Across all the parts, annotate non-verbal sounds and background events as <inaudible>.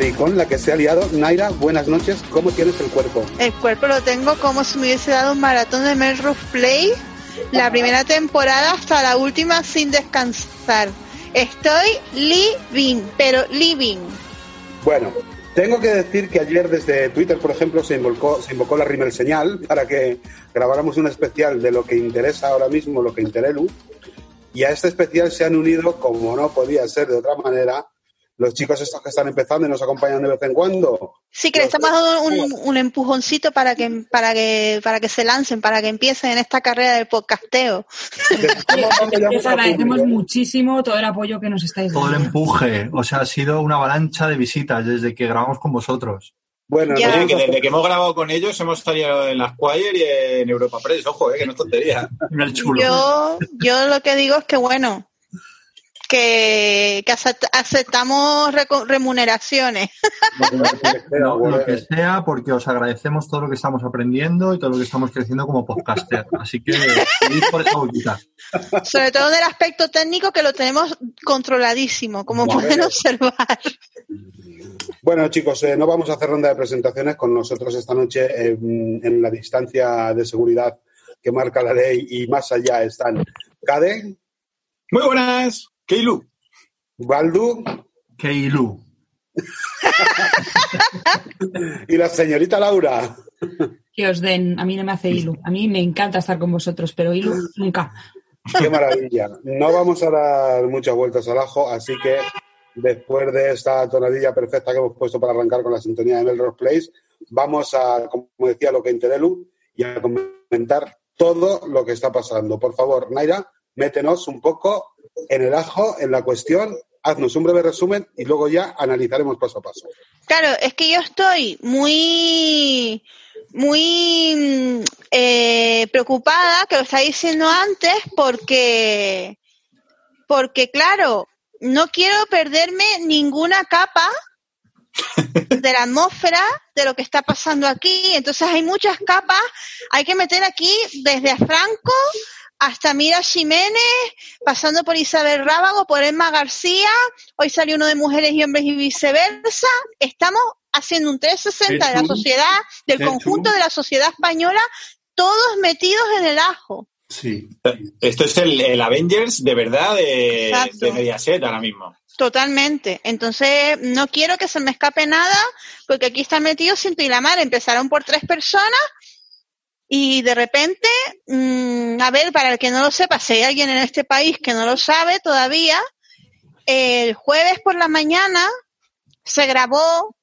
Maricón, la que se ha liado. Naira, buenas noches. ¿Cómo tienes el cuerpo? El cuerpo lo tengo como si me hubiese dado un maratón de Melrose Play, la primera temporada hasta la última sin descansar. Estoy living, pero living. Bueno, tengo que decir que ayer desde Twitter, por ejemplo, se invocó, se invocó la Rimmel Señal para que grabáramos un especial de lo que interesa ahora mismo, lo que interelu. Y a este especial se han unido, como no podía ser de otra manera, los chicos estos que están empezando y nos acompañan de vez en cuando. Sí, que le estamos dando un, un, empujoncito para que, para que, para que se lancen, para que empiecen en esta carrera del podcasteo. Les agradecemos muchísimo todo el apoyo que nos estáis dando. Todo el empuje. O sea, ha sido una avalancha de visitas desde que grabamos con vosotros. Bueno, Oye, que desde que hemos grabado con ellos hemos salido en la Squire y en Europa Press. Ojo, eh, que no es tontería. <laughs> Yo, yo lo que digo es que bueno, que, que acept- aceptamos remuneraciones. <laughs> Lo, lo que sea, porque os agradecemos todo lo que estamos aprendiendo y todo lo que estamos creciendo como podcaster. Así que feliz por esa boquita. Sobre todo en el aspecto técnico que lo tenemos controladísimo, como pueden observar. Bueno, chicos, eh, no vamos a hacer ronda de presentaciones con nosotros esta noche eh, en la distancia de seguridad que marca la ley y más allá están Cade, Muy buenas, Keilu. Baldu Keilu. <laughs> y la señorita Laura. Que os den, a mí no me hace Ilu. A mí me encanta estar con vosotros, pero Ilu nunca. Qué maravilla. No vamos a dar muchas vueltas al ajo, así que después de esta tonadilla perfecta que hemos puesto para arrancar con la sintonía de Melrose Place, vamos a, como decía, lo que Interelu y a comentar todo lo que está pasando. Por favor, Naira, métenos un poco en el ajo, en la cuestión, haznos un breve resumen y luego ya analizaremos paso a paso. Claro, es que yo estoy muy, muy mm, eh, preocupada, que lo estaba diciendo antes, porque, porque claro, no quiero perderme ninguna capa <laughs> de la atmósfera de lo que está pasando aquí. Entonces hay muchas capas, hay que meter aquí desde a Franco hasta Mira Jiménez, pasando por Isabel Rábago, por Emma García, hoy salió uno de mujeres y hombres y viceversa. Estamos haciendo un 360 de la sociedad, del conjunto de la sociedad española, todos metidos en el ajo. Sí. Esto es el, el Avengers de verdad de, de Mediaset ahora mismo. Totalmente. Entonces, no quiero que se me escape nada, porque aquí están metidos ciento y la mar. Empezaron por tres personas y de repente, mm, a ver, para el que no lo sepa, si hay alguien en este país que no lo sabe todavía, el jueves por la mañana se grabó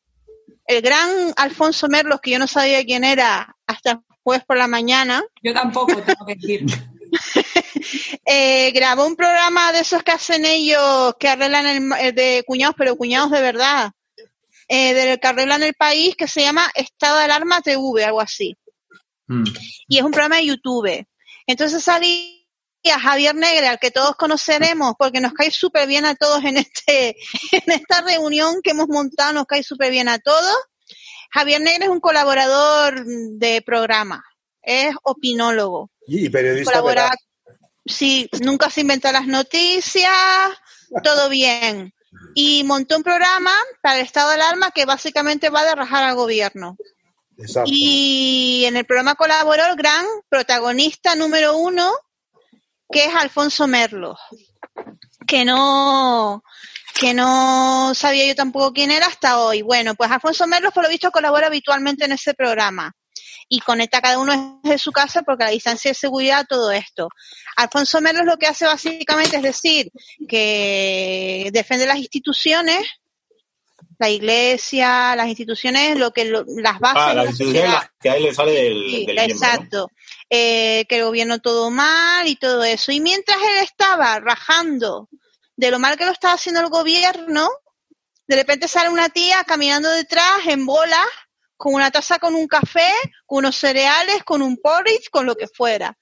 el gran Alfonso Merlos, que yo no sabía quién era hasta el jueves por la mañana, Yo tampoco, tengo que decir. <laughs> eh, grabó un programa de esos que hacen ellos, que arreglan el, el de cuñados, pero cuñados de verdad, eh, del que arreglan el país, que se llama Estado de Alarma TV, algo así. Mm. Y es un programa de YouTube. Entonces salía Javier Negre, al que todos conoceremos, porque nos cae súper bien a todos en este, <laughs> en esta reunión que hemos montado, nos cae súper bien a todos. Javier Negre es un colaborador de programa, es opinólogo Y periodista colabora. Sí, nunca se inventa las noticias, todo bien. Y montó un programa para el estado de alarma que básicamente va de rajar al gobierno. Y en el programa colaboró el gran protagonista número uno, que es Alfonso Merlos, que no, que no sabía yo tampoco quién era hasta hoy. Bueno, pues Alfonso Merlos, por lo visto, colabora habitualmente en ese programa y conecta a cada uno desde su casa porque la distancia de seguridad, todo esto. Alfonso Merlos lo que hace básicamente es decir que defiende las instituciones, la iglesia, las instituciones, lo que lo- las bases Ah, las la instituciones las que a él le sale del, Sí, del miembro, ¿no? exacto. Eh, que el gobierno todo mal y todo eso. Y mientras él estaba rajando de lo mal que lo estaba haciendo el gobierno, de repente sale una tía caminando detrás en bolas, con una taza con un café, con unos cereales, con un porridge, con lo que fuera.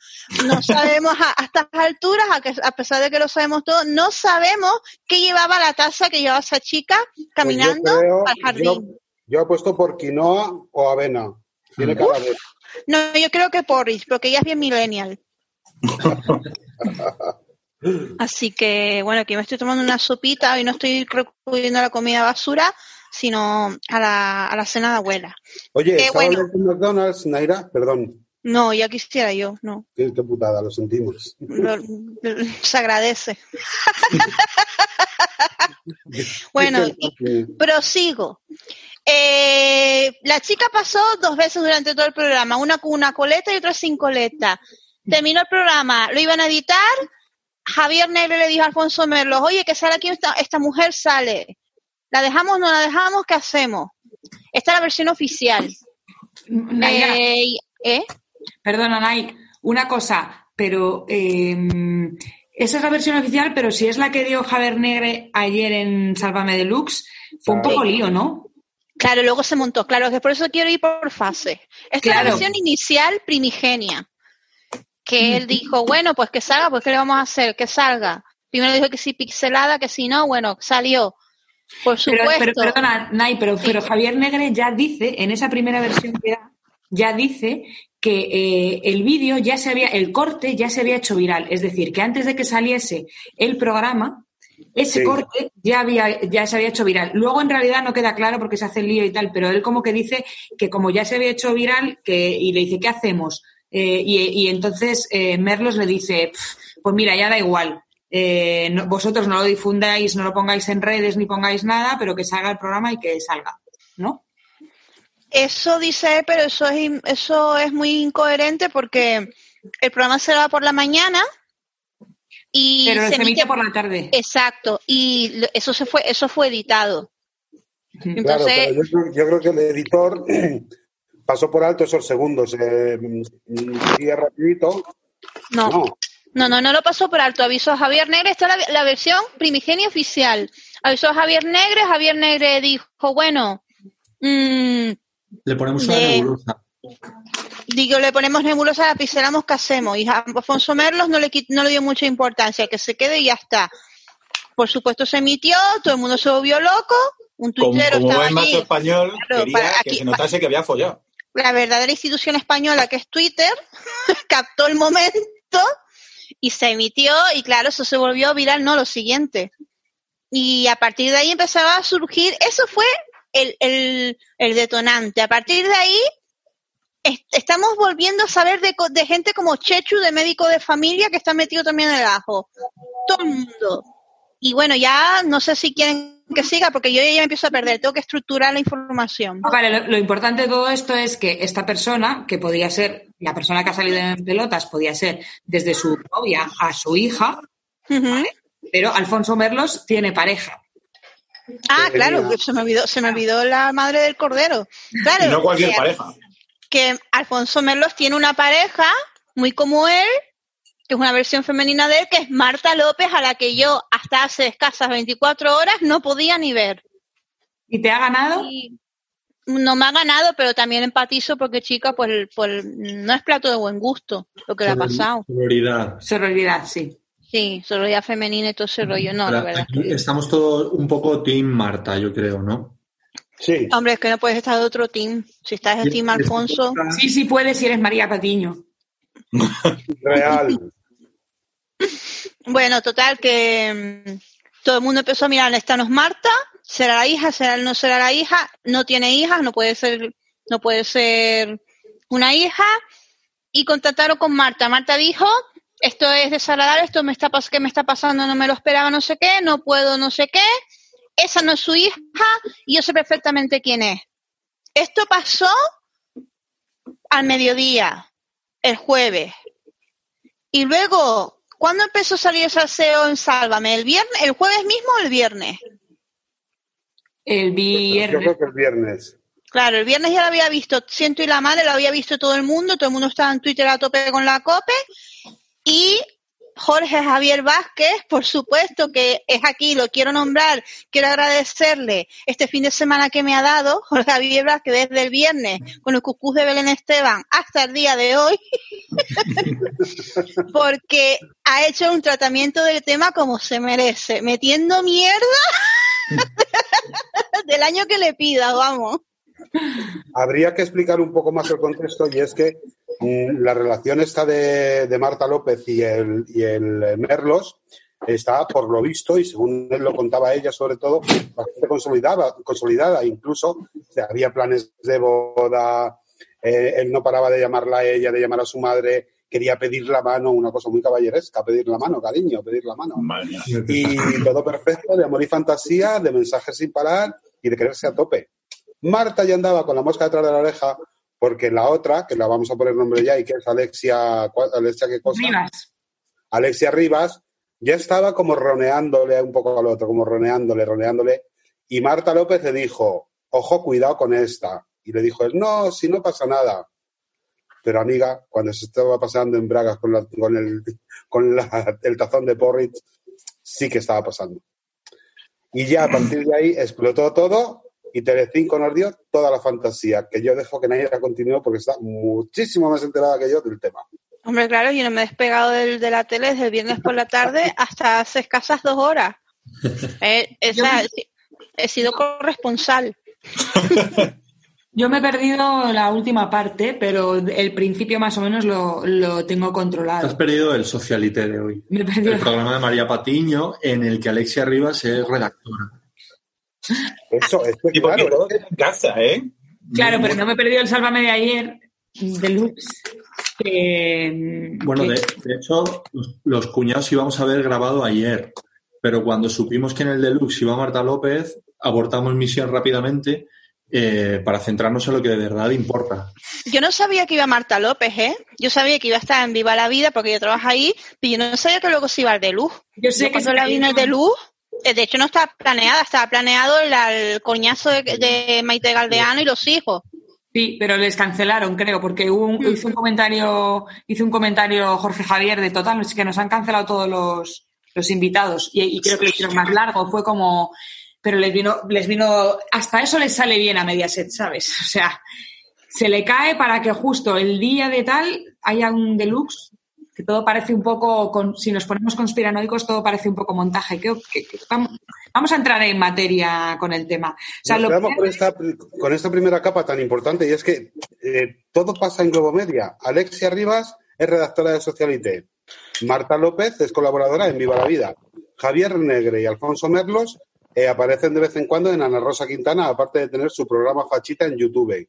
No <laughs> sabemos a, a estas alturas, a, que, a pesar de que lo sabemos todo, no sabemos qué llevaba la taza que llevaba esa chica caminando Pues creo- al jardín. Yo, yo apuesto por quinoa o avena. Tiene. No, yo creo que porridge, porque ella es bien millennial. <laughs> Así que, bueno, aquí me estoy tomando una sopita, hoy no estoy recubriendo la comida basura, sino a la, a la cena de abuela. Oye, Eh, ¿estaba bueno. en McDonald's, Naira? Perdón. No, ya quisiera yo, no. Qué, qué putada, lo sentimos. Lo- lo- se agradece. <laughs> Bueno. Prosigo. Eh, la chica pasó dos veces durante todo el programa, una con una coleta y otra sin coleta. Terminó el programa, lo iban a editar. Javier Negre le dijo a Alfonso Merlos, oye, que sale aquí esta, esta mujer, sale. ¿La dejamos no la dejamos? ¿Qué hacemos? Esta es la versión oficial. Eh, ¿eh? Perdona, Nike, una cosa, pero eh, esa es la versión oficial, pero si es la que dio Javier Negre ayer en Sálvame Deluxe, fue un poco lío, ¿no? Claro, luego se montó. Claro, que por eso quiero ir por fase. Esta es la versión inicial primigenia. Que él dijo, bueno, pues que salga, pues ¿qué le vamos a hacer? Que salga. Primero dijo que sí pixelada, que si no, bueno, salió. Por Pero, supuesto. pero perdona, Nay, pero, pero Javier Negre ya dice, en esa primera versión que da, ya dice que eh, el vídeo ya se había, el corte ya se había hecho viral. Es decir, que antes de que saliese el programa, ese Sí. corte ya había, ya se había hecho viral. Luego en realidad no queda claro porque se hace el lío y tal, pero él como que dice que como ya se había hecho viral, que, y le dice, ¿qué hacemos? Eh, y, y entonces eh, Merlos le dice, "Pf, pues mira, ya da igual. Eh, no- vosotros no lo difundáis, no lo pongáis en redes ni pongáis nada, pero que salga el programa y que salga, ¿no? Eso dice pero eso es, eso es muy incoherente porque el programa se va por la mañana y Pero se emite por la tarde. Exacto, y eso se fue, eso fue editado. Claro, Entonces, pero yo, creo- yo creo que el editor <clears throat> pasó por alto esos segundos. Eh, mm, sigue rapidito. no. No. No, no, no lo pasó por alto. Avisó a Javier Negre, esta es la, la versión primigenia oficial. Avisó a Javier Negre, Javier Negre dijo, bueno, mm, Le ponemos una De- nebulosa. digo, le ponemos nebulosa, la pixelamos, ¿qué hacemos? Y a Alfonso Merlos no le, no le dio mucha importancia, que se quede y ya está. Por supuesto se emitió, todo el mundo se volvió loco, un Como, tuitero como estaba buen macho allí. español, Claro, quería para que se notase que había follado. la verdadera institución española que es Twitter, <laughs> captó el momento y se emitió y claro, eso se volvió viral, no lo siguiente. Y a partir de ahí empezaba a surgir, eso fue el, el, detonante. A partir de ahí es- estamos volviendo a saber de, de gente como Chechu, de médico de familia, que está metido también en el ajo. Todo el mundo. Y bueno, ya no sé si quieren que siga, porque yo ya me empiezo a perder, tengo que estructurar la información. Lo, lo importante de todo esto es que esta persona, que podía ser, la persona que ha salido en pelotas, podía ser desde su novia a su hija, pero Alfonso Merlos tiene pareja. Ah, claro, se me olvidó, se me olvidó la madre del cordero. Claro, Y no cualquier que, pareja. que Alfonso Merlos tiene una pareja muy como él, que es una versión femenina de él, que es Marta López, a la que yo hasta hace escasas 24 horas no podía ni ver. ¿Y te ha ganado? Y no me ha ganado, pero también empatizo porque chica, pues, pues no es plato de buen gusto lo que le ha pasado. Sororidad. Sororidad, sí. Sí, sororidad femenina y todo ese rollo. No, la verdad. aquí estamos todos un poco Team Marta, yo creo, ¿no? Sí. Hombre, es que no puedes estar de otro team. Si estás en team Alfonso. Sí, sí puedes si eres María Patiño. <laughs> Real. <laughs> Bueno, total que mm, todo el mundo empezó a mirar, esta no es Marta, será la hija, será no será la hija, no tiene hijas, no puede ser, no puede ser una hija, y contactaron con Marta. Marta dijo, esto es desagradable, esto me está que me está pasando, no me lo esperaba, no sé qué, no puedo, no sé qué, esa no es su hija, y yo sé perfectamente quién es. Esto pasó al mediodía, el jueves. Y luego, ¿cuándo empezó a salir el salseo en Sálvame? ¿El viernes, el jueves mismo o el viernes? El Yo viernes. creo que el viernes. Claro, el viernes ya lo había visto Ciento y la Madre, lo había visto todo el mundo, todo el mundo estaba en Twitter a tope con la COPE. Y Jorge Javier Vázquez, por supuesto que es aquí, lo quiero nombrar, quiero agradecerle este fin de semana que me ha dado, Jorge Javier Vázquez desde el viernes con el cucús de Belén Esteban hasta el día de hoy, <laughs> porque ha hecho un tratamiento del tema como se merece, metiendo mierda <laughs> del año que le pida, vamos. Habría que explicar un poco más el contexto y es que mm, la relación esta de, de Marta López y el, y el Merlos está, por lo visto, y según él lo contaba ella sobre todo, bastante consolidada, consolidada. incluso había planes de boda, eh, él no paraba de llamarla a ella, de llamar a su madre, quería pedir la mano, una cosa muy caballeresca, pedir la mano, cariño, pedir la mano. Y todo perfecto, de amor y fantasía, de mensajes sin parar y de quererse a tope. Marta ya andaba con la mosca detrás de la oreja porque la otra, que la vamos a poner nombre ya y que es Alexia, Alexia ¿qué cosa? Rivas. Alexia Rivas, ya estaba como roneándole un poco al otro, como roneándole, roneándole. Y Marta López le dijo, ojo, cuidado con esta. Y le dijo, no, si no pasa nada. Pero amiga, cuando se estaba pasando en Bragas con, con, el, con el tazón de Porridge, sí que estaba pasando. Y ya a partir de ahí explotó todo y Telecinco nos dio toda la fantasía, que yo dejo que nadie la continúe porque está muchísimo más enterada que yo del tema. Hombre, claro, yo no me he despegado de, de la tele desde el viernes por la tarde hasta hace escasas dos horas. <laughs> Eh, he sido corresponsal. <laughs> Yo me he perdido la última parte, pero el principio más o menos lo, tengo controlado. Te has perdido el socialité de hoy. el programa de María Patiño, en el que Alexia Rivas es redactora. Eso, es que, claro, en casa, ¿eh? Claro, pero no me he perdido el Sálvame de ayer, Deluxe. bueno, De, hecho, los, cuñados íbamos a haber grabado ayer, pero cuando supimos que en el Deluxe iba Marta López, abortamos misión rápidamente eh, para centrarnos en lo que de verdad importa. Yo no sabía que iba Marta López, ¿eh? Yo sabía que iba a estar en Viva la Vida porque yo trabajo ahí, pero yo no sabía que luego se iba al de luz. Yo sé que la vino el de luz, eh, de hecho no estaba planeada, estaba planeado el, coñazo de, Maite Galdeano y los hijos. Sí, pero les cancelaron, creo, porque hubo un, hizo un comentario, hizo un comentario Jorge Javier de total, es que nos han cancelado todos los, los invitados y, y creo que lo hicieron más largo, fue como pero les vino, les vino, hasta eso les sale bien a Mediaset, ¿sabes? O sea, se le cae para que justo el día de tal haya un deluxe, que todo parece un poco, con, si nos ponemos conspiranoicos, todo parece un poco montaje. vamos, a entrar en materia con el tema. con, esta, con esta primera capa tan importante y es que eh, todo pasa en Globo Media. Alexia Rivas es redactora de Socialité. Marta López es colaboradora en Viva la Vida. Javier Negre y Alfonso Merlos eh, aparecen de vez en cuando en Ana Rosa Quintana, aparte de tener su programa Fachita en YouTube.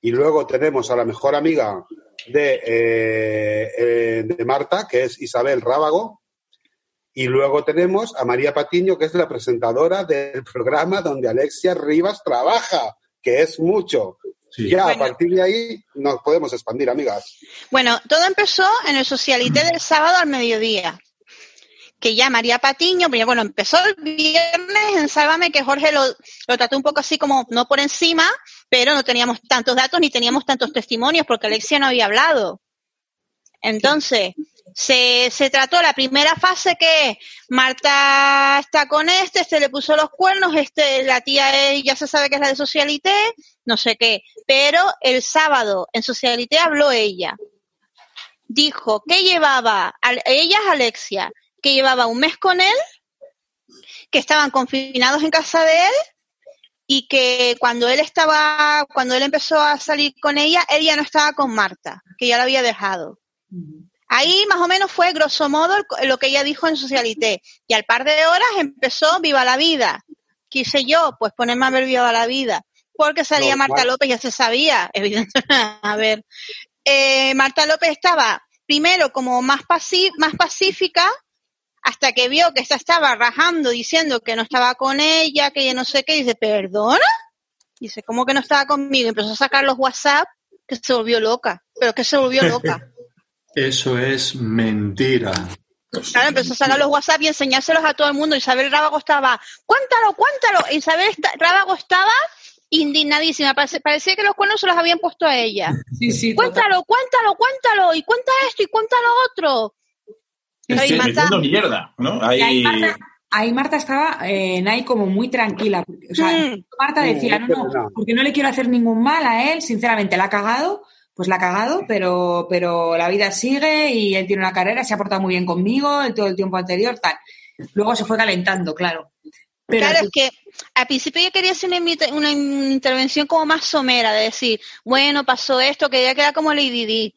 Y luego tenemos a la mejor amiga de, eh, eh, de Marta, que es Isabel Rábago. Y luego tenemos a María Patiño, que es la presentadora del programa donde Alexia Rivas trabaja, que es mucho. Ya a partir de ahí nos podemos expandir, amigas. Bueno, todo empezó en el Socialité del sábado al mediodía que ya María Patiño, bueno, empezó el viernes en Sálvame, que Jorge lo, trató un poco así como no por encima, pero no teníamos tantos datos ni teníamos tantos testimonios porque Alexia no había hablado. Entonces, se, trató la primera fase que Marta está con este, este le puso los cuernos, este, la tía ya se sabe que es la de Socialité, no sé qué. Pero el sábado en Socialité habló ella. Dijo que llevaba, ella es Alexia, que llevaba un mes con él, que estaban confinados en casa de él y que cuando él estaba, cuando él empezó a salir con ella, él ya no estaba con Marta, que ya la había dejado. Ahí más o menos fue grosso modo lo que ella dijo en Socialité. Y al par de horas empezó Viva la Vida. Quise yo, pues ponerme a ver Viva la Vida. Porque salía Marta López, ya se sabía, <laughs> evidentemente. a ver. Eh, Marta López estaba primero como más, más pacífica hasta que vio que esta estaba rajando diciendo que no estaba con ella, que ya no sé qué, dice, ¿perdona? Dice, ¿cómo que no estaba conmigo? Empezó a sacar los WhatsApp, que se volvió loca, pero que se volvió loca. <laughs> Eso es mentira. Claro, empezó a sacar los WhatsApp y enseñárselos a todo el mundo. Isabel Rábago estaba, cuéntalo, cuéntalo. Isabel Rábago estaba indignadísima. Parecía que los cuernos se los habían puesto a ella. Sí, sí, cuéntalo, cuéntalo, cuéntalo. Y cuenta esto y cuenta lo otro. Ahí Marta, mierda, ¿no? Ahí... Marta, estaba eh, ahí como muy tranquila. O sea, mm. Marta decía, no, no, porque no le quiero hacer ningún mal a él, sinceramente, la ha cagado, pues la ha cagado, pero, pero la vida sigue y él tiene una carrera, se ha portado muy bien conmigo todo el tiempo anterior, tal. Luego se fue calentando, claro. claro, es que al principio yo quería hacer una, una, intervención como más somera, de decir, bueno, pasó esto, que ya queda como Lady Di.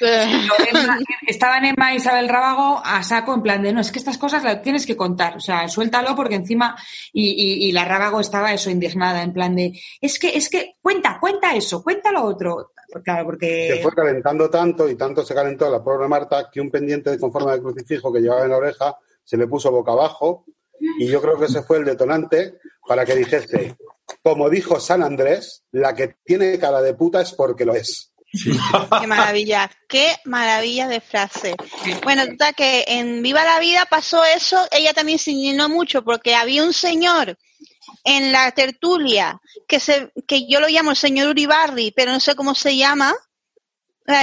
Emma- estaban Emma y Isabel Rábago a saco en plan de no, es que estas cosas las tienes que contar, o sea, suéltalo porque encima y, y- y la Rábago estaba eso indignada en plan de es que es que cuenta, cuenta eso, cuenta lo otro. Claro, Se porque fue calentando tanto y tanto se calentó la pobre Marta que un pendiente de con forma de crucifijo que llevaba en la oreja se le puso boca abajo y yo creo que ese fue el detonante para que dijese, como dijo San Andrés, la que tiene cara de puta es porque lo es. Qué maravilla, qué maravilla de frase. Bueno, total que en Viva la Vida pasó eso, ella también se indignó mucho porque había un señor en la tertulia que se que yo lo llamo el señor Uribarri, pero no sé cómo se llama.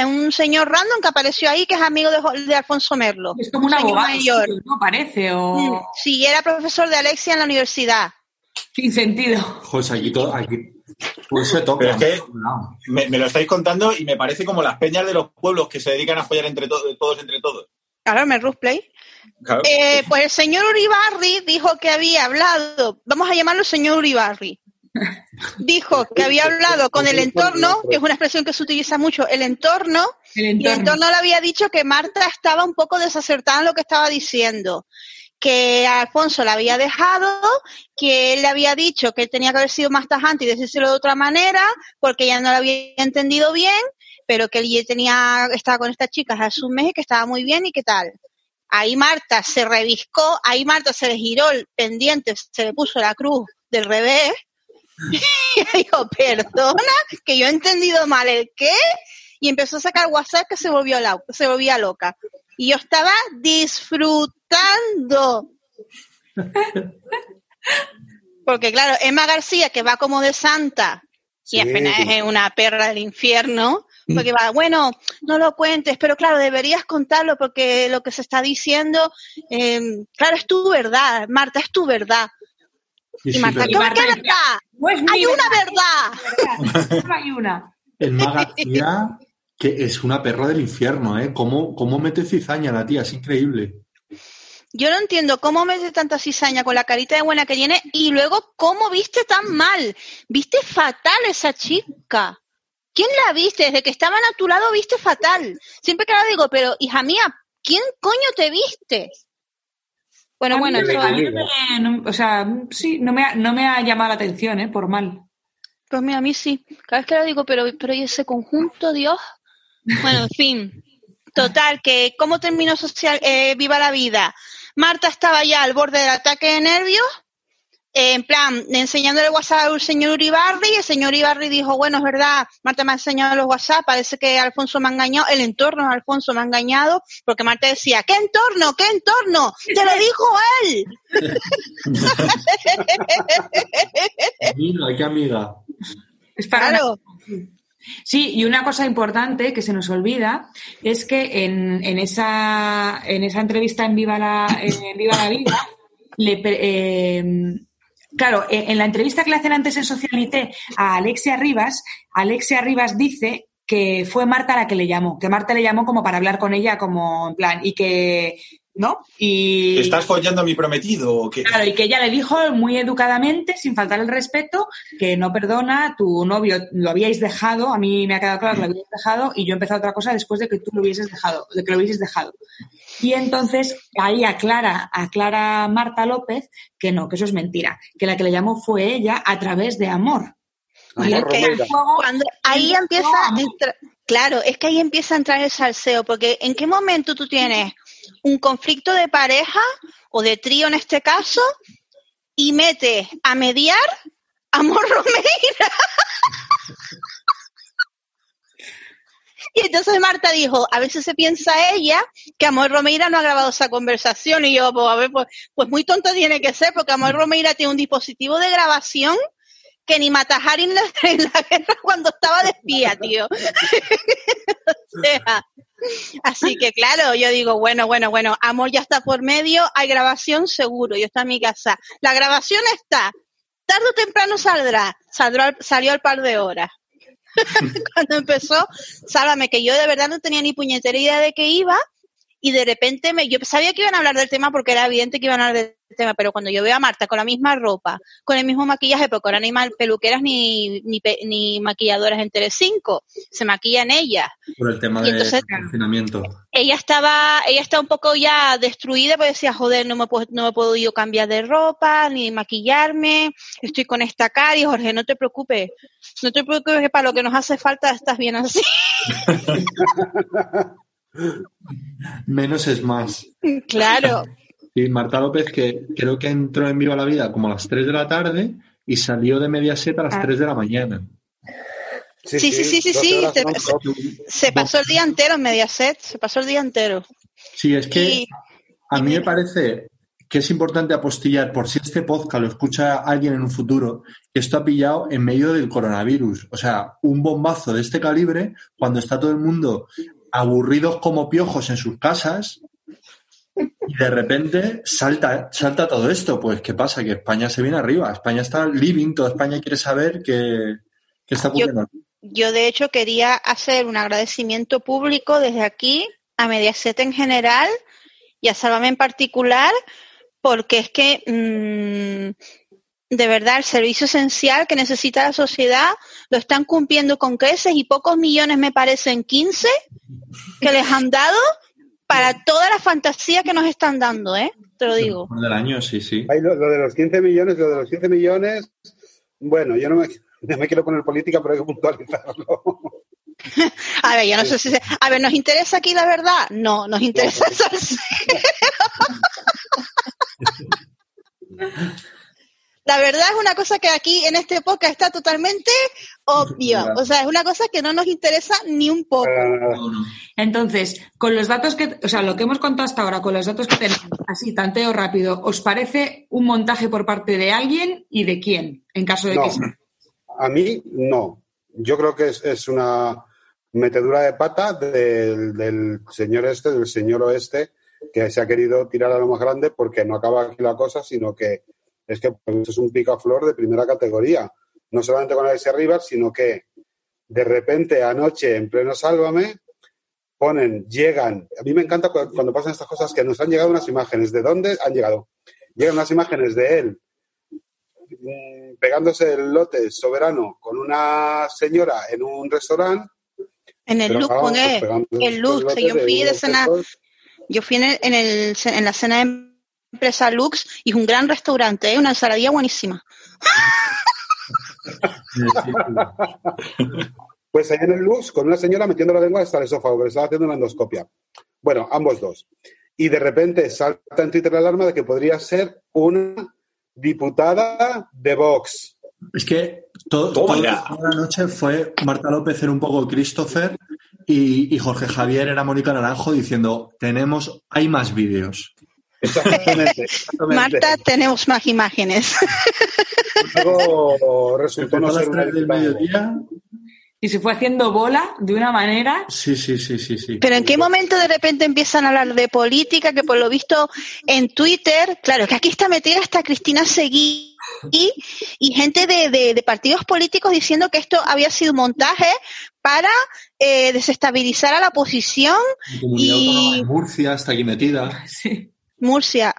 Un señor random que apareció ahí que es amigo de, Alfonso Merlo. es como un señor abogado, mayor. no parece, o Sí, era profesor de Alexia en la universidad. sin sentido. José, aquí todo, aquí pues se toca. Pero es que- No. Me, me lo estáis contando y me parece como las peñas de los pueblos que se dedican a follar entre to- todos entre todos. Claro, me Play. Claro. Eh, pues el señor Uribarri dijo que había hablado, vamos a llamarlo señor Uribarri, dijo que había hablado con el entorno, que es una expresión que se utiliza mucho, el entorno, El y el entorno. entorno le había dicho que Marta estaba un poco desacertada en lo que estaba diciendo, que Alfonso la había dejado, que él le había dicho que él tenía que haber sido más tajante y decírselo de otra manera, porque ella no lo había entendido bien, pero que él ya tenía, estaba con estas chicas hace un mes y que estaba muy bien y qué tal. Ahí Marta se reviscó, ahí Marta se le giró el pendiente, se le puso la cruz del revés. <laughs> Y dijo, perdona, que yo he entendido mal el qué. Y empezó a sacar WhatsApp que se volvió la, se volvía loca. Y yo estaba disfrutando. Porque claro, Emma García, que va como de santa, y Sí. apenas es una perra del infierno, porque va, bueno, no lo cuentes, pero claro, deberías contarlo porque lo que se está diciendo, eh, claro, es tu verdad, Marta, es tu verdad. Y Y sí, Marta, ¿cómo Marta que decía, verdad? Pues Hay una verdad, verdad. hay una. el García, que es una perra del infierno, ¿eh? ¿Cómo, cómo mete cizaña la tía? Es increíble. Yo no entiendo cómo mete tanta cizaña con la carita de buena que tiene y luego cómo viste tan mal. Viste fatal esa chica. ¿Quién la viste? Desde que estaban a tu lado viste fatal. Siempre que la digo, pero hija mía, ¿quién coño te viste? Bueno, A bueno, mí no me- no- o sea, sí, no me, ha, no me ha llamado la atención, ¿eh? Por mal. Pues mira, a mí sí. Cada vez que lo digo, pero, pero ¿y ese conjunto, Dios? Bueno, en fin. Total, que ¿cómo terminó social, eh, Viva la Vida? Marta estaba ya al borde del ataque de nervios, en plan, enseñándole WhatsApp al señor Uribarri, y el señor Uribarri dijo, bueno, es verdad, Marta me ha enseñado los WhatsApp, parece que Alfonso me ha engañado, el entorno de Alfonso me ha engañado, porque Marta decía, ¿qué entorno? ¿Qué entorno? Te lo dijo él. <laughs> Amiga, qué amiga. Es para una- Claro. Sí, y una cosa importante que se nos olvida es que en, en esa, en esa entrevista en Viva la, en Viva la Vida, le eh, claro, en, en la entrevista que le hacen antes en Socialité a Alexia Rivas, Alexia Rivas dice que fue Marta la que le llamó, que Marta le llamó como para hablar con ella, como en plan, y que, ¿no? Y... ¿Estás follando a mi prometido o qué? Claro, y que ella le dijo muy educadamente, sin faltar el respeto, que no perdona, tu novio lo habíais dejado, a mí me ha quedado claro que lo habíais dejado, y yo he empezado otra cosa después de que tú lo hubieses dejado, de que lo hubieses dejado. Y entonces ahí aclara, aclara Marta López que no, que eso es mentira, que la que le llamó fue ella a través de amor. Y juego- Cuando ahí empieza entra- claro, es que ahí empieza a entrar el salseo, porque ¿en qué momento tú tienes un conflicto de pareja o de trío en este caso y metes a mediar a Amor Romeira? <laughs> Y entonces Marta dijo, a veces se piensa ella que Amor Romeira no ha grabado esa conversación. Y yo, pues a ver, pues, pues muy tonto tiene que ser, porque Amor Romeira tiene un dispositivo de grabación que ni Matajari en la, <laughs> en la guerra cuando estaba de espía, tío. <laughs> o sea, así que claro, yo digo, bueno, bueno, bueno, amor ya está por medio, hay grabación seguro, yo está en mi casa. La grabación está, tarde o temprano saldrá, saldrá al- salió al par de horas. <laughs> cuando empezó, sálvame, que yo de verdad no tenía ni puñetera idea de que iba, y de repente me, yo sabía que iban a hablar del tema porque era evidente que iban a hablar del tema, pero cuando yo veo a Marta con la misma ropa, con el mismo maquillaje, porque ahora hay mal peluqueras ni, ni, pe- ni maquilladoras en Telecinco, se maquillan ellas. Por el tema del entonces- confinamiento. Ella estaba, ella está un poco ya destruida, porque decía, joder, no me, puedo, no me puedo yo cambiar de ropa, ni maquillarme, estoy con esta cara, y Jorge, no te preocupes, no te preocupes que para lo que nos hace falta estás bien así. <laughs> Menos es más. claro. Y Marta López, que creo que entró en Viva la Vida como a las 3 de la tarde y salió de Mediaset a las Ah. 3 de la mañana. Sí, sí, sí, sí, 12 sí. Se pasó el día entero en Mediaset, se pasó el día entero. Sí, es que Y- a mí y me parece que es importante apostillar por si este podcast lo escucha alguien en un futuro, que esto ha pillado en medio del coronavirus. O sea, un bombazo de este calibre, cuando está todo el mundo aburridos como piojos en sus casas, y de repente salta, salta todo esto. Pues, ¿qué pasa? Que España se viene arriba. España está living, toda España quiere saber qué, qué está ocurriendo. Yo, de hecho, quería hacer un agradecimiento público desde aquí a Mediaset en general y a Sálvame en particular, porque es que, mm, de verdad, el servicio esencial que necesita la sociedad lo están cumpliendo con creces y pocos millones, me parecen 15, que les han dado para toda la fantasía que nos están dando, ¿eh? Te lo digo. Del año, sí, sí. Hay lo, lo de los 15 millones, lo de los 15 millones, bueno, yo no me, no me quiero poner política, pero hay que puntualizarlo. <laughs> A ver, yo no sé si... se- A ver, ¿nos interesa aquí la verdad? No, nos interesa el salseo. <laughs> La verdad es una cosa que aquí en este podcast está totalmente obvia. O sea, es una cosa que no nos interesa ni un poco. No. Entonces, con los datos que, o sea, lo que hemos contado hasta ahora, con los datos que tenemos, así, tanteo rápido, ¿os parece un montaje por parte de alguien y de quién? En caso de No, que sea. a mí no. Yo creo que es, es una metedura de pata del, del señor este, del señor oeste, que se ha querido tirar a lo más grande porque no acaba aquí la cosa, sino que es que es un picaflor de primera categoría. No solamente con Alexia Rivas, sino que de repente anoche en pleno Sálvame ponen, llegan. A mí me encanta cu- cuando pasan estas cosas que nos han llegado unas imágenes. ¿De dónde han llegado? Llegan unas imágenes de él mm, pegándose el lote soberano con una señora en un restaurante. En el look, con él. el look, yo fui de cena, yo fui en, el- en, el, en la cena de empresa Lux y es un gran restaurante, ¿eh? una ensaladilla buenísima. <laughs> Pues ahí en el Lux, con una señora metiendo la lengua hasta el esófago, que le estaba haciendo una endoscopia. Bueno, ambos dos. Y de repente salta en Twitter la alarma de que podría ser una diputada de Vox. Es que todo, toda la noche fue Marta López era un poco Christopher y, y Jorge Javier era Mónica Naranjo diciendo tenemos, hay más vídeos. Exactamente. <laughs> exactamente. Marta, tenemos más imágenes. Luego resultó no ser una 3 del mediodía. Y se fue haciendo bola de una manera. Sí, sí, sí, sí, sí. Pero ¿en qué momento de repente empiezan a hablar de política? Que por lo visto en Twitter, claro, que aquí está metida hasta Cristina Seguí y, y gente de, de- de partidos políticos diciendo que esto había sido un montaje para eh, desestabilizar a la oposición La comunidad y- autónoma de Murcia está aquí metida. Sí. Murcia.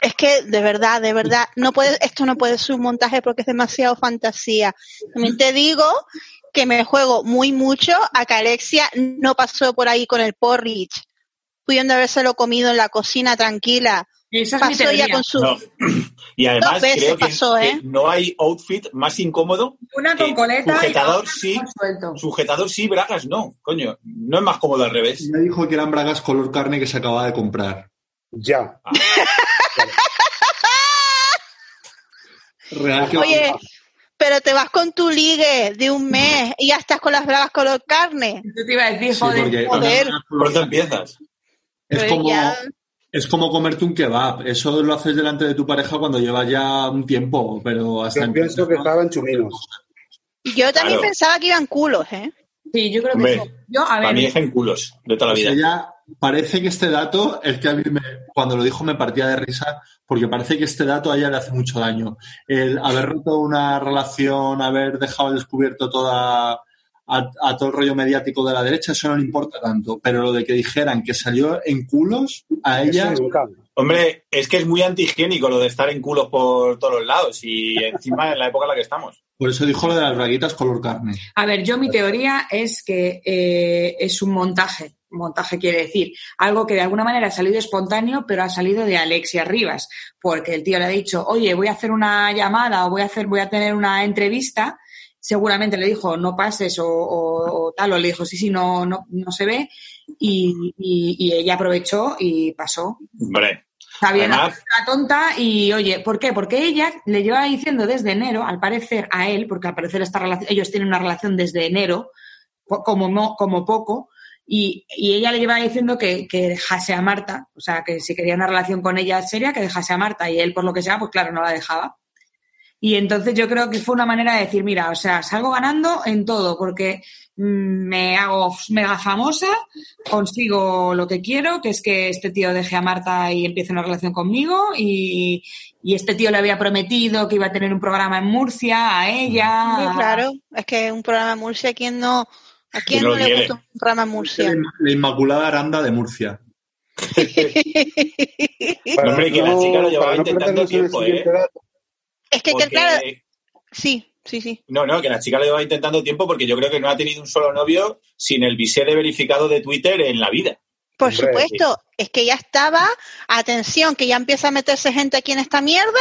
Es que de verdad, de verdad, no puede, esto no puede ser un montaje porque es demasiado fantasía. También te digo que me juego muy mucho a que Alexia no pasó por ahí con el porridge, pudiendo habérselo comido en la cocina tranquila. Esa es mi Pasó ya con su No. <clears throat> Y además Dos veces creo que, pasó, que ¿eh? no hay outfit más incómodo. Una con coleta sujetador sí, sujetador sí, bragas no. Coño, no es más cómodo al revés. Me dijo que eran bragas color carne que se acababa de comprar. Ya. Real que Oye, pero te vas con tu ligue de un mes y ya estás con las bragas color carne. Yo te iba a decir, Sí, joder, porque joder. color- empiezas. es Pero como, ya- es como comerte un kebab. Eso lo haces delante de tu pareja cuando lleva ya un tiempo, pero hasta Yo pienso que estaban chuminos. Yo también Claro. pensaba que iban culos, ¿eh? Sí, yo creo que Hombre, sí. Yo, a Para mí ver, es en culos de toda la O sea, vida. ya parece que este dato, el que a mí me- cuando lo dijo me partía de risa, porque parece que este dato a ella le hace mucho daño. El haber roto una relación, haber dejado al descubierto toda a, a todo el rollo mediático de la derecha, eso no le importa tanto. Pero lo de que dijeran que salió en culos, a ella... Hombre, es que es muy antihigiénico lo de estar en culos por todos los lados y encima en la época en la que estamos. Por eso dijo lo de las braguitas color carne. A ver, yo mi teoría es que eh, es un montaje. Montaje quiere decir algo que de alguna manera ha salido espontáneo, pero ha salido de Alexia Rivas, porque el tío le ha dicho, oye, voy a hacer una llamada o voy a hacer, voy a tener una entrevista. Seguramente le dijo, no pases o, o- o tal, o le dijo, sí, sí, no, no, no se ve. Y, y- y ella aprovechó y pasó. Hombre, Está bien, Además- la tonta y oye, ¿por qué? Porque ella le lleva diciendo desde enero, al parecer a él, porque al parecer esta relación, ellos tienen una relación desde enero, como, mo- como poco, y, ella le lleva diciendo que, que dejase a Marta, o sea, que si quería una relación con ella seria, que dejase a Marta, y él, por lo que sea, pues claro, no la dejaba. Y entonces yo creo que fue una manera de decir, mira, o sea, salgo ganando en todo, porque mm, me hago mega famosa, consigo lo que quiero, que es que este tío deje a Marta y empiece una relación conmigo, y, este tío le había prometido que iba a tener un programa en Murcia a ella. Claro, es que un programa en Murcia, ¿a quién no, a quién ¿Quién no le gusta un en Murcia? La Inmaculada Aranda de Murcia. <laughs> Hombre, que la chica lo llevaba no intentando tiempo, ¿eh? dato, es que, porque- claro, sí, sí, sí. No, no, que la chica lo lleva intentando tiempo porque yo creo que no ha tenido un solo novio sin el visé de verificado de Twitter en la vida. Por Hombre, supuesto, es que ya estaba, atención, que ya empieza a meterse gente aquí en esta mierda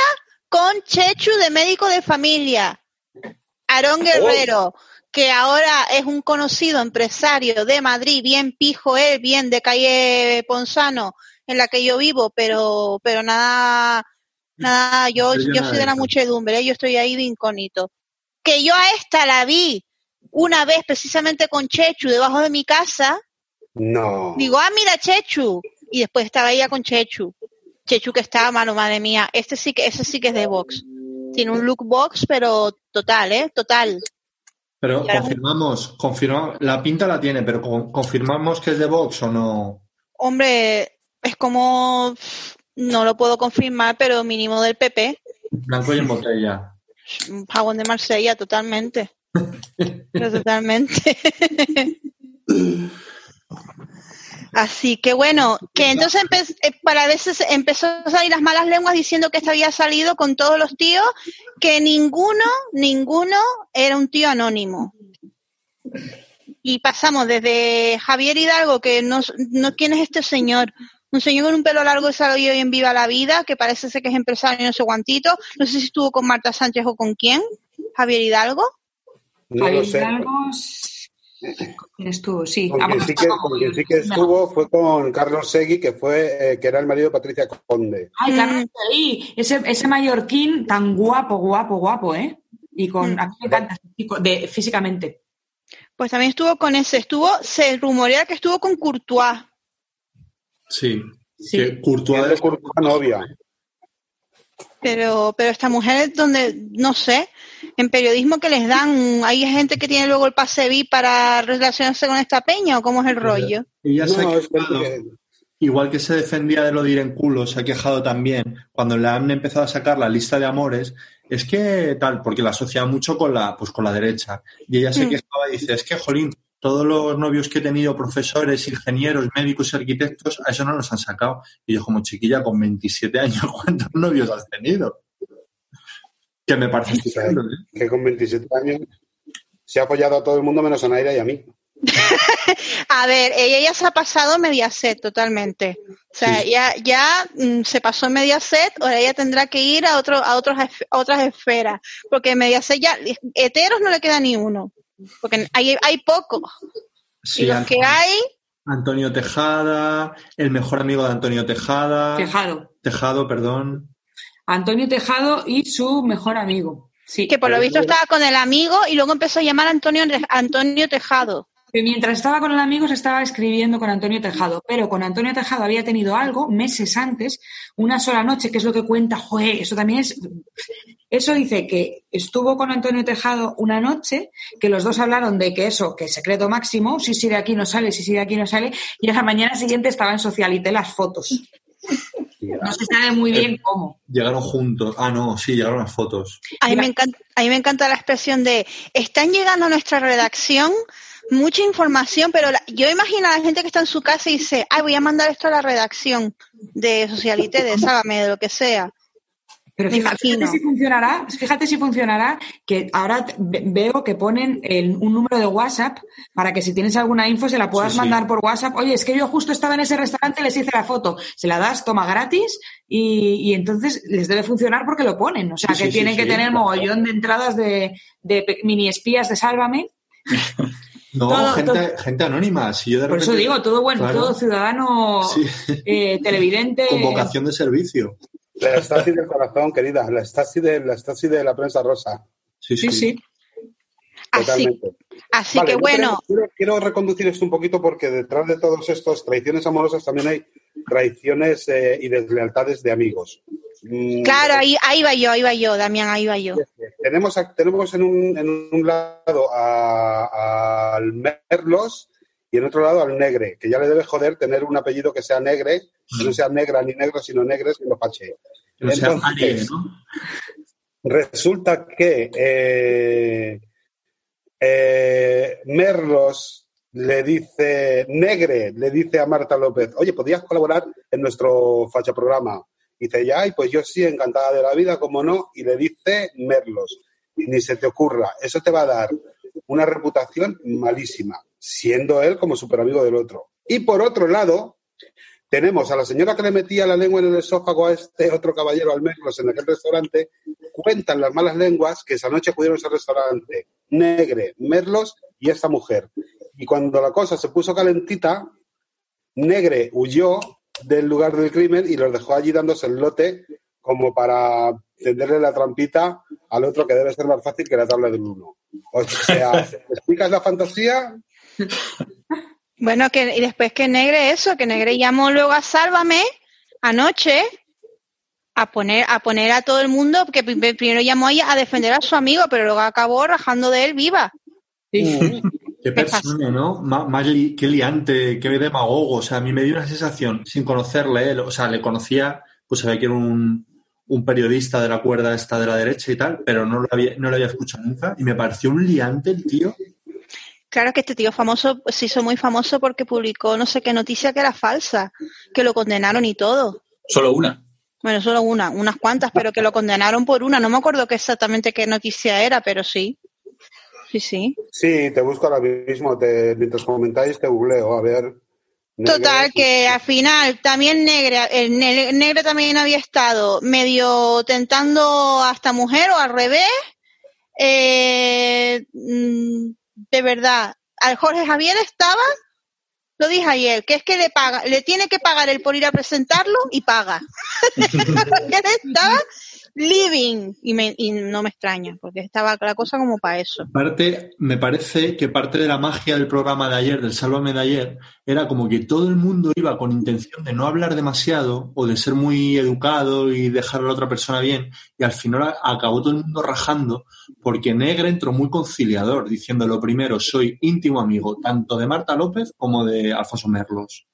con Chechu de médico de familia. Aarón Guerrero, que ahora es un conocido empresario de Madrid, bien pijo él, bien de calle Ponzano, en la que yo vivo, pero, pero nada, nada, yo, yo soy de la muchedumbre, ¿eh? yo estoy ahí de incógnito. Que yo a esta la vi una vez precisamente con Chechu debajo de mi casa, No. Digo, ah, mira, Chechu. Y después estaba ella con Chechu. Chechu que estaba, mano, madre mía. Este sí que, ese sí que es de Vox. Tiene un look Vox, pero total, ¿eh? Total. Pero confirmamos, confirmamos, la pinta la tiene, pero con- confirmamos que es de Vox o no. Hombre, es como, no lo puedo confirmar, pero mínimo del PP. Blanco y en botella. Un Jabón de Marsella, totalmente. <laughs> Pero totalmente. <laughs> Así que bueno, que entonces empe- eh, para veces empezó a salir las malas lenguas diciendo que esto había salido con todos los tíos, que ninguno, ninguno era un tío anónimo. Y pasamos desde Javier Hidalgo, que no, no quién es este señor, un señor con un pelo largo que salió hoy en Viva la Vida, que parece ser que es empresario, no sé cuantito, no sé si estuvo con Marta Sánchez o con quién, Javier Hidalgo. No lo Javier sé. Hidalgo, ¿Quién estuvo? Sí. Con Ah, quien bueno, sí que, estaba con quien sí que estuvo fue con Carlos Segui, que fue eh, que era el marido de Patricia Conde. Ay, Carlos Mm. Seguí, ese, ese mallorquín tan guapo, guapo, guapo, ¿eh? Y con, Mm. a mí me encanta de, físicamente. Pues también estuvo con ese, estuvo, se rumorea que estuvo con Courtois. Sí. Sí. Que Courtois es- Courtois novia. Pero, pero esta mujer es donde, no sé, en periodismo que les dan, hay gente que tiene luego el pase VIP para relacionarse con esta peña o cómo es el rollo. ella se ha No, quejado. que- Igual que se defendía de lo de ir en culo, se ha quejado también cuando le han empezado a sacar la lista de amores. Es que tal, porque la asocia mucho con la, pues con la derecha. Y ella se Mm. quejaba y dice, es que, jolín, todos los novios que he tenido, profesores, ingenieros, médicos y arquitectos, a eso no los han sacado. Y yo como chiquilla, con 27 años, <laughs> ¿cuántos novios has tenido? Que me parece ¿eh? que con 27 años se ha apoyado a todo el mundo menos a Naira y a mí. <laughs> A ver, ella ya se ha pasado Mediaset totalmente. O sea, Sí. ya, ya mm, se pasó en Mediaset, ahora ella tendrá que ir a otro, a otros, a otras esferas. Porque en Mediaset ya, heteros no le queda ni uno. Porque hay, hay pocos. Sí, y los Antonio, que hay, Antonio Tejada, el mejor amigo de Antonio Tejada. Tejado. Tejado, perdón. Antonio Tejado y su mejor amigo. Sí. que por lo visto estaba con el amigo y luego empezó a llamar a Antonio, Antonio Tejado. Que mientras estaba con el amigo se estaba escribiendo con Antonio Tejado, pero con Antonio Tejado había tenido algo meses antes, una sola noche, que es lo que cuenta, joder, eso también es... Eso dice que estuvo con Antonio Tejado una noche, que los dos hablaron de que eso, que secreto máximo, si sí de aquí no sale, si sí de aquí no sale, y a la mañana siguiente estaba en Socialite las fotos. No se sabe muy bien cómo. Llegaron juntos. Ah, no, sí, llegaron las fotos. A mí, me encanta, a mí me encanta la expresión de, están llegando a nuestra redacción mucha información, pero la- yo imagino a la gente que está en su casa y dice, ay, voy a mandar esto a la redacción de Socialité, de Sábame, de lo que sea. Pero fíjate, si funcionará, fíjate si funcionará, que ahora veo que ponen el- un número de WhatsApp para que si tienes alguna info se la puedas Sí, sí. mandar por WhatsApp. Oye, es que yo justo estaba en ese restaurante, les hice la foto, se la das, toma gratis y, y entonces les debe funcionar porque lo ponen. O sea, Sí, que sí, sí, tienen que sí, tener mogollón de entradas de, mini espías de Sálvame. <laughs> No, Todo- gente, todo- gente anónima. Si yo de Por eso digo, todo bueno, Claro. todo ciudadano Sí. eh, <laughs> televidente. Con vocación de servicio. La Stasi del corazón, querida. La Stasi de la, Stasi de la prensa rosa. Sí, sí. Sí. Así, Totalmente. así Vale, que no bueno, quiero reconducir esto un poquito porque detrás de todos estos traiciones amorosas también hay traiciones eh, y deslealtades de amigos. Mm, claro, ahí, ahí va yo, ahí va yo, Damián, ahí va yo. Tenemos, a- tenemos en, un, en un lado a- al Merlos y en otro lado al Negre, que ya le debe joder tener un apellido que sea Negre, que no sea negra ni negro, sino Negres que lo pache. Sea, Entonces. Resulta que eh, eh, Merlos le dice, Negre, le dice a Marta López, oye, ¿podrías colaborar en nuestro facha programa? Y dice ella, ay, pues yo sí, encantada de la vida, como no, y le dice Merlos, y ni se te ocurra, eso te va a dar una reputación malísima, siendo él como super amigo del otro. Y por otro lado, tenemos a la señora que le metía la lengua en el esófago a este otro caballero al Merlos en aquel restaurante, cuentan las malas lenguas que esa noche acudieron a ese restaurante Negre, Merlos y esta mujer. Y cuando la cosa se puso calentita, Negre huyó del lugar del crimen y los dejó allí dándose el lote como para tenderle la trampita al otro que debe ser más fácil que la tabla del uno. O sea, ¿me <laughs> ¿explicas la fantasía? Bueno, que, y después que Negre eso, que Negre llamó luego a Sálvame anoche a poner, a poner a todo el mundo, que pri- primero llamó ella a defender a su amigo, pero luego acabó rajando de él viva. Sí. Qué persona, ¿no? Má- Más, li- qué liante, qué demagogo. O sea, a mí me dio una sensación, sin conocerle, él, o sea, le conocía, pues sabía que era un, un periodista de la cuerda esta de la derecha y tal, pero no lo había, no lo había escuchado nunca y me pareció un liante el tío. Claro que este tío famoso se hizo muy famoso porque publicó no sé qué noticia que era falsa, que lo condenaron y todo. Solo una. Bueno, solo una, unas cuantas, pero que lo condenaron por una. No me acuerdo qué exactamente qué noticia era, pero sí. Sí, sí. Sí, te busco ahora mismo, te, mientras comentáis te googleo, a ver. Total, que al final también Negre, el ne- Negre también había estado medio tentando a esta mujer o al revés. Eh, mm, de verdad, al Jorge Javier estaba, lo dije ayer, que es que le paga, le tiene que pagar él por ir a presentarlo y paga. <laughs> Estaba living y, no me extraña, porque estaba la cosa como para eso. Parte, me parece que parte de la magia del programa de ayer, del Sálvame de ayer, era como que todo el mundo iba con intención de no hablar demasiado o de ser muy educado y dejar a la otra persona bien, y al final acabó todo el mundo rajando porque Negre entró muy conciliador, diciendo lo primero, soy íntimo amigo tanto de Marta López como de Alfonso Merlos.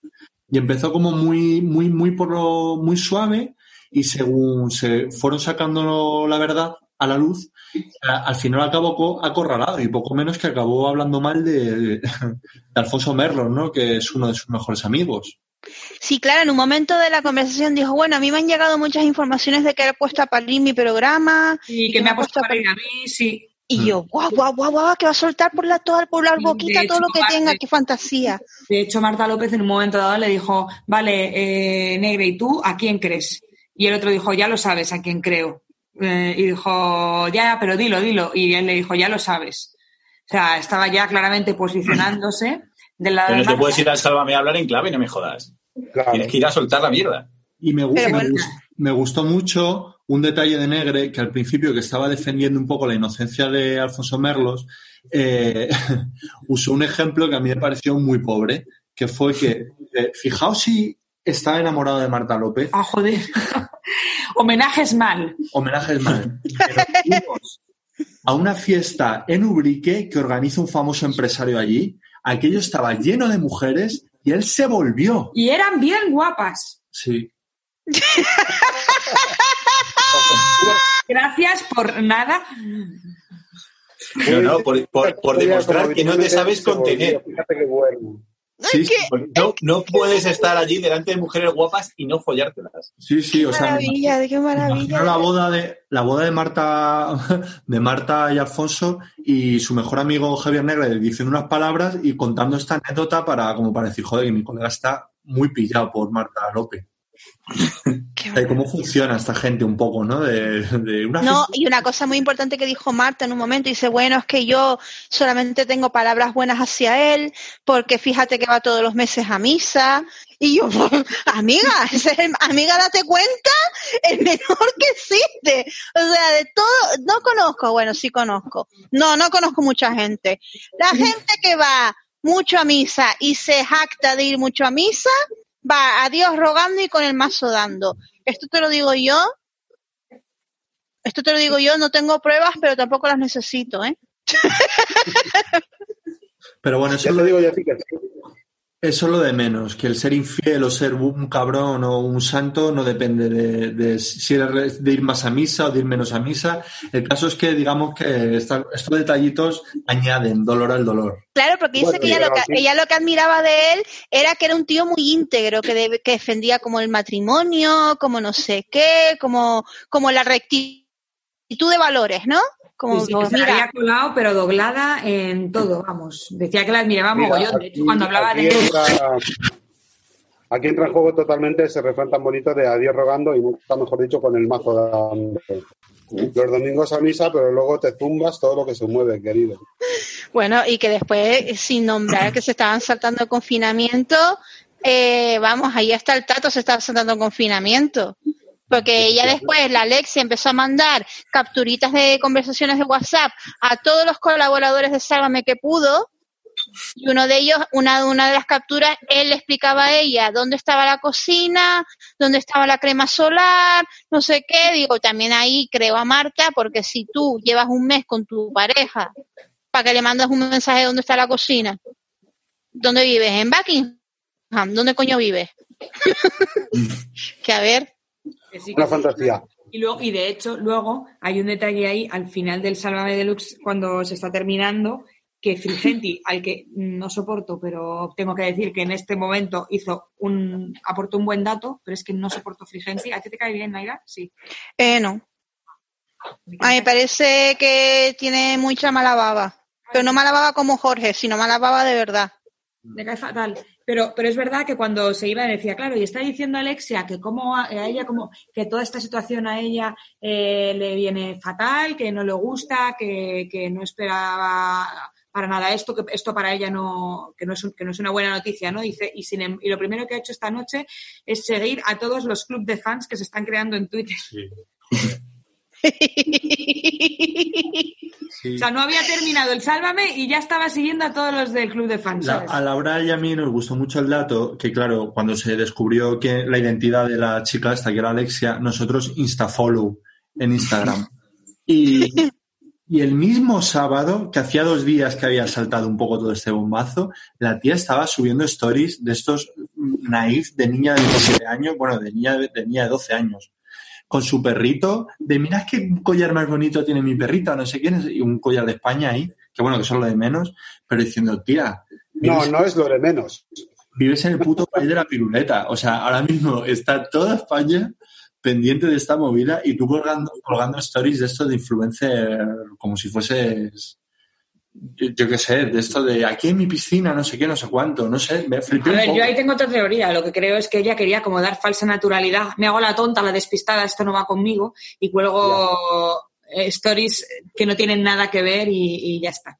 Y empezó como muy, muy, muy por muy suave, y según se fueron sacando la verdad a la luz, a- al final acabó co- acorralado y poco menos que acabó hablando mal de, de Alfonso Merlos, ¿no? Que es uno de sus mejores amigos. Sí, claro, en un momento de la conversación dijo, bueno, a mí me han llegado muchas informaciones de que he puesto a parir mi programa. Y que me ha puesto para ir a mí, sí. Y yo, guau, guau, guau, guau, que va a soltar por la toda por la boquita todo lo que Marta- tenga, qué fantasía. De hecho, Marta López en un momento dado le dijo, vale, eh, Negre, ¿y tú a quién crees? Y el otro dijo, ya lo sabes a quién creo. Eh, y dijo, ya, pero dilo, dilo. Y él le dijo, ya lo sabes. O sea, estaba ya claramente posicionándose <clears throat> del lado Pero de no te puedes ir al Sálvame a hablar en clave, no me jodas. Claro. Tienes que ir a soltar la mierda. Y me, gu- Pero me bueno. gus- me gustó mucho un detalle de Negre que al principio que estaba defendiendo un poco la inocencia de Alfonso Merlos, eh, <laughs> usó un ejemplo que a mí me pareció muy pobre, que fue que, eh, fijaos si estaba enamorado de Marta López, Ah, joder. <laughs> Homenajes mal. homenajes mal. Pero fuimos a una fiesta en Ubrique que organiza un famoso empresario allí. Aquello estaba lleno de mujeres y él se volvió. Y eran bien guapas. Sí. Gracias por nada. No, no, por, por- por demostrar que no te sabes contener. Fíjate qué bueno. Sí, sí, No, no puedes estar allí delante de mujeres guapas y no follártelas. sí, sí, o Qué sea, me maravilla, qué imagino maravilla. la boda de la boda de Marta <laughs> de Marta y Alfonso y su mejor amigo Javier Negre diciendo unas palabras y contando esta anécdota para como para decir, joder, que mi colega está muy pillado por Marta López. ¿Cómo funciona esta gente un poco, no? De, de una No, y una cosa muy importante que dijo Marta en un momento, dice, bueno, es que yo solamente tengo palabras buenas hacia él, porque fíjate que va todos los meses a misa. Y yo, <laughs> amiga, <laughs> amiga, date cuenta, el menor que existe. O sea, de todo, no conozco, bueno, sí conozco. No, no conozco mucha gente. La <laughs> gente que va mucho a misa y se jacta de ir mucho a misa, va a Dios rogando y con el mazo dando. Esto te lo digo yo, esto te lo digo yo, no tengo pruebas, pero tampoco las necesito, ¿eh? Pero bueno, eso Ya lo, digo yo, sí. Eso es lo de menos, que el ser infiel o ser un cabrón o un santo no depende de, de si eres de ir más a misa o de ir menos a misa. El caso es que digamos que esta- estos detallitos añaden dolor al dolor. Claro, porque dice Bueno, que ella lo que, ella lo que admiraba de él era que era un tío muy íntegro, que, de- que defendía como el matrimonio, como no sé qué, como, como la rectitud de valores, ¿no? Como, Sí, sí, pues, se mira, había colado, pero doblada en todo, vamos. Decía que la admiraba Mira, mogollón. De hecho, cuando hablaba aquí de entra, aquí entra en juego totalmente ese refrán tan bonito de a Dios rogando y nunca mejor dicho con el mazo dando. Los domingos a misa, pero luego te zumbas todo lo que se mueve, querido. bueno, y que después, sin nombrar que se estaban saltando el confinamiento, eh, vamos, ahí está el tato, se estaba saltando el confinamiento. Porque ella después, la Alexia, empezó a mandar capturitas de conversaciones de WhatsApp a todos los colaboradores de Sálvame que pudo. Y uno de ellos, una, una de las capturas, él le explicaba a ella dónde estaba la cocina, dónde estaba la crema solar, no sé qué. Digo, también ahí creo a Marta, porque si tú llevas un mes con tu pareja, para que le mandas un mensaje de dónde está la cocina. ¿Dónde vives? ¿En Buckingham? ¿Dónde coño vives? <laughs> que a ver, sí, Una fantasía. Y, luego, y de hecho, luego hay un detalle ahí al final del Sálvame Deluxe, cuando se está terminando, que Frigenti, <laughs> al que no soporto, pero tengo que decir que en este momento hizo un, aportó un buen dato, pero es que no soporto Frigenti. ¿A ti te cae bien, Naira? Sí. eh, no. A mí me parece que tiene mucha mala baba. Pero no mala baba como Jorge, sino mala baba de verdad. Me cae fatal. Pero, pero es verdad que cuando se iba decía, claro, y está diciendo Alexia que como a, a ella, como que toda esta situación a ella eh, le viene fatal, que no le gusta, que, que no esperaba para nada esto, que esto para ella no, que no es, un- que no es una buena noticia, ¿no? Dice, y, sin, em- y lo primero que ha hecho esta noche es seguir a todos los clubes de fans que se están creando en Twitter. <laughs> O sea, no había terminado el Sálvame y ya estaba siguiendo a todos los del club de fans. La- a Laura y a mí nos gustó mucho el dato que, claro, cuando se descubrió que la identidad de la chica esta, que era Alexia, nosotros instafollow en Instagram. Y, y el mismo sábado, que hacía dos días que había saltado un poco todo este bombazo, la tía estaba subiendo stories de estos naif de niña de 17 años, bueno, de niña de, de niña de 12 años, con su perrito, de mirad qué collar más bonito tiene mi perrita, no sé quién es, y un collar de España ahí, que bueno, que son lo de menos, pero diciendo, tía, No, no es lo de menos. vives en el puto país de la piruleta. O sea, ahora mismo está toda España pendiente de esta movida y tú colgando, colgando stories de esto de influencer como si fueses, yo, qué sé, de esto de aquí en mi piscina, no sé qué, no sé cuánto, no sé, me flipé A un ver, poco. yo ahí tengo otra teoría. Lo que creo es que ella quería como dar falsa naturalidad. Me hago la tonta, la despistada, esto no va conmigo. Y cuelgo eh, stories que no tienen nada que ver y, y ya está.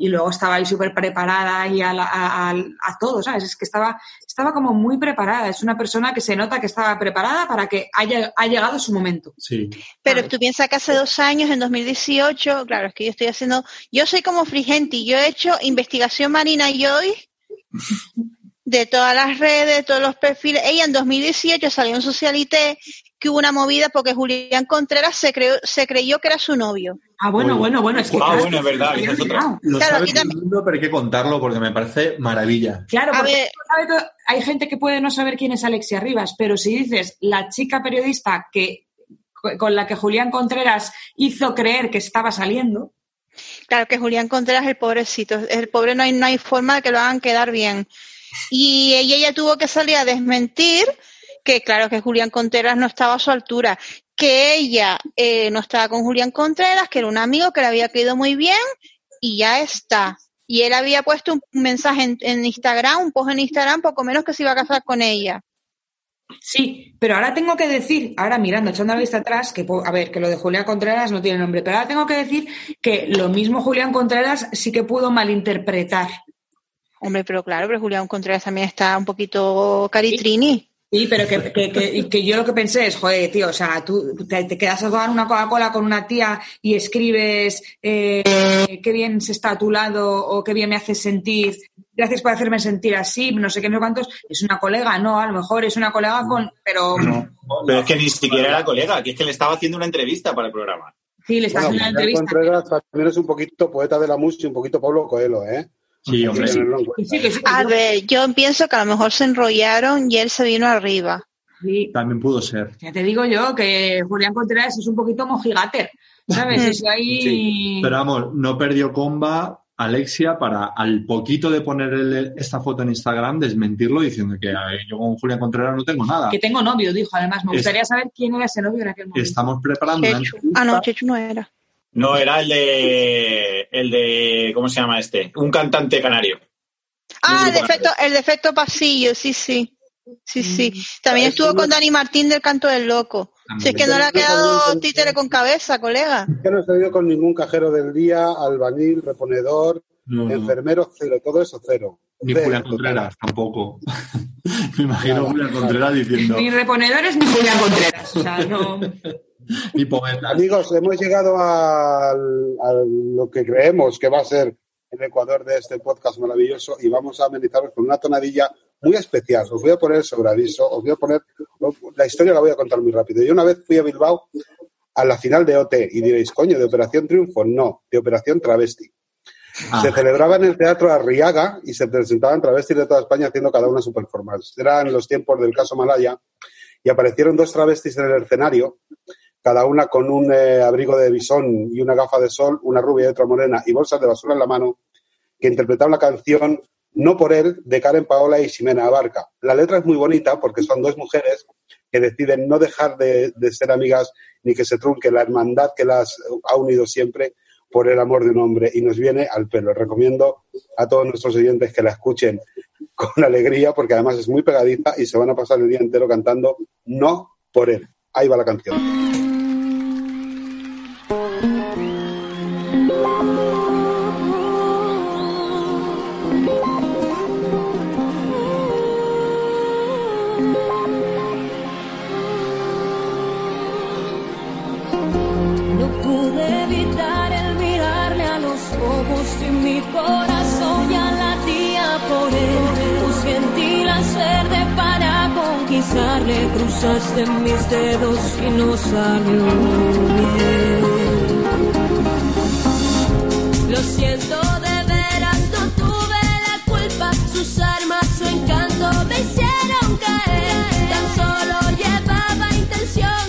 Y luego estaba ahí súper preparada y a, la- a, a- a todo, ¿sabes? Es que estaba, estaba como muy preparada. Es una persona que se nota que estaba preparada para que haya ha llegado su momento. Sí. Pero tú piensas que hace dos años, en 2018, claro, es que yo estoy haciendo, yo soy como Frigenti, yo he hecho investigación Marina y hoy de todas las redes, de todos los perfiles. Ella en 2018 salió en Socialité que hubo una movida porque Julián Contreras se, creó, se creyó que era su novio. Ah, bueno, Oye. bueno, bueno, es que. Ah, claro, bueno, es verdad, es otra. olvidado. Lo Claro, sabe todo el mundo, pero hay que contarlo porque me parece maravilla. Claro, A porque ver. todo- hay gente que puede no saber quién es Alexia Rivas, pero si dices la chica periodista que con la que Julián Contreras hizo creer que estaba saliendo, Claro que Julián Contreras, el pobrecito, el pobre no hay, no hay forma de que lo hagan quedar bien. Y ella, ella tuvo que salir a desmentir que claro que Julián Contreras no estaba a su altura, que ella eh, no estaba con Julián Contreras, que era un amigo que le había caído muy bien y ya está. Y él había puesto un mensaje en, en Instagram, un post en Instagram, poco menos que se iba a casar con ella. Sí, pero ahora tengo que decir, ahora mirando, echando la vista atrás, que a ver, que lo de Julián Contreras no tiene nombre, pero ahora tengo que decir que lo mismo Julián Contreras sí que pudo malinterpretar. Hombre, pero claro, pero Julián Contreras también está un poquito caritrini. Sí, pero que, que, que- y que yo lo que pensé es, joder, tío, o sea, tú te, te quedas a tomar una Coca-Cola con una tía y escribes eh, qué bien se está a tu lado o qué bien me haces sentir, gracias por hacerme sentir así, no sé qué, no sé cuántos, es una colega, no, a lo mejor es una colega con, pero Pero es que ni siquiera era colega, que es que le estaba haciendo una entrevista para el programa. sí, le Bueno, haciendo una entrevista. Contreras también es un poquito poeta de la música y un poquito Pablo Coelho, ¿eh? A ver, yo pienso que a lo mejor se enrollaron y él se vino arriba. sí. También pudo ser. Ya te digo yo que Julián Contreras es un poquito mojigater, ¿sabes? Mm. Ahí... Sí. Pero vamos, no perdió comba Alexia para al poquito de poner esta foto en Instagram desmentirlo diciendo que ver, yo con Julián Contreras no tengo nada. Que tengo novio, dijo. Además, me Es- gustaría saber quién era ese novio en aquel momento. Estamos preparando Chechu. Ah, no, Chechu no era. No, era el de. El de. ¿Cómo se llama este? Un cantante canario. Ah, el defecto, el defecto pasillo, sí, sí. Sí, sí. También Ah, estuvo con Dani Martín del Canto del Loco. Si es que no le ha quedado también- títere con cabeza, colega. Que no he salido con ningún cajero del día, albañil, reponedor, No, no. enfermero, cero, todo eso cero. Ni Cero, Julián total. Contreras tampoco. <laughs> Me imagino nada. Contreras diciendo, Ni reponedores ni Julián Contreras. O sea, no. <laughs> <laughs> ni. Amigos, hemos llegado a lo que creemos que va a ser el Ecuador de este podcast maravilloso y vamos a amenizaros con una tonadilla muy especial. Os voy a poner sobre aviso, os voy a poner, la historia la voy a contar muy rápido. Yo una vez fui a Bilbao a la final de OT y diréis, coño, ¿de Operación Triunfo? No, de Operación Travesti. Ah, Se celebraba en el Teatro Arriaga y se presentaban travestis de toda España haciendo cada una su performance. Eran los tiempos del caso Malaya y aparecieron dos travestis en el escenario, cada una con un eh, abrigo de bisón y una gafa de sol, una rubia y otra morena y bolsas de basura en la mano, que interpretaban la canción No por él de Karen Paola y Ximena Abarca. La letra es muy bonita porque son dos mujeres que deciden no dejar de, de ser amigas ni que se trunque la hermandad que las ha unido siempre por el amor de un hombre y nos viene al pelo. Recomiendo a todos nuestros oyentes que la escuchen con alegría porque además es muy pegadiza y se van a pasar el día entero cantando No por él. Ahí va la canción. Cruzaste mis dedos y no salió bien. Lo siento de veras, no tuve la culpa. Sus armas, su encanto me hicieron caer. Tan solo llevaba intención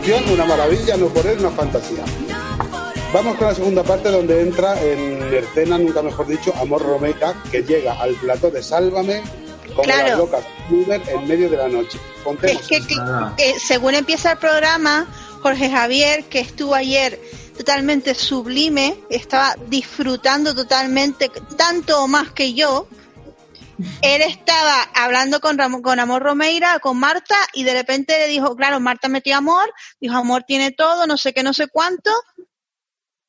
canción, una maravilla, no por él, una fantasía. Vamos con la segunda parte donde entra en escena, nunca mejor dicho, Amor Romeca, que llega al plató de Sálvame como Claro. las locas Uber en medio de la noche. Es Contemos. que, que- que según empieza el programa, Jorge Javier, que estuvo ayer totalmente sublime, estaba disfrutando totalmente, tanto o más que yo. Él estaba hablando con, Amor Romeira, con Marta, y de repente le dijo, claro, Marta metió amor, dijo, amor tiene todo, no sé qué, no sé cuánto,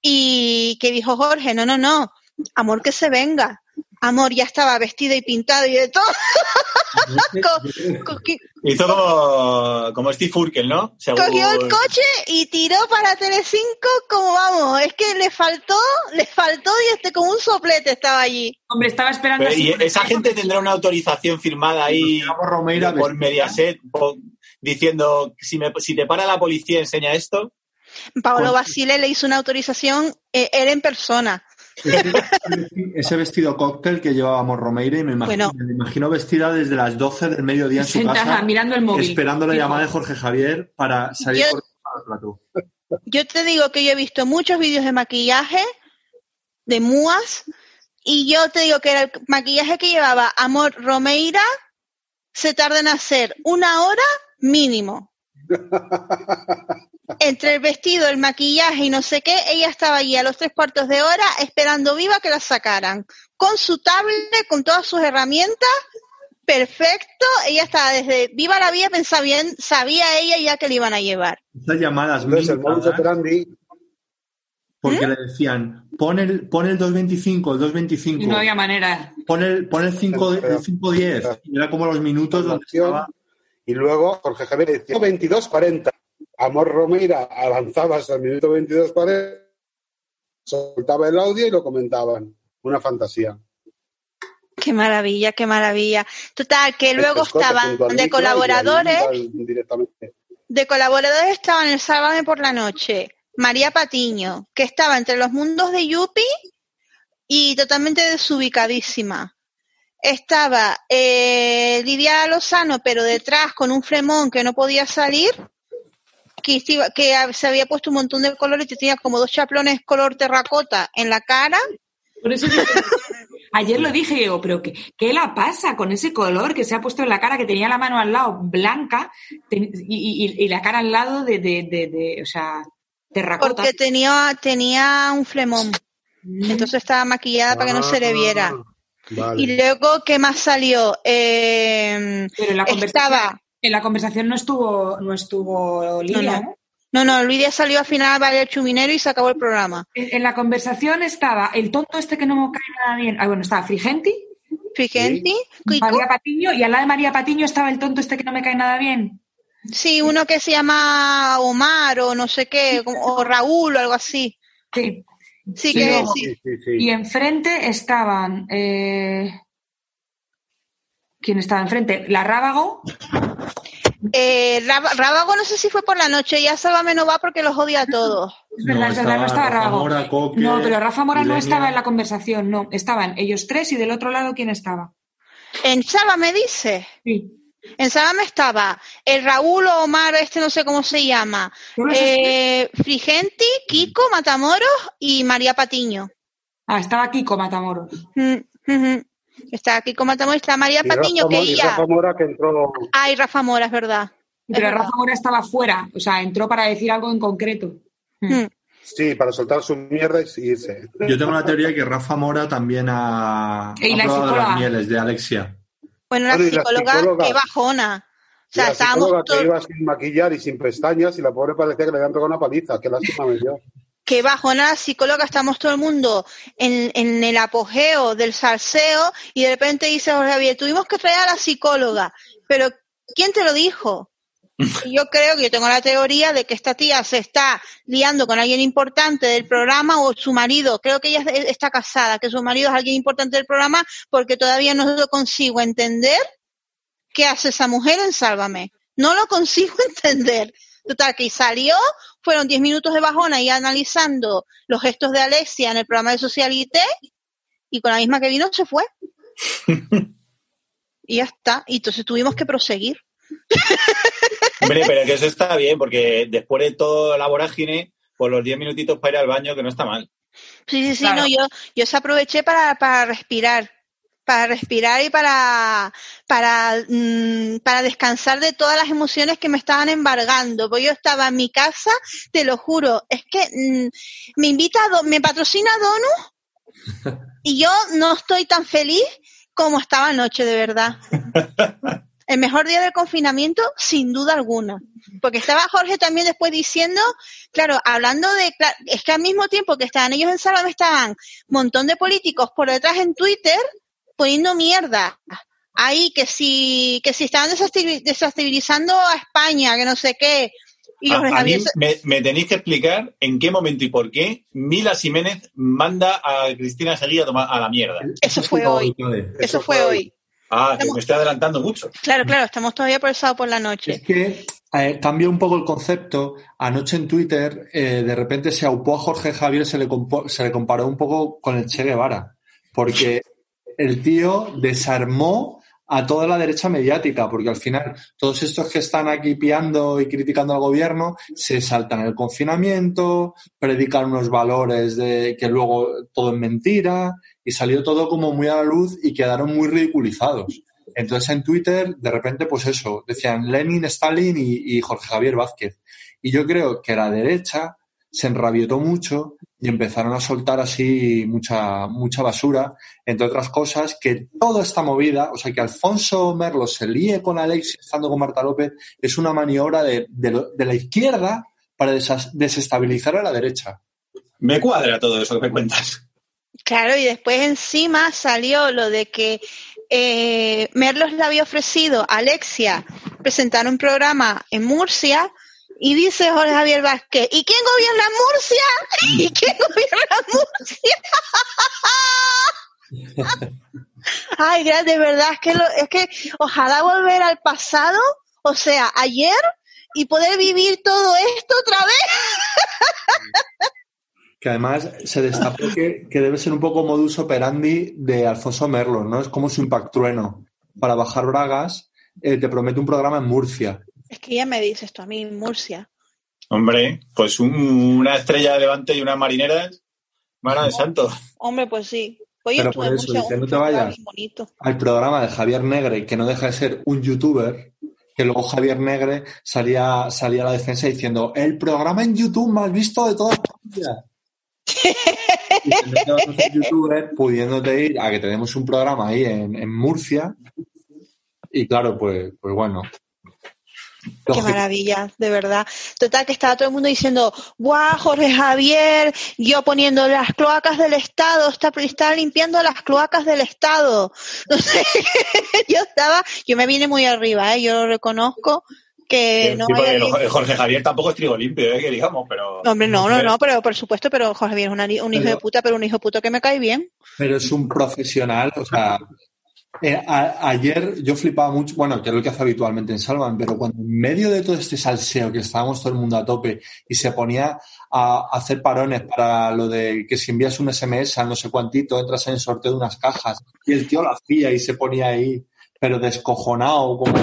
y que dijo Jorge, no, no, no, amor que se venga. Amor ya estaba vestido y pintado y de todo. <laughs> <laughs> Co- <laughs> co- Hizo como, Steve Urkel, ¿no? Según- cogió el coche y tiró para Telecinco como vamos, es que le faltó, le faltó y este como un soplete estaba allí. Hombre, estaba esperando Pero, y esa gente tendrá una autorización firmada ahí Romeira por vestida. Mediaset diciendo si, me, si te para la policía enseña esto. Paolo Con- Basile le hizo una autorización, eh, él en persona. <laughs> Ese vestido cóctel que llevábamos Romeira y me imagino, Bueno. me imagino vestida desde las 12 del mediodía en su casa, mirando el móvil. esperando la llamada de Jorge Javier para salir Yo- para el plató. Yo te digo que yo he visto muchos vídeos de maquillaje, de MUAS, y yo te digo que era el maquillaje que llevaba Amor Romeira se tarda en hacer una hora mínimo. Entre el vestido, el maquillaje y no sé qué, ella estaba allí a los tres cuartos de hora esperando viva que la sacaran. Con su tablet, con todas sus herramientas, perfecto. Ella estaba desde viva la vida, pensaba bien, sabía ella ya que le iban a llevar. Esas llamadas porque ¿Mm? le decían, pon el, pon el 225, el 225, Y no había manera. pon el, pon el 5, el 510, y era como los minutos donde estaba. Y luego Jorge Javier decía 22.40. Amor Romeira avanzaba hasta el minuto 22.40, soltaba el audio y lo comentaban. Una fantasía. Qué maravilla, qué maravilla. Total, que luego estaban de colaboradores, de colaboradores estaban el Sálvame por la noche, María Patiño, que estaba entre los mundos de Yupi y totalmente desubicadísima. Estaba eh, Lidia Lozano, pero detrás con un fremón que no podía salir, que, iba- que se había puesto un montón de colores y tenía como dos chaplones color terracota en la cara. Por eso digo- Ayer lo dije, digo, pero ¿qué, ¿qué la pasa con ese color que se ha puesto en la cara, que tenía la mano al lado blanca ten- y, y- y la cara al lado de, de, de, de- o sea, terracota? Porque tenía, tenía un flemón. Entonces estaba maquillada para que no se le viera. Vale. Y luego, ¿qué más salió? Eh, Pero en la conversación, estaba, en la conversación no estuvo, no estuvo Lidia, no. ¿no? no, no, Lidia salió al final Vale el Chuminero y se acabó el programa. En, en la conversación estaba el tonto este que no me cae nada bien. Ah, bueno, estaba Frigenti, Frigenti, María Patiño, y al lado de María Patiño estaba el tonto este que no me cae nada bien. sí, uno que se llama Omar o no sé qué, o Raúl o algo así. Sí. Sí, que sí. Sí, sí, sí. Y enfrente estaban. Eh... ¿Quién estaba enfrente? La Rábago. Eh, Rábago no sé si fue por la noche, ya Sálvame no va porque los odia a todos. Es verdad, es verdad, no estaba Rafa Rábago. Mora, Coque, no, pero Rafa Mora no estaba en la conversación, no. Estaban ellos tres y del otro lado, ¿quién estaba? En Sálvame dice. Sí. En Sálvame estaba el Raúl o Omar, este no sé cómo se llama. ¿Tú lo has Eh, Frigenti, Kiko, Matamoros y María Patiño. Ah, estaba Kiko Matamoros. Mm. Está Kiko Matamoros, está María Y Patiño, Rafa, que y ella. Rafa Mora que entró. Ay, Rafa Mora, es verdad. Pero Es verdad. Rafa Mora estaba fuera, o sea, entró para decir algo en concreto. Mm. Sí, para soltar su mierda y irse. Yo tengo la teoría que Rafa Mora también ha, Y ha la probado las mieles de Alexia. Bueno, la Bueno, y la psicóloga, psicóloga. qué bajona. O sea, la estábamos psicóloga todos. que iba sin maquillar y sin pestañas y la pobre parecía que le habían pegado una paliza. Qué lástima me dio. que bajona la psicóloga, estamos todo el mundo en, en el apogeo del salseo y de repente dice Jorge Javier, tuvimos que traer a la psicóloga, pero ¿quién te lo dijo? Y yo creo que yo tengo la teoría de que esta tía se está liando con alguien importante del programa o su marido, creo que ella es- está casada, que su marido es alguien importante del programa porque todavía no lo consigo entender qué hace esa mujer en Sálvame. No lo consigo <laughs> entender. Total, que salió, fueron 10 minutos de bajona y analizando los gestos de Alexia en el programa de Socialité y con la misma que vino se fue. <laughs> y ya está. Y entonces tuvimos que proseguir. Hombre, pero que eso está bien, porque después de toda la vorágine, por los 10 minutitos para ir al baño, que no está mal. Sí, sí, sí, Claro. no, yo, yo se aproveché para, para respirar, para respirar y para, para, mm, para descansar de todas las emociones que me estaban embargando. Porque yo estaba en mi casa, te lo juro, es que mm, me invita, a me patrocina Donu <laughs> y yo no estoy tan feliz como estaba anoche, de verdad. <laughs> El mejor día del confinamiento, sin duda alguna. Porque estaba Jorge también después diciendo, claro, hablando de, es que al mismo tiempo que estaban ellos en Sálvame estaban un montón de políticos por detrás en Twitter poniendo mierda. Ahí que si, que si estaban desestabil- desestabilizando a España, que no sé qué. Y A, mí me tenéis que explicar en qué momento y por qué Mila Jiménez manda a Cristina Seguí a, tomar, a la mierda. Eso fue hoy. Eso fue hoy. Ah, que me estoy adelantando mucho. Claro, claro, estamos todavía por el sábado por la Es noche. que eh, cambió un poco el concepto. Anoche en Twitter, eh, de repente se aupó a Jorge Javier, se le, se le comparó un poco con el Che Guevara, porque el tío desarmó a toda la derecha mediática, porque al final todos estos que están aquí piando y criticando al gobierno se saltan el confinamiento, predican unos valores de que luego todo es mentira y salió todo como muy a la luz y quedaron muy ridiculizados. Entonces en Twitter, de repente, pues eso, decían Lenin, Stalin y, Jorge Javier Vázquez. Y yo creo que la derecha se enrabietó mucho y empezaron a soltar así mucha, mucha basura, entre otras cosas, que toda esta movida, o sea, que Alfonso Merlo se líe con Alexis estando con Marta López, es una maniobra de, de de la izquierda para desestabilizar a la derecha. Me cuadra todo eso que me cuentas. Claro, y después encima salió lo de que eh, Merlos le había ofrecido a Alexia presentar un programa en Murcia y dice Jorge Javier Vázquez, ¿y quién gobierna Murcia? <laughs> ¿Y quién gobierna Murcia? <laughs> Ay, de verdad, es que, lo- es que ojalá volver al pasado, o sea, ayer, y poder vivir todo esto otra vez. <laughs> Que además se destapó que, que debe ser un poco modus operandi de Alfonso Merlo, ¿no? Es como su impactrueno. Para bajar bragas, eh, te promete un programa en Murcia. Es que ya me dices esto a mí, Murcia. Hombre, pues un- una estrella de levante y unas marineras. Mano de santo. Hombre, pues sí. Hoy Pero estuve por en eso, Murcia, no te vayas. al programa de Javier Negre, que no deja de ser un youtuber, que luego Javier Negre salía, salía a la defensa diciendo el programa en YouTube más visto de toda España. <laughs> y te vas a hacer youtuber pudiéndote ir a que tenemos un programa ahí en, en Murcia. Y claro, pues, pues bueno. Qué maravilla, de verdad. Total, que estaba todo el mundo diciendo, ¡guau, Jorge Javier! Yo poniendo las cloacas del Estado, está, está limpiando las cloacas del Estado. <laughs> No sé, yo estaba, yo me vine muy arriba, ¿eh? yo lo reconozco, que no Sí, Jorge Javier tampoco es trigo limpio, ¿eh? que digamos, pero. Hombre, no, no, no, pero por supuesto, pero Jorge Javier es una- un hijo de puta, pero un hijo de puta que me cae bien. pero es un profesional, o sea, eh, a- ayer yo flipaba mucho, bueno, que es lo que hace habitualmente en Salvan, pero cuando en medio de todo este salseo que estábamos todo el mundo a tope y se ponía a hacer parones para lo de que si envías un SMS a no sé cuántito, entras en el sorteo de unas cajas y el tío lo hacía y se ponía ahí, pero descojonado, como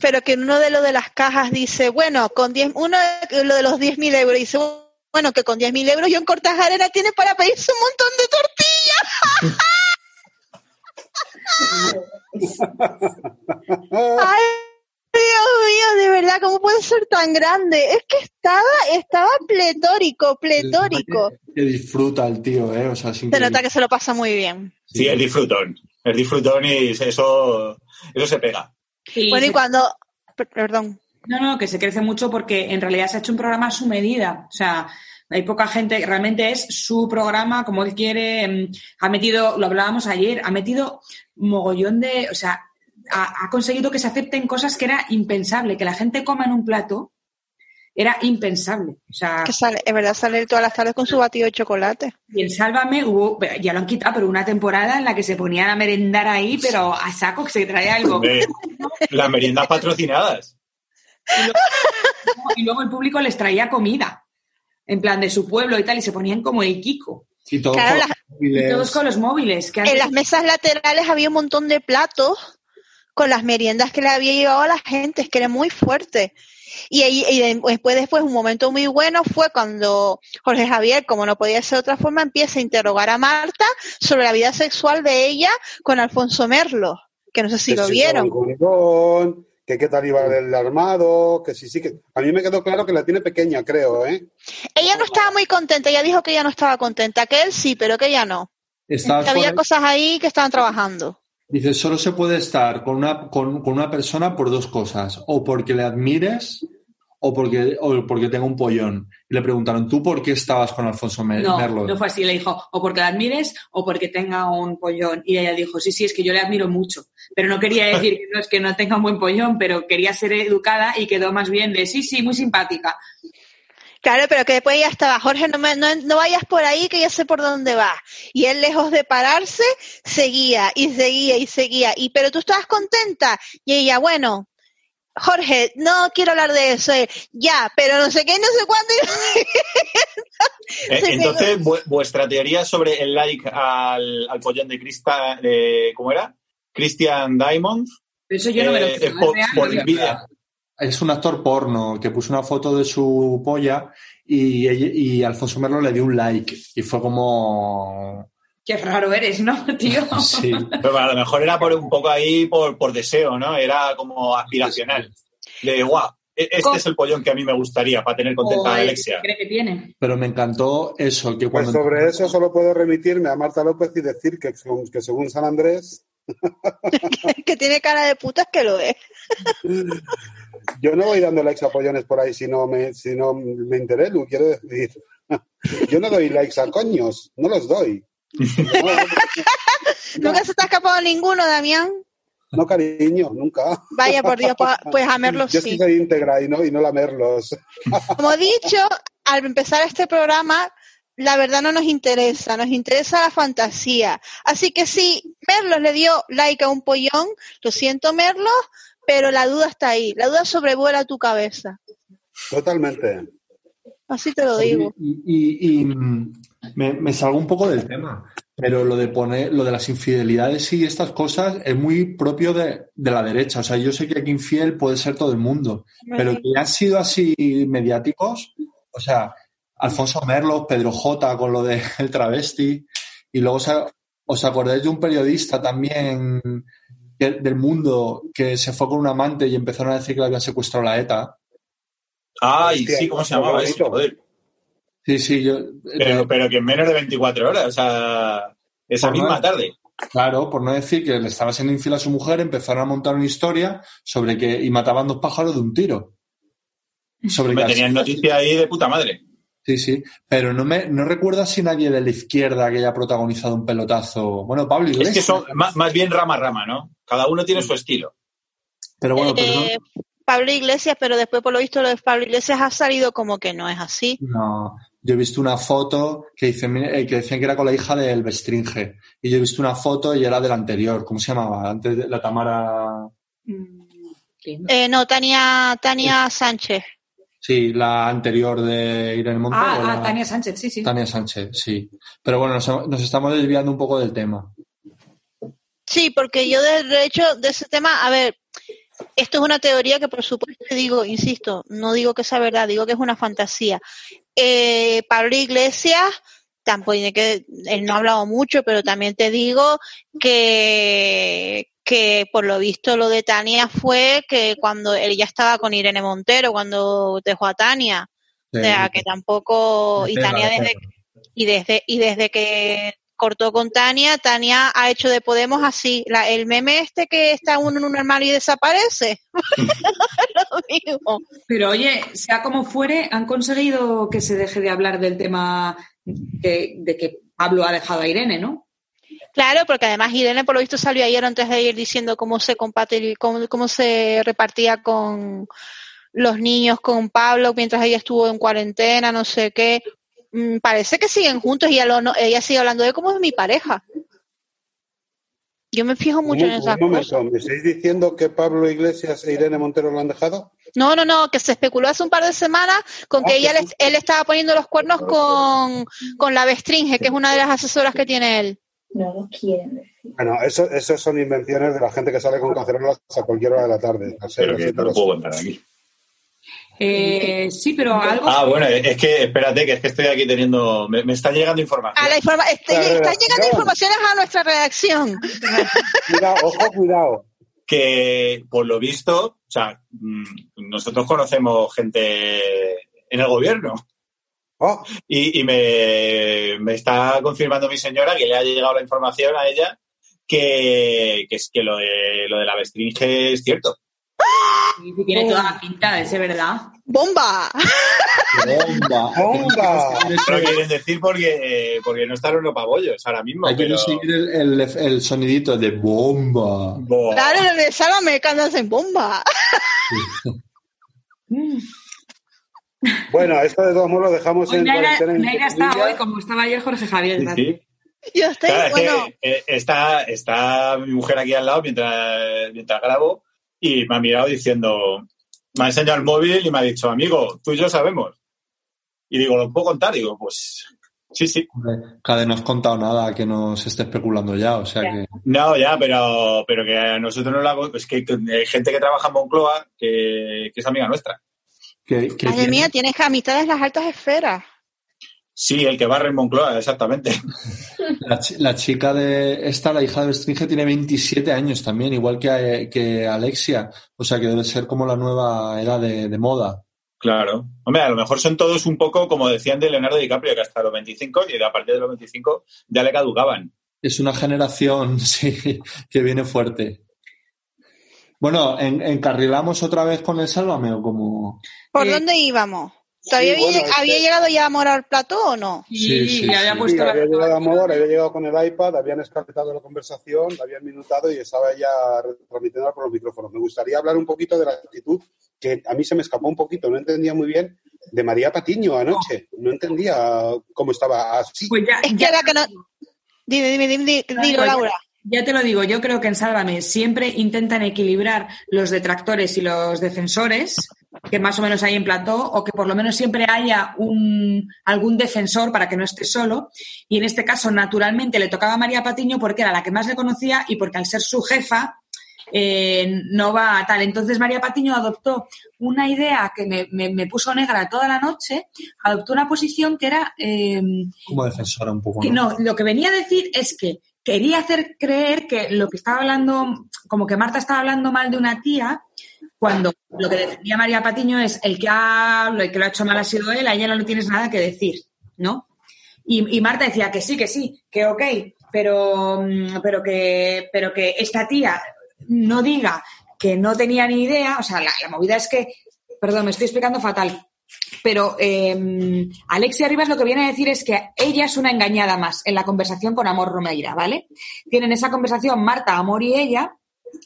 Pero que uno de lo de las cajas dice, bueno, con 10, uno de lo de los 10.000 euros dice, bueno, que con 10.000 euros yo en Cortajarena tiene para pedirse un montón de tortillas. <laughs> Ay, Dios mío, de verdad, ¿cómo puede ser tan grande? Es que estaba, estaba pletórico, pletórico. que disfruta el tío, ¿eh? O sea, es Se nota que se lo pasa muy bien. Sí, el disfrutón. El disfrutón y eso, eso se pega. Y Bueno, y cuando, per- perdón, No, no, que se crece mucho porque en realidad se ha hecho un programa a su medida. O sea, hay poca gente, realmente es su programa, como él quiere. mm, Ha metido, lo hablábamos ayer, ha metido mogollón de. O sea, ha, ha conseguido que se acepten cosas que era impensable. Que la gente coma en un plato era impensable. O sea, que sale, es verdad, sale todas las tardes con su batido de chocolate. y en Sálvame hubo, ya lo han quitado, pero una temporada en la que se ponían a merendar ahí, pero a saco que se traía algo. Las meriendas patrocinadas. Y luego el público les traía comida, en plan de su pueblo y tal, y se ponían como el Kiko. Y todos Claro, con las- Y todos con los móviles. Que En las mesas laterales había un montón de platos con las meriendas que le había llevado a la gente, es que era muy fuerte. Y, ahí- y de- después, después, un momento muy bueno fue cuando Jorge Javier, como no podía ser de otra forma, empieza a interrogar a Marta sobre la vida sexual de ella con Alfonso Merlo, que no sé si que lo si vieron. que qué tal iba el armado, que sí, sí, que a mí me quedó claro que la tiene pequeña, creo, ¿eh? Ella no estaba muy contenta, ella dijo que ella no estaba contenta, que él sí, pero que ella no. Que había cosas ahí que estaban trabajando. Dice, solo se puede estar con una, con, con una persona por dos cosas, o porque le admires o porque, o porque tenga un pollón. Y le preguntaron, ¿tú por qué estabas con Alfonso Mer- No, Merlo? no fue así. Le dijo, o porque la admires o porque tenga un pollón. Y ella dijo, sí, sí, es que yo le admiro mucho. Pero no quería decir que no es que no tenga un buen pollón, pero quería ser educada y quedó más bien de, sí, sí, muy simpática. Claro, pero que después ya estaba, Jorge, no, me- no, no vayas por ahí que ya sé por dónde va. Y él, lejos de pararse, seguía y seguía y seguía. Y, pero tú estabas contenta. Y ella, bueno, Jorge, no quiero hablar de eso. Él, ya, pero no sé qué, no sé cuándo. <laughs> Eh, entonces, vu- vuestra teoría sobre el like al, al pollón de Crista, de, ¿cómo era? Christian Diamond, eso yo no me lo eh, creo. es por, por envidia. Es un actor porno que puso una foto de su polla y, y Alfonso Merlo le dio un like. Y fue como... Qué raro eres, ¿no, tío? <laughs> Sí. Pero a lo mejor era por un poco ahí por, por deseo, ¿no? Era como aspiracional. De, guau, e- este es el pollón que a mí me gustaría para tener contenta a Alexia. que cree que tiene. Pero me encantó eso, que Pues cuando... sobre eso solo puedo remitirme a Marta López y decir que, según- que según San Andrés, <laughs> que tiene cara de putas que lo es. <laughs> yo no voy dando likes a pollones por ahí si no me, si no me enteré, Lu, quiero decir. <laughs> Yo no doy likes a coños, no los doy. No, <laughs> Nunca se te ha escapado ninguno, Damián. no, cariño, nunca. Vaya por Dios, pues- pues a Merlo Yo sí soy íntegra y no, y no la merlos. <laughs> Como he dicho, al empezar este programa, la verdad no nos interesa, nos interesa la fantasía. Así que si Merlos le dio like a un pollón, lo siento Merlos, pero la duda está ahí, la duda sobrevuela tu cabeza. Totalmente. Así te lo digo. Y, y- y, mm, me, me salgo un poco del tema, pero lo de poner, lo de las infidelidades y estas cosas es muy propio de, de la derecha. O sea, yo sé que aquí infiel puede ser todo el mundo, pero que han sido así mediáticos, o sea, Alfonso Merlo, Pedro J con lo del <laughs> travesti, y luego os, os acordáis de un periodista también del mundo que se fue con un amante y empezaron a decir que le habían secuestrado la ETA. Ay, Hostia, sí, ¿cómo se llamaba eso? Joder. Sí, sí, yo... Pero, pero que en menos de 24 horas, o sea, esa misma tarde. Claro, por no decir que le estaba siendo infiel a su mujer, empezaron a montar una historia sobre que y mataban dos pájaros de un tiro. Sobre Me que tenían noticia ahí de puta madre. Sí, sí. Pero no me no recuerdo si nadie de la izquierda que haya protagonizado un pelotazo. Bueno, Pablo Es Iglesias. que son más, más bien rama a rama, ¿no? Cada uno tiene su estilo. Pero bueno, pero no- Eh, Pablo Iglesias, pero después por lo visto lo de Pablo Iglesias ha salido como que no es así. no. Yo he visto una foto que, dice, eh, que decían que era con la hija de Elvestringe. Y yo he visto una foto y era de la anterior. ¿Cómo se llamaba? Antes de la Tamara. Mm. Eh, no, Tania, Tania Sánchez. Sí, la anterior de Irene Montero. Ah, ah, la- Tania Sánchez, sí, sí. Tania Sánchez, sí. Pero bueno, nos, nos estamos desviando un poco del tema. Sí, porque yo de, de hecho de ese tema, a ver, esto es una teoría que por supuesto digo, insisto, no digo que sea verdad, digo que es una fantasía. Eh, Pablo Iglesias, tampoco tiene que, él no ha hablado mucho, pero también te digo que que por lo visto lo de Tania fue que cuando él ya estaba con Irene Montero, cuando dejó a Tania, o sea que tampoco, y Tania de desde, y desde, y desde que cortó con Tania, Tania ha hecho de Podemos así, la, el meme este que está uno en un armario y desaparece. <laughs> Lo mismo. Pero oye, sea como fuere, han conseguido que se deje de hablar del tema de, de que Pablo ha dejado a Irene, ¿no? Claro, porque además Irene por lo visto salió ayer antes de ayer diciendo cómo se cómo, cómo se repartía con los niños con Pablo mientras ella estuvo en cuarentena, no sé qué. Mm, parece que siguen juntos y ella, lo- no- ella sigue hablando de cómo es mi pareja. Yo me fijo mucho un, en un esas cosas. momento, ¿me estáis diciendo que Pablo Iglesias e Irene Montero lo han dejado? No, no, no, que se especuló hace un par de semanas con que Ah, ella que le- él estaba poniendo los cuernos con, con la Bestringe, que es una de las asesoras que tiene él. No lo quieren decir. Bueno, eso, eso son invenciones de la gente que sale con cacerolas a cualquier hora de la tarde. Pero que no lo puedo contar aquí. Eh, sí, pero algo. Ah, bueno, es que espérate, que es que estoy aquí teniendo. Me, me está llegando información. A la informa este- La están llegando informaciones a nuestra redacción. Cuidado, ojo, cuidado. que por lo visto, o sea, mm, nosotros conocemos gente en el gobierno Oh, y, y me, me está confirmando mi señora que le ha llegado la información a ella que, que es que lo de, lo de la Bestringe es cierto. Sí, sí, tiene toda la pinta de ser verdad. ¡Bomba! ¡Bomba! ¡Bomba! No lo quieren decir porque, porque no están los pabollos ahora mismo. Hay que pero- conseguir el, el, el sonidito de bomba. Bo- Claro, lo de Sálvame cuando hacen bomba. <laughs> Bueno, esto de todos modos lo dejamos Hoy en Naira, cuarentena. Naira está hoy como estaba ayer Jorge Javier. Sí. Yo estoy, Claro, es bueno, que eh, está, está mi mujer aquí al lado mientras, mientras grabo y me ha mirado diciendo, me ha enseñado el móvil y me ha dicho, amigo, tú y yo sabemos. Y digo, ¿lo puedo contar? digo, pues sí, sí. Cada no has contado nada que nos esté especulando ya, o sea Ya. que... No, ya, pero, pero que a nosotros no lo hago. Es que que hay gente que trabaja en Moncloa que, que es amiga nuestra. Que, que madre tiene- mía, tienes amistades en las altas esferas. Sí, el que barre en Moncloa, exactamente. <laughs> La, chi- la chica de esta, la hija de Bestringe, tiene 27 años también, igual que, que Alexia. O sea que debe ser como la nueva era de, de moda. Claro. Hombre, a lo mejor son todos un poco como decían de Leonardo DiCaprio, que hasta los 25 y a partir de los 25 ya le caducaban. Es una generación, <laughs> sí, que viene fuerte. Bueno, ¿en- ¿encarrilamos otra vez con el Sálvame o como...? ¿Por Eh, dónde íbamos? ¿Todavía Sí, había, bueno, este- llegado ya a Mora al plató o no? Sí, sí, había sí. puesto Sí, la- había llegado a Modor, había llegado con el iPad, habían escarpetado la conversación, la habían minutado y estaba ya transmitiendo por los micrófonos. Me gustaría hablar un poquito de la actitud que a mí se me escapó un poquito, no entendía muy bien, de María Patiño anoche. No entendía cómo estaba así. Pues ya, Es que ya- era que no... Dime, dime, dime, dime, dilo, no, Laura. Ya te lo digo, yo creo que en Sálvame siempre intentan equilibrar los detractores y los defensores, que más o menos hay en plató, o que por lo menos siempre haya un, algún defensor para que no esté solo. Y en este caso, naturalmente, le tocaba a María Patiño porque era la que más le conocía y porque al ser su jefa, eh, no va a tal. Entonces María Patiño adoptó una idea que me, me- me puso negra toda la noche, adoptó una posición que era... eh, Como defensora un poco, que ¿no? no, lo que venía a decir es que quería hacer creer que lo que estaba hablando, como que Marta estaba hablando mal de una tía, cuando lo que decía María Patiño es el que ha, el que lo ha hecho mal ha sido él, a ella no le tienes nada que decir, ¿no? Y, Marta decía que sí, que sí, que ok, pero, mm, pero, que, pero que esta tía no diga que no tenía ni idea, o sea, la movida es que, perdón, me estoy explicando fatal, pero eh, Alexia Rivas lo que viene a decir es que ella es una engañada más en la conversación con Amor Romeira, ¿vale? Tienen esa conversación Marta, Amor y ella.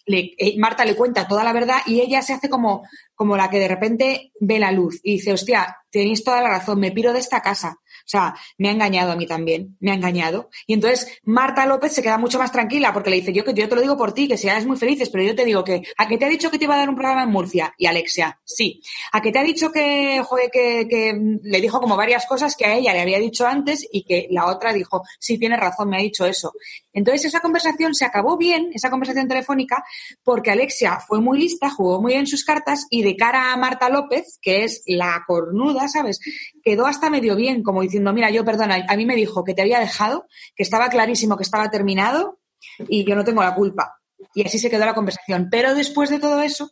eh, Marta le cuenta toda la verdad y ella se hace como, como la que de repente ve la luz y dice, hostia, tenéis toda la razón, me piro de esta casa. O sea, me ha engañado a mí también, me ha engañado. Y entonces Marta López se queda mucho más tranquila porque le dice, yo que yo te lo digo por ti, que seas muy felices, pero yo te digo que, ¿a que te ha dicho que te iba a dar un programa en Murcia? Y Alexia, sí. ¿A que te ha dicho que, que, que mm, le dijo como varias cosas que a ella le había dicho antes y que la otra dijo, sí, tienes razón, me ha dicho eso. Entonces esa conversación se acabó bien, esa conversación telefónica, porque Alexia fue muy lista, jugó muy bien sus cartas y de cara a Marta López, que es la cornuda, ¿sabes? Quedó hasta medio bien, como diciendo, mira, yo perdona, a mí me dijo que te había dejado, que estaba clarísimo que estaba terminado y yo no tengo la culpa. Y así se quedó la conversación. Pero después de todo eso,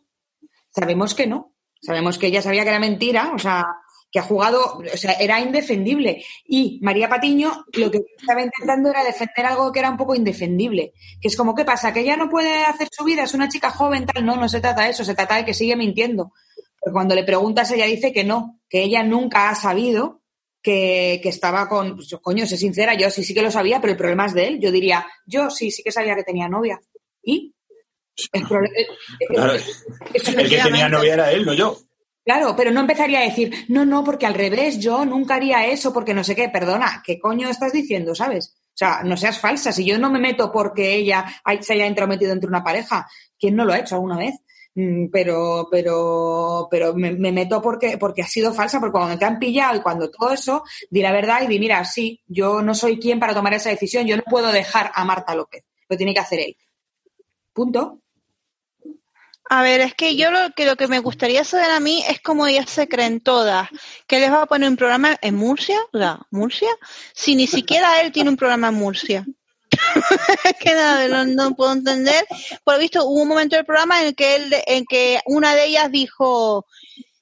sabemos que no. Sabemos que ella sabía que era mentira, o sea, que ha jugado, o sea, era indefendible. Y María Patiño lo que estaba intentando era defender algo que era un poco indefendible. Que es como, ¿qué pasa? ¿Que ella no puede hacer su vida? ¿Es una chica joven? Tal. No, no se trata de eso, se trata de que sigue mintiendo. Pero cuando le preguntas, ella dice que no, que ella nunca ha sabido que, que estaba con. Pues, coño, sé sincera, yo sí, sí que lo sabía, pero el problema es de él. Yo diría, yo sí, sí que sabía que tenía novia. ¿Y? El Claro, el que tenía novia era él, no yo. Claro, pero no empezaría a decir, no, no, porque al revés, yo nunca haría eso, porque no sé qué, perdona, ¿qué coño estás diciendo, sabes? O sea, no seas falsa, si yo no me meto porque ella se haya entrometido entre una pareja, ¿quién no lo ha hecho alguna vez? Mm, Pero, pero, pero me, me meto porque, porque ha sido falsa, porque cuando te han pillado y cuando todo eso, di la verdad y di, mira, sí, yo no soy quien para tomar esa decisión, yo no puedo dejar a Marta López, lo tiene que hacer él. Punto. A ver, es que yo lo que lo que me gustaría saber a mí es cómo ellas se creen todas. Que les va a poner un programa en Murcia? O sea, ¿Murcia? Si ni siquiera él tiene un programa en Murcia. <laughs> que nada, no, no puedo entender. Por lo visto, hubo un momento del programa en el que él, en que una de ellas dijo,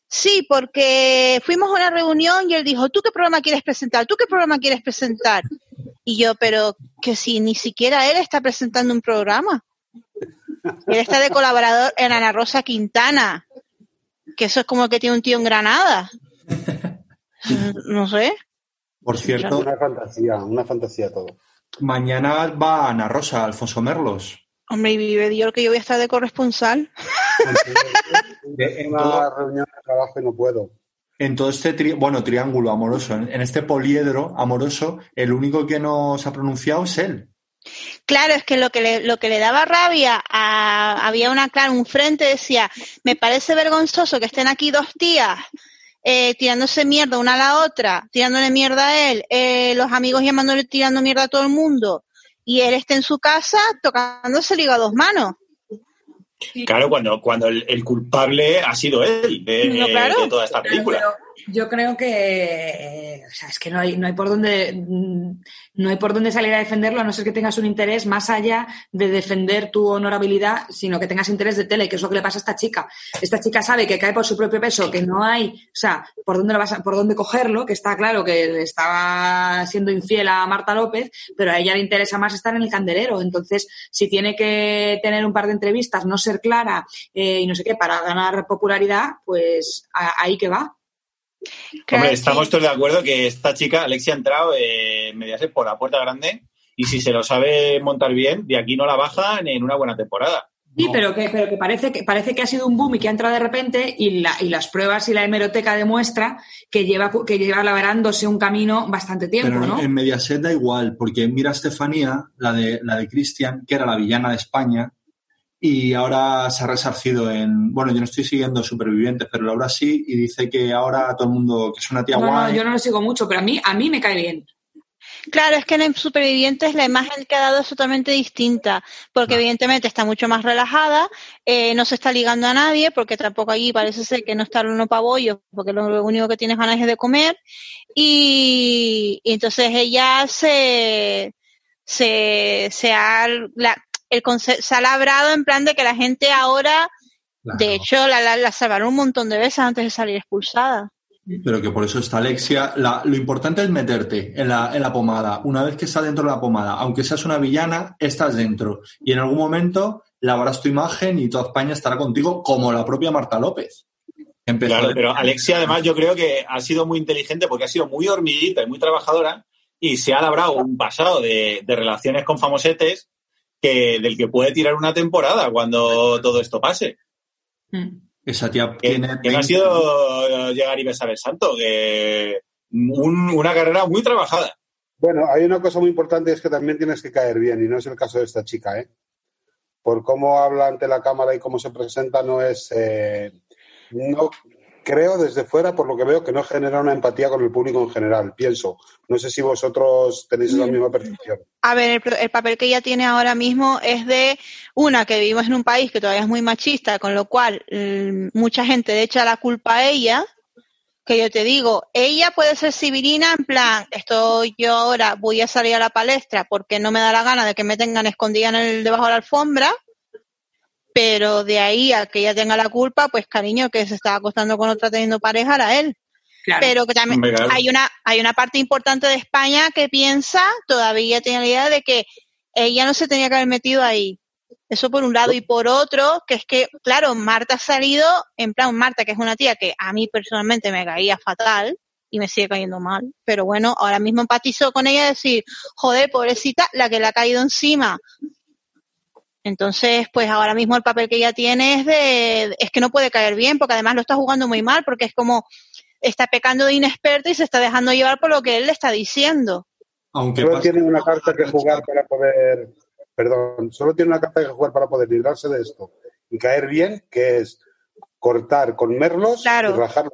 sí, porque fuimos a una reunión y él dijo, ¿tú qué programa quieres presentar? ¿Tú qué programa quieres presentar? Y yo, pero que si ni siquiera él está presentando un programa. Él está de colaborador en Ana Rosa Quintana, que eso es como que tiene un tío en Granada. No sé. Por cierto, Una fantasía, una fantasía todo. mañana va Ana Rosa, Alfonso Merlos. Hombre, y vive Dios que yo voy a estar de corresponsal. En, reunión de trabajo y no puedo. en todo este tri- bueno, triángulo amoroso, en, en este poliedro amoroso, el único que no se ha pronunciado es él. Claro, es que lo que le, lo que le daba rabia a, había una claro, un frente decía, me parece vergonzoso que estén aquí dos tías eh, tirándose mierda una a la otra, tirándole mierda a él, eh, los amigos llamándole tirando mierda a todo el mundo, y él está en su casa tocándose el a dos manos. Claro, cuando, cuando el, el culpable ha sido él de, No, claro. de toda esta película. Pero yo creo que eh, o sea, es que no hay, no hay por dónde mm, no hay por dónde salir a defenderlo, a no ser que tengas un interés más allá de defender tu honorabilidad, sino que tengas interés de tele, que es lo que le pasa a esta chica. Esta chica sabe que cae por su propio peso, que no hay, o sea, por dónde lo vas a- por dónde cogerlo, que está claro que le estaba siendo infiel a Marta López, pero a ella le interesa más estar en el candelero. Entonces, si tiene que tener un par de entrevistas, no ser clara eh, y no sé qué, para ganar popularidad, pues ahí que va. Hombre, estamos todos de acuerdo que esta chica, Alexia, ha entrado en Mediaset por la puerta grande y si se lo sabe montar bien, de aquí no la bajan en una buena temporada. Sí, No. pero que, pero que parece que parece que ha sido un boom y que ha entrado de repente y, la, y las pruebas y la hemeroteca demuestra que lleva que lleva labrándose un camino bastante tiempo, Pero en- ¿no? en Mediaset da igual, porque mira a Estefanía, la de, la de Cristian, que era la villana de España, y ahora se ha resarcido en. Bueno, yo no estoy siguiendo Supervivientes, pero Laura sí, y dice que ahora todo el mundo, que es una tía No, no, guay. yo no lo sigo mucho, pero a mí a mí me cae bien. Claro, es que en Supervivientes la imagen que ha dado es totalmente distinta, porque evidentemente está mucho más relajada, eh, no se está ligando a nadie, porque tampoco allí parece ser que no está el uno pabollo, porque lo único que tienes ganas es de comer, y, y entonces ella se, se, se ha, la- el se ha labrado en plan de que la gente ahora, Claro. de hecho, la, la, la salvaron un montón de veces antes de salir expulsada. Pero que por eso está Alexia. La- lo importante es meterte en la, en la pomada. Una vez que estás dentro de la pomada, aunque seas una villana, estás dentro. Y en algún momento lavarás tu imagen y toda España estará contigo, como la propia Marta López. Empezó Claro, pero Alexia además yo creo que ha sido muy inteligente porque ha sido muy hormiguita y muy trabajadora y se ha labrado un pasado de, de relaciones con famosetes que, del que puede tirar una temporada cuando todo esto pase. Esa tía Que, tiene. que no ha 20 sido llegar y besar el santo, que un- una carrera muy trabajada. Bueno, hay una cosa muy importante y es que también tienes que caer bien, y no es el caso de esta chica, ¿eh? Por cómo habla ante la cámara y cómo se presenta, no es. eh, no creo desde fuera, por lo que veo, que no genera una empatía con el público en general, pienso. No sé si vosotros tenéis la misma percepción. A ver, el, el papel que ella tiene ahora mismo es de una que vivimos en un país que todavía es muy machista, con lo cual mm, mucha gente le echa la culpa a ella. Que yo te digo, ella puede ser civilina en plan, estoy yo ahora voy a salir a la palestra porque no me da la gana de que me tengan escondida en el, debajo de la alfombra, pero de ahí a que ella tenga la culpa, pues cariño, que se estaba acostando con otra teniendo pareja era él. Claro. pero que también hay una hay una parte importante de España que piensa todavía tiene la idea de que ella no se tenía que haber metido ahí. Eso por un lado. Y por otro que es que claro Marta ha salido en plan Marta que es una tía que a mí personalmente me caía fatal y me sigue cayendo mal. Pero bueno ahora mismo empatizo con ella y decir joder pobrecita la que le ha caído encima entonces, pues ahora mismo el papel que ella tiene es de, es que no puede caer bien, porque además lo está jugando muy mal, porque es como, está pecando de inexperta y se está dejando llevar por lo que él le está diciendo. Aunque Solo tiene una carta que jugar para poder. Perdón, solo tiene una carta que jugar para poder librarse de esto y caer bien, que es cortar con merlos Claro. y rajar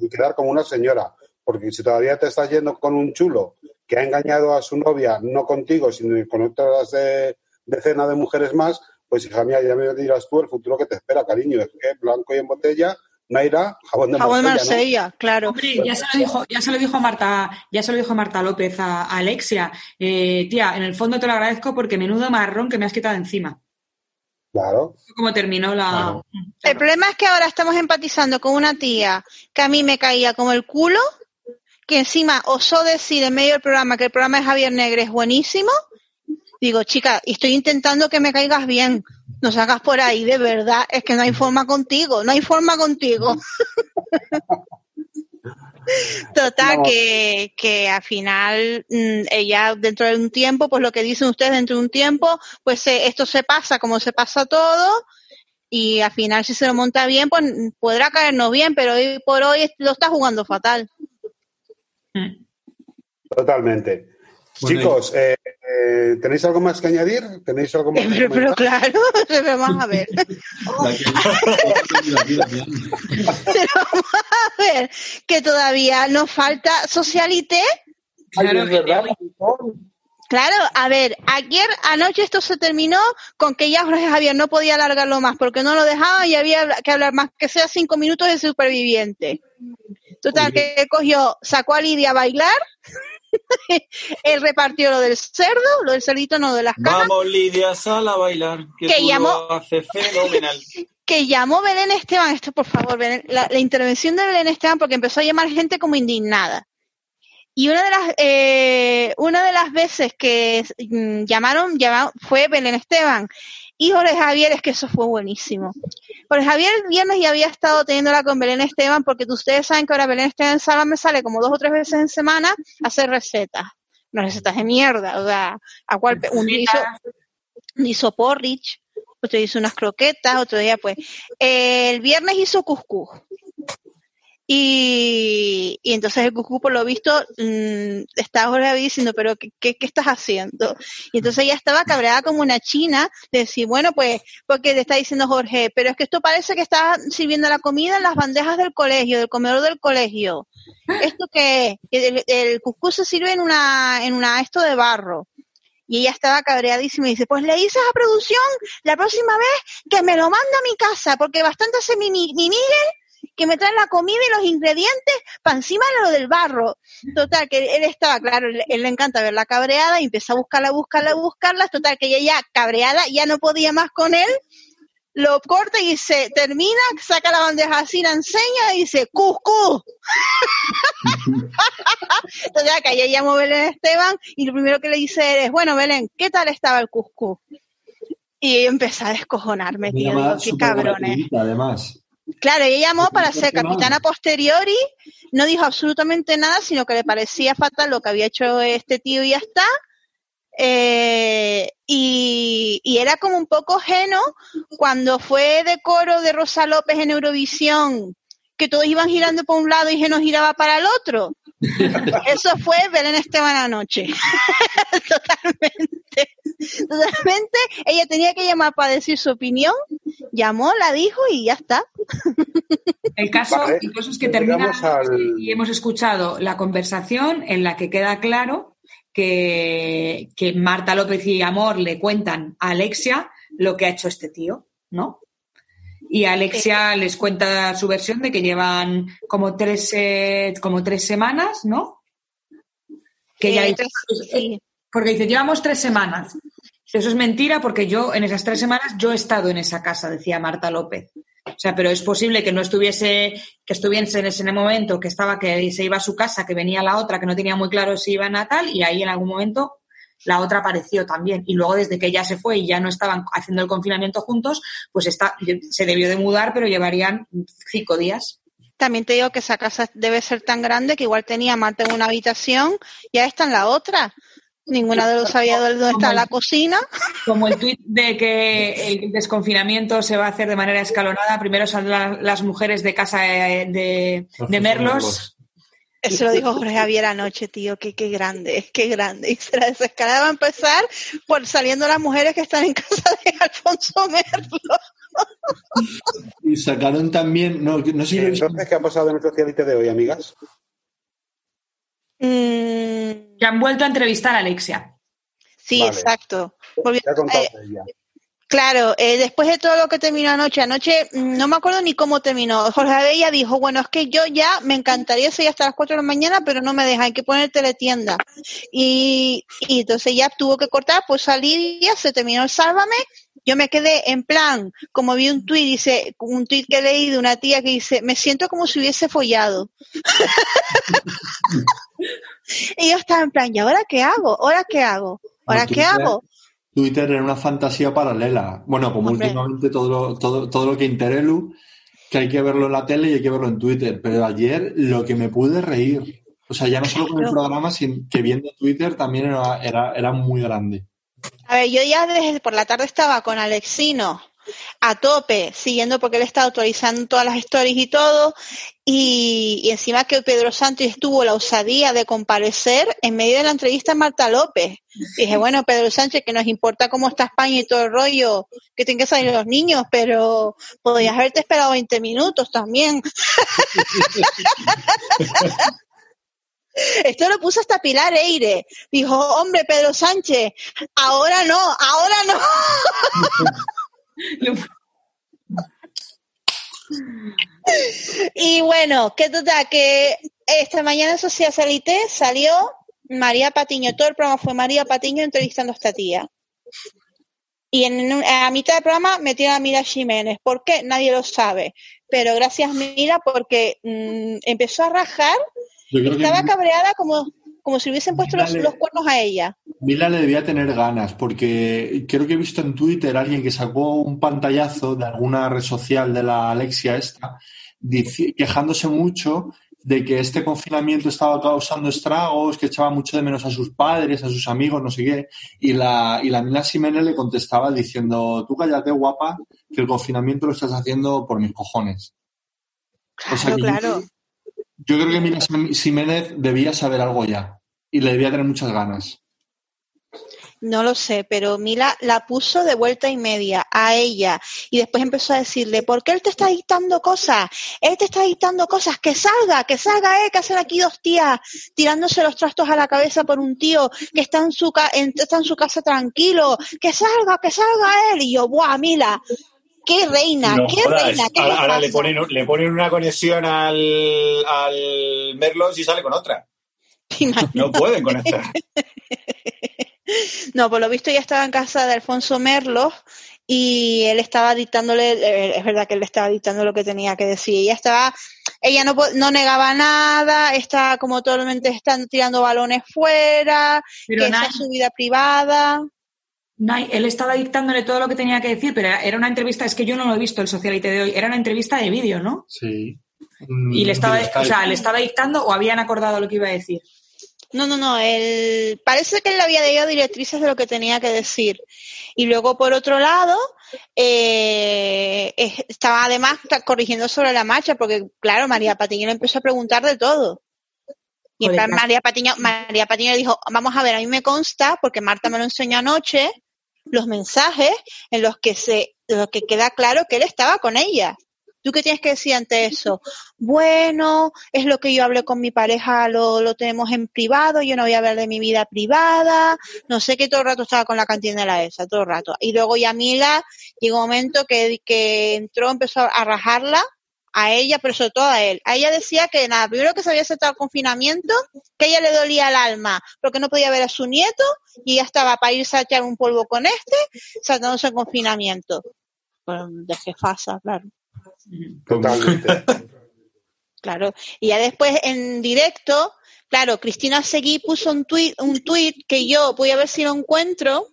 y quedar como una señora. Porque si todavía te estás yendo con un chulo que ha engañado a su novia, no contigo, sino con otras de- decena de mujeres más, pues hija mía, ya me dirás tú el futuro que te espera, cariño. Es que blanco y en botella, Naira, jabón de Jabón de Marsella, ¿no? Marsella, claro. Hombre, ya se lo dijo, ya se lo dijo Marta, ya se lo dijo Marta López a, a Alexia. Eh, tía, en el fondo te lo agradezco porque menudo marrón que me has quitado encima. Claro. Como terminó la. Claro. El problema es que ahora estamos empatizando con una tía que a mí me caía como el culo, que encima osó decir en medio del programa que el programa de Javier Negre es buenísimo. Digo, chica, estoy intentando que me caigas bien. No salgas por ahí, de verdad. Es que no hay forma contigo, no hay forma contigo. <laughs> Total, No. que, que al final mm, ella dentro de un tiempo, pues lo que dicen ustedes dentro de un tiempo, pues eh, esto se pasa como se pasa todo y al final si se lo monta bien, pues podrá caernos bien, pero hoy por hoy lo está jugando fatal. Mm. Totalmente. Bueno, Chicos, eh, eh, ¿tenéis algo más que añadir? ¿Tenéis algo más <laughs> que Pero, claro, <laughs> pero vamos a ver, pero vamos a ver, que todavía nos falta socialité. Ay, Claro es que- verdad. Claro, a ver, ayer anoche esto se terminó con que ya Jorge Javier no podía alargarlo más porque no lo dejaba y había que hablar más que sea cinco minutos de superviviente. Total, Oye. que cogió, sacó a Lidia a bailar, <laughs> él repartió lo del cerdo, lo del cerdito no de las cajas, Vamos, Lidia, sal a bailar, que, Que tú llamó- lo haces fenomenal. <laughs> que llamó Belén Esteban, esto por favor, Belén- la, la intervención de Belén Esteban porque empezó a llamar gente como indignada. Y una de las eh, una de las veces que mm, llamaron, llama- fue Belén Esteban y Javier, es que eso fue buenísimo. Jorge Javier el viernes ya había estado teniéndola con Belén Esteban porque ustedes saben que ahora Belén Esteban Sala me sale como dos o tres veces en semana a hacer recetas. Unas recetas de mierda, o sea, a cual un hizo, hizo porridge, otro hizo unas croquetas, otro día pues. el viernes hizo cuscús. Y, y entonces el cuscús, por lo visto, mm, estaba Javier diciendo, pero ¿qué, qué, estás haciendo? Y entonces ella estaba cabreada como una china, de decir, bueno, pues, porque le está diciendo Jorge, pero es que esto parece que está sirviendo la comida en las bandejas del colegio, del comedor del colegio. ¿Esto? Que el, el cuscús se sirve en una, en una esto de barro. Y ella estaba cabreadísima y dice, pues le dices a producción la próxima vez que me lo manda a mi casa, porque bastante hace mi, mi, mi Miguel que me trae la comida y los ingredientes para encima de lo del barro. Total, que él estaba, claro, él, él le encanta verla cabreada y empezó a buscarla, buscarla, buscarla. Total, que ella ya cabreada, ya no podía más con él. Lo corta y dice, termina, saca la bandeja así, la enseña y dice, ¡Cuscú! <laughs> Total, que ella llamó Belén Esteban y lo primero que le dice es, bueno, Belén, ¿qué tal estaba el cuscú? Y empezó a descojonarme, Me tío, digo, qué cabrones. además. Claro, ella llamó para ser capitana posteriori, no dijo absolutamente nada, sino que le parecía fatal lo que había hecho este tío y ya está. Eh, y, y era como un poco ajeno cuando fue de coro de Rosa López en Eurovisión, que todos iban girando por un lado y que no giraba para el otro. Eso fue Belén Esteban anoche. <laughs> Totalmente. Totalmente. Ella tenía que llamar para decir su opinión. Llamó, la dijo y ya está. El caso, Vale, el caso es que termina llegamos al- y hemos escuchado la conversación en la que queda claro que, que Marta López y Amor le cuentan a Alexia lo que ha hecho este tío, ¿no? Y Alexia les cuenta su versión de que llevan como tres, eh, como tres semanas, ¿no? Que ella Eh, dice, sí. porque dice, llevamos tres semanas. Eso es mentira porque yo en esas tres semanas yo he estado en esa casa, decía Marta López. O sea, pero es posible que no estuviese, que estuviese en ese momento, que estaba, que se iba a su casa, que venía la otra, que no tenía muy claro si iba a Natal, y ahí en algún momento la otra apareció también. Y luego desde que ella se fue y ya no estaban haciendo el confinamiento juntos, pues está, se debió de mudar, pero llevarían cinco días. También te digo que esa casa debe ser tan grande que igual tenía Marta en una habitación y ahí está en la otra. Ninguna de los sabía dónde está la cocina. Como el <laughs> tuit de que el desconfinamiento se va a hacer de manera escalonada, primero saldrán las mujeres de casa eh, de, de Merlos. Eso lo dijo Jorge Javier anoche, tío, que qué grande, qué grande. Y se la desescalada va a empezar por saliendo las mujeres que están en casa de Alfonso Merlo. Y sacaron también, no, no sé. Entonces, ¿qué ha pasado en el socialite de hoy, amigas? Mm, Que han vuelto a entrevistar a Alexia. sí, Vale. exacto. Volvió- ¿Qué ha contado eh? Claro, eh, después de todo lo que terminó anoche, anoche mm, no me acuerdo ni cómo terminó. Jorge Abella dijo, bueno, es que yo ya me encantaría seguir hasta las 4 de la mañana, pero no me deja, hay que poner teletienda. Y, y entonces ya tuvo que cortar, pues salir ya se terminó el Sálvame. Yo me quedé en plan, como vi un tuit, dice, un tuit que leí de una tía que dice, me siento como si hubiese follado. <laughs> y yo estaba en plan, ¿y ahora qué hago? ¿Ahora qué hago? ¿Ahora qué hago? Twitter era una fantasía paralela. Bueno, como Hombre. últimamente todo lo, todo, todo lo que Interelu, que hay que verlo en la tele y hay que verlo en Twitter. Pero ayer lo que me pude reír, o sea, ya no solo con el programa, sino que viendo Twitter también era, era, era muy grande. A ver, yo ya desde por la tarde estaba con Alexino a tope, siguiendo porque él estaba actualizando todas las stories y todo, y, encima que Pedro Sánchez tuvo la osadía de comparecer en medio de la entrevista a Marta López. Dije, bueno, Pedro Sánchez, que nos importa cómo está España y todo el rollo, que tienen que salir los niños, pero podías haberte esperado 20 minutos también. <laughs> Esto lo puso hasta Pilar Eire. Dijo, hombre, Pedro Sánchez, ahora no, ahora no. <laughs> Y bueno, que total, que esta mañana en Sociedad Salité salió María Patiño, todo el programa fue María Patiño entrevistando a esta tía. Y en, a mitad del programa metieron a Mira Jiménez. ¿Por qué? Nadie lo sabe. Pero gracias Mira porque mm, empezó a rajar Yo creo que estaba cabreada como, como si le hubiesen puesto los, cuernos a ella. Mila le debía tener ganas, porque creo que he visto en Twitter a alguien que sacó un pantallazo de alguna red social de la Alexia esta, quejándose mucho de que este confinamiento estaba causando estragos, que echaba mucho de menos a sus padres, a sus amigos, no sé qué. Y la, y la Mila Jiménez le contestaba diciendo, tú cállate, guapa, que el confinamiento lo estás haciendo por mis cojones. O sea Claro, que claro. Yo creo que Mila Jiménez debía saber algo ya y le debía tener muchas ganas. No lo sé, pero Mila la puso de vuelta y media a ella y después empezó a decirle, ¿por qué él te está dictando cosas? Él te está dictando cosas, que salga, que salga él, que hacen aquí dos tías tirándose los trastos a la cabeza por un tío que está en su, ca- en su casa tranquilo, que salga, que salga él. Y yo, ¡buah, Mila! ¡Qué reina, No qué jodas. reina! ¿qué ahora ahora le, ponen, le ponen una conexión al, al Merlos y sale con otra. No pueden conectar. <laughs> No, por lo visto ya estaba en casa de Alfonso Merlos y él estaba dictándole, eh, es verdad que él le estaba dictando lo que tenía que decir. Ella estaba, ella no, po- no negaba nada, estaba como totalmente están tirando balones fuera, Pero que esa es su vida privada. Nay, él estaba dictándole todo lo que tenía que decir, pero era- una entrevista, es que yo no lo he visto el socialite de hoy, era una entrevista de vídeo, ¿no? Sí. Y le estaba, Mm, o sea, le estaba dictando o habían acordado lo que iba a decir. No, no, no, él, parece que él le había dado directrices de lo que tenía que decir. Y luego, por otro lado, eh, es- estaba además corrigiendo sobre la marcha, porque, claro, María Patiño le empezó a preguntar de todo. Y en plan. María Patiño, María Patiño le dijo, vamos a ver, a mí me consta, porque Marta me lo enseñó anoche, los mensajes en los que se, los que queda claro que él estaba con ella. ¿Tú qué tienes que decir ante eso? Bueno, es lo que yo hablé con mi pareja, lo, lo tenemos en privado, yo no voy a hablar de mi vida privada, no sé qué todo el rato estaba con la cantinela esa, todo el rato. Y luego Yamila, llegó un momento que, que entró, empezó a rajarla a ella, pero sobre todo a él. A ella decía que nada, primero que se había aceptado el confinamiento, que a ella le dolía el alma, porque no podía ver a su nieto y ella estaba para irse a echar un polvo con este, saltándose el confinamiento. Bueno, de jefasa, claro. Totalmente. <laughs> Claro. Y ya después en directo, claro, Cristina Seguí puso un tuit, un tuit que yo voy a ver si lo encuentro,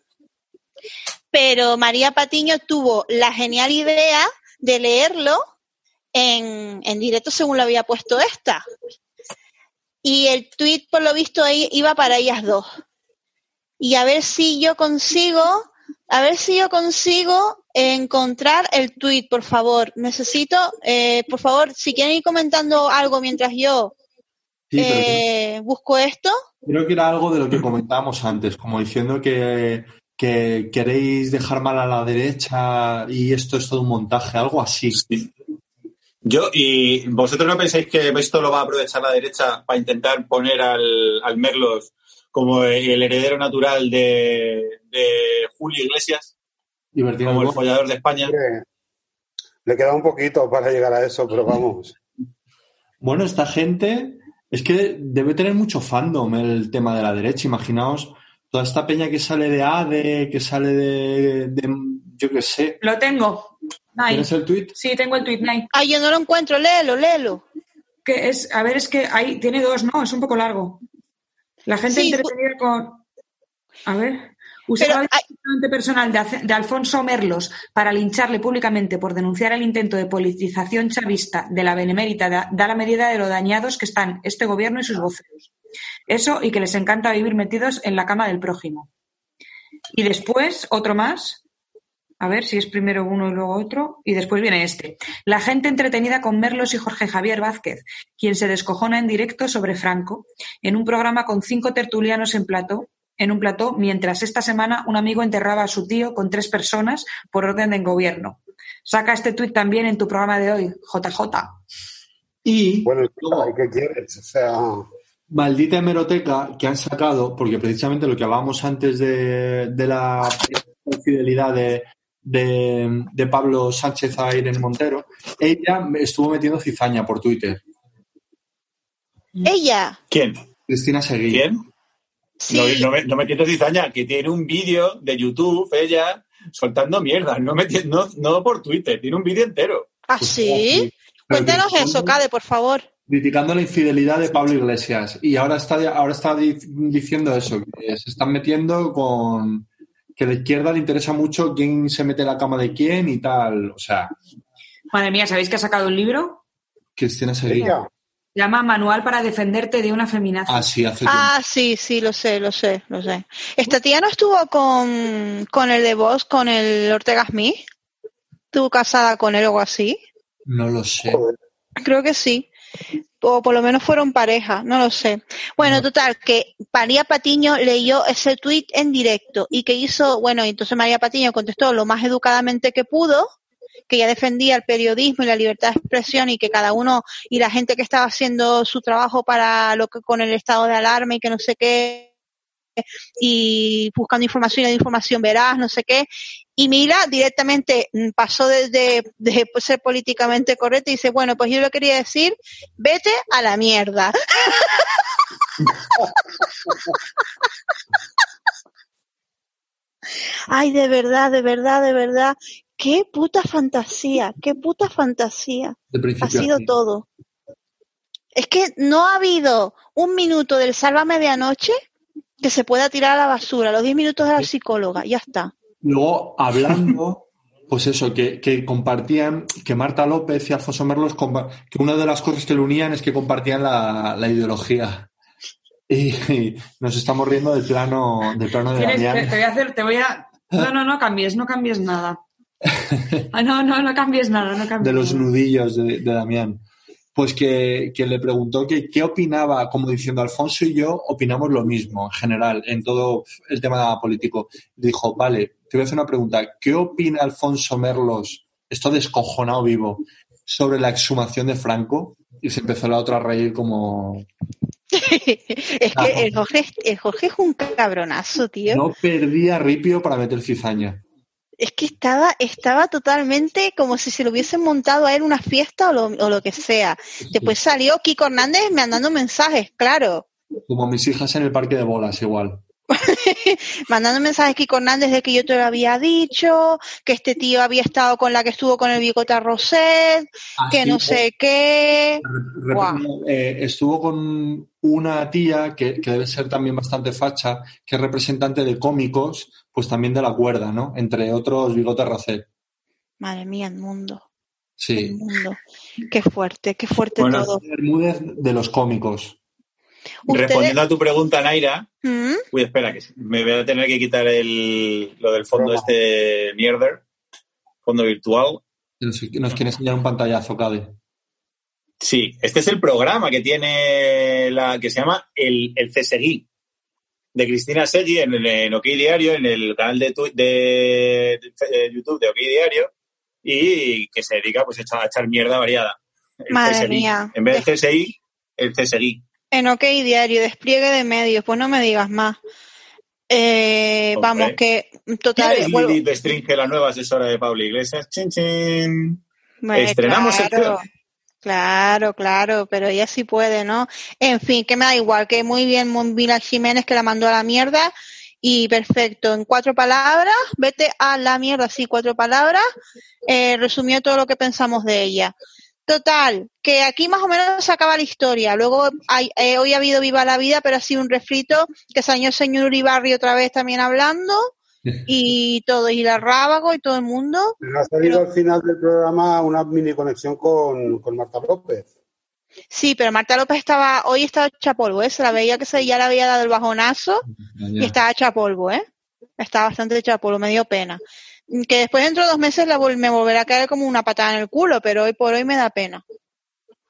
pero María Patiño tuvo la genial idea de leerlo en, en directo según lo había puesto esta. Y el tuit, por lo visto, ahí iba para ellas dos. Y a ver si yo consigo, a ver si yo consigo encontrar el tuit, por favor. Necesito, eh, por favor, si quieren ir comentando algo mientras yo Sí, eh, busco esto. creo que era algo de lo que comentábamos antes, como diciendo que, que queréis dejar mal a la derecha y esto es todo un montaje, algo así. Yo, y vosotros no pensáis que esto lo va a aprovechar la derecha para intentar poner al, al Merlos como el heredero natural de, de Julio Iglesias? Divertido. como el follador de España. Le queda un poquito para llegar a eso, pero vamos. Bueno, esta gente es que debe tener mucho fandom el tema de la derecha. Imaginaos toda esta peña que sale de ADE, que sale de, de- yo qué sé. Lo tengo. ¿Tienes el tweet? Sí, tengo el tweet Nike. Ay, yo no lo encuentro, léelo, léelo. Que es, a ver, es que hay, tiene dos, ¿no? Es un poco largo. La gente Sí, entretenida con. A ver. Usaba el hay- personal de, de Alfonso Merlos para lincharle públicamente por denunciar el intento de politización chavista de la Benemérita da, da la medida de lo dañados que están este gobierno y sus voceros. Eso y que les encanta vivir metidos en la cama del prójimo. Y después, otro más. A ver si es primero uno y luego otro. Y después viene este. La gente entretenida con Merlos y Jorge Javier Vázquez, quien se descojona en directo sobre Franco, en un programa con cinco tertulianos en plató, en un plató, mientras esta semana un amigo enterraba a su tío con tres personas por orden del gobierno. Saca este tuit también en tu programa de hoy, JJ. Y Bueno, ¿qué quieres? O sea, maldita hemeroteca que han sacado, porque precisamente lo que hablábamos antes de, de la fidelidad de, de, de Pablo Sánchez a Irene Montero, ella estuvo metiendo cizaña por Twitter. Ella, ¿Quién? Cristina Seguí. ¿Quién? sí. No, no, me, no me entiendo cizaña, que tiene un vídeo de YouTube, ella, soltando mierda. No, me, enti- no, no por Twitter, tiene un vídeo entero. ¿Ah, sí? Pero Cuéntanos criticando- eso, Cade, por favor. Criticando la infidelidad de Pablo Iglesias. Y ahora está, ahora está di- diciendo eso, que se están metiendo con que a la izquierda le interesa mucho quién se mete en la cama de quién y tal. O sea, Madre mía, ¿sabéis que ha sacado un libro? Cristina Seguí. ella. Se llama Manual para defenderte de una feminazi. Ah, sí, hace tiempo. Ah, sí, sí, lo sé, lo sé, lo sé. ¿Esta tía no estuvo con, con el de Vox, con el Ortega Smith? ¿Estuvo casada con él o algo así? No lo sé. Creo que sí. O por lo menos fueron pareja, no lo sé. Bueno, No. total, que María Patiño leyó ese tuit en directo y que hizo, bueno, entonces María Patiño contestó lo más educadamente que pudo, que ella defendía el periodismo y la libertad de expresión y que cada uno y la gente que estaba haciendo su trabajo para lo que con el estado de alarma y que no sé qué y buscando información y la información veraz, no sé qué. Y Mila directamente mm, pasó desde de ser políticamente correcta y dice, bueno, pues yo lo quería decir, vete a la mierda. <laughs> Ay, de verdad, de verdad, de verdad. Qué puta fantasía, qué puta fantasía. Ha sido todo. Es que no ha habido un minuto del Salva Medianoche que se pueda tirar a la basura, los 10 minutos de la psicóloga, ya está. Luego, hablando, <laughs> pues eso, que, que compartían, que Marta López y Alfonso Merlos, que una de las cosas que lo unían es que compartían la, la ideología. Y, y nos estamos riendo del plano, del plano de ¿Quieres- te, Damián. te voy a hacer, te voy a. No, no, no cambies, no cambies nada. <laughs> Ah, no, no, no cambies nada, no cambies de los nudillos de, de Damián. Pues que, que le preguntó que qué opinaba, como diciendo Alfonso y yo opinamos lo mismo en general, en todo el tema político. Dijo, vale, te voy a hacer una pregunta. ¿Qué opina Alfonso Merlos, esto descojonado vivo, sobre la exhumación de Franco? Y se empezó la otra a reír como... <laughs> es que el Jorge, es- el Jorge es un cabronazo, tío. No perdía ripio para meter cizaña. Es que estaba, estaba totalmente como si se lo hubiesen montado a él una fiesta o lo, o lo que sea. Después salió Kiko Hernández mandando mensajes, claro. Como mis hijas en el parque de bolas, igual. <laughs> mandando mensajes Kiko Hernández de que yo te lo había dicho, que este tío había estado con la que estuvo con el bigote Roset, que Así no sé qué. Re- eh, estuvo con una tía que, que debe ser también bastante facha, que es representante de cómicos, pues también de la cuerda, ¿no? Entre otros, Bigote Racet. Madre mía, el mundo, el Sí. mundo. Qué fuerte, qué fuerte Bueno, todo. Bermúdez de los cómicos. Ustedes- Respondiendo a tu pregunta, Naira, ¿Mm? uy, espera, que me voy a tener que quitar el, lo del fondo este mierder, fondo virtual. Nos, nos quiere enseñar un pantallazo, Cade. Sí, este es el programa que tiene la que se llama el, el CSGI de Cristina Segui en, el- en OK Diario, en el canal de, tu- de- de YouTube de OK Diario y que se dedica pues a echar, a echar mierda variada. El Madre mía. En vez de CSI, el CSGI. En OK Diario, despliegue de medios, pues no me digas más. Eh, vamos, que total. Lili vuelvo- Bestringe, la nueva asesora de Pablo Iglesias. Chin, chin. Bueno, Estrenamos claro, sección. Claro, claro, pero ella sí puede, ¿no? En fin, que me da igual, que muy bien Monvila Jiménez que la mandó a la mierda y perfecto, en cuatro palabras, vete a la mierda, sí, cuatro palabras, eh, resumió todo lo que pensamos de ella. Total, que aquí más o menos se acaba la historia. Luego, hay, eh, hoy ha habido Viva la Vida, pero ha sido un refrito que salió el señor Uribarri otra vez también hablando y <laughs> todo, y la Rábago y todo el mundo. Ha salido al final del programa una mini conexión con, con Marta López. Sí, pero Marta López estaba, hoy estaba hecha polvo, ¿eh? Se la veía que se, ya le había dado el bajonazo y estaba hecha polvo, ¿eh? Estaba bastante hecha polvo, me dio pena. Que después dentro de dos meses la vol- me volverá a caer como una patada en el culo, pero hoy por hoy me da pena.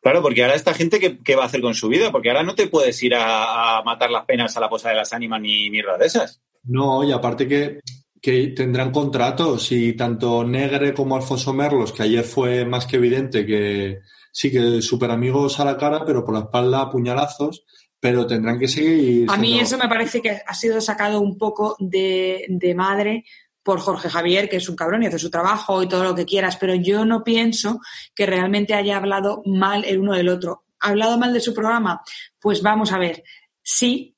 Claro, porque ahora esta gente, ¿qué, qué va a hacer con su vida? Porque ahora no te puedes ir a, a matar las penas a la posa de las ánimas ni mierda de esas. No, y aparte que, que tendrán contratos y tanto Negre como Alfonso Merlos, que ayer fue más que evidente que sí que súper amigos a la cara, pero por la espalda puñalazos, pero tendrán que seguir. A mí siendo- eso me parece que ha sido sacado un poco de, de madre por Jorge Javier, que es un cabrón y hace su trabajo y todo lo que quieras, pero yo no pienso que realmente haya hablado mal el uno del otro. ¿Ha hablado mal de su programa? Pues vamos a ver. Sí,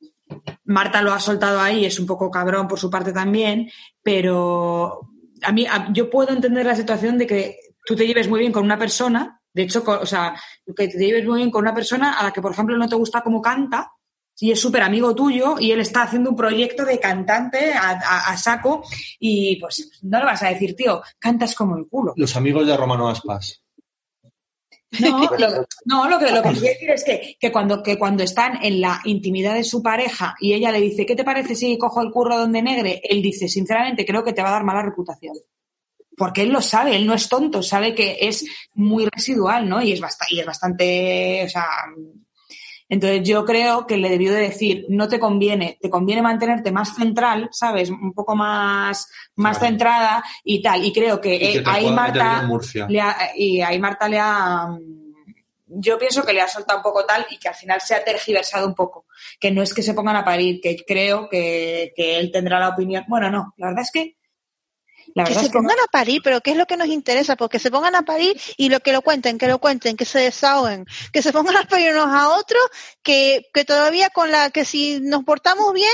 Marta lo ha soltado ahí, es un poco cabrón por su parte también, pero a mí yo puedo entender la situación de que tú te lleves muy bien con una persona, de hecho, o sea, que te lleves muy bien con una persona a la que, por ejemplo, no te gusta cómo canta, y es súper amigo tuyo y él está haciendo un proyecto de cantante a, a- a saco y pues no le vas a decir, tío, cantas como el culo. Los amigos de Romano Aspas. No, <laughs> lo, no, lo que, lo que quiero decir es que, que, cuando, que cuando están en la intimidad de su pareja y ella le dice, ¿qué te parece si cojo el curro donde negre? Él dice, sinceramente, creo que te va a dar mala reputación. Porque él lo sabe, él no es tonto, sabe que es muy residual, ¿no? Y es, bast y es bastante, o sea, entonces yo creo que le debió de decir, no te conviene, te conviene mantenerte más central, ¿sabes? Un poco más, más Claro. centrada y tal. Y creo que, Y eh, ahí Marta le ha- y ahí Marta le ha mm, yo pienso que le ha soltado un poco tal y que al final se ha tergiversado un poco. Que no es que se pongan a parir, que creo que, que él tendrá la opinión. Bueno, no, la verdad es que. La Que se no. pongan a parir, pero ¿qué es lo que nos interesa? Porque se pongan a parir y lo que lo cuenten, que lo cuenten, que se desahoguen, que se pongan a parir unos a otros, que, que todavía con la, que si nos portamos bien,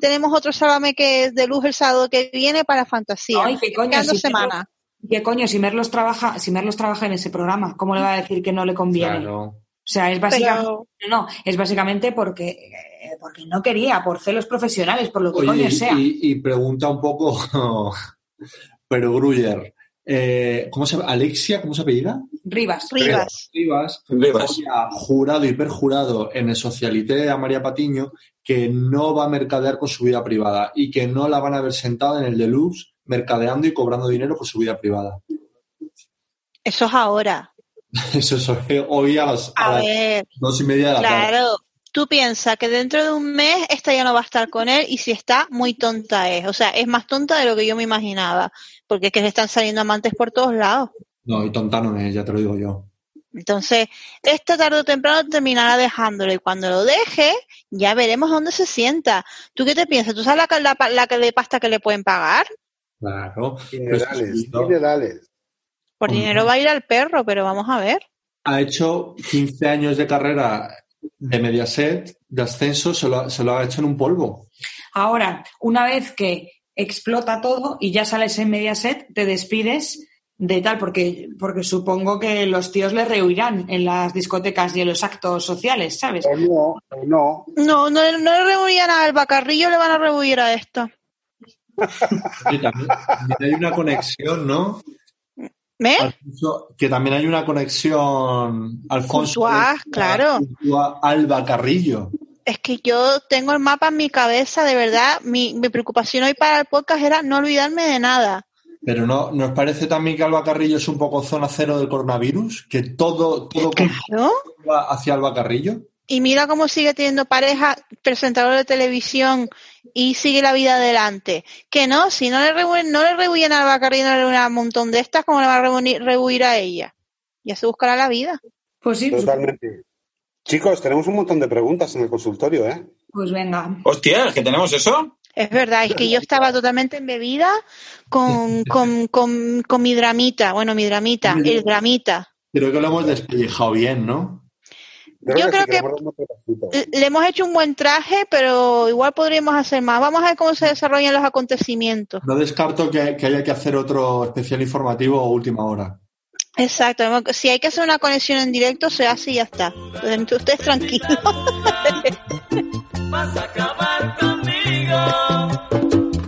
tenemos otro Sálvame que es de luz el sábado que viene para fantasía. Ay, qué coño, si semanas. ¿Qué coño? Si Merlos trabaja, si Merlos trabaja en ese programa, ¿cómo le va a decir que no le conviene? Claro. O sea, es básicamente, Pero, no, es básicamente porque, eh, porque no quería, por celos profesionales, por lo que Oye, coño y, sea. y- y pregunta un poco, pero Gruyer, eh, ¿cómo se Alexia, ¿cómo se apellida? Rivas. Rivas. Rivas, Rivas. hoy ha jurado y perjurado en el socialité a María Patiño que no va a mercadear con su vida privada y que no la van a ver sentada en el deluxe mercadeando y cobrando dinero por su vida privada. Eso es ahora. <laughs> Eso es hoy a las, a A las ver, dos y media de la tarde. claro. Tú piensas que dentro de un mes esta ya no va a estar con él y si está, muy tonta es. O sea, es más tonta de lo que yo me imaginaba. Porque es que le están saliendo amantes por todos lados. No, y tonta no es, ya te lo digo yo. Entonces, esta tarde o temprano terminará dejándolo y cuando lo deje, ya veremos dónde se sienta. ¿Tú qué te piensas? ¿Tú sabes la, la, la que de pasta que le pueden pagar? Claro. Minerales, esto minerales. Por dinero va a ir al perro, pero vamos a ver. ha hecho 15 años de carrera de Mediaset, de ascenso, se lo, ha- se lo ha hecho en un polvo. Ahora, una vez que explota todo y ya sales en Mediaset, te despides de tal, porque, porque supongo que los tíos le rehuirán en las discotecas y en los actos sociales, ¿sabes? O no, o no. No, no, no le rehuían a Alba Carrillo, le van a rehuir a esta. <laughs> También hay una conexión, ¿no? Que también hay una conexión Alfonso Courtois, claro. Alba Carrillo. Es que yo tengo el mapa en mi cabeza, de verdad. Mi, mi preocupación hoy para el podcast era no olvidarme de nada. Pero no, ¿nos parece también que Alba Carrillo es un poco zona cero del coronavirus? Que todo, todo Claro. va hacia Alba Carrillo. Y mira cómo sigue teniendo pareja, presentador de televisión y sigue la vida adelante. Que no, si no le rehuyen, no le rehuyen a un montón de estas, ¿cómo le va a reunir- rehuir a ella? Ya se buscará la vida. Pues sí, Totalmente. Chicos, tenemos un montón de preguntas en el consultorio, ¿eh? pues venga. Hostia, ¿es que tenemos eso? Es verdad, es que yo estaba totalmente embebida con, con, con, con mi dramita, bueno, mi dramita, el dramita. Creo que lo hemos despellejado bien, ¿no? Yo creo sí, que- le hemos. Le hecho un buen traje, pero igual podríamos hacer más. Vamos a ver cómo se desarrollan los acontecimientos. No descarto que, que haya que hacer otro especial informativo o última hora. Exacto. Si hay que hacer una conexión en directo, se hace y ya está. Entonces, ustedes tranquilos. <laughs> vas a acabar conmigo.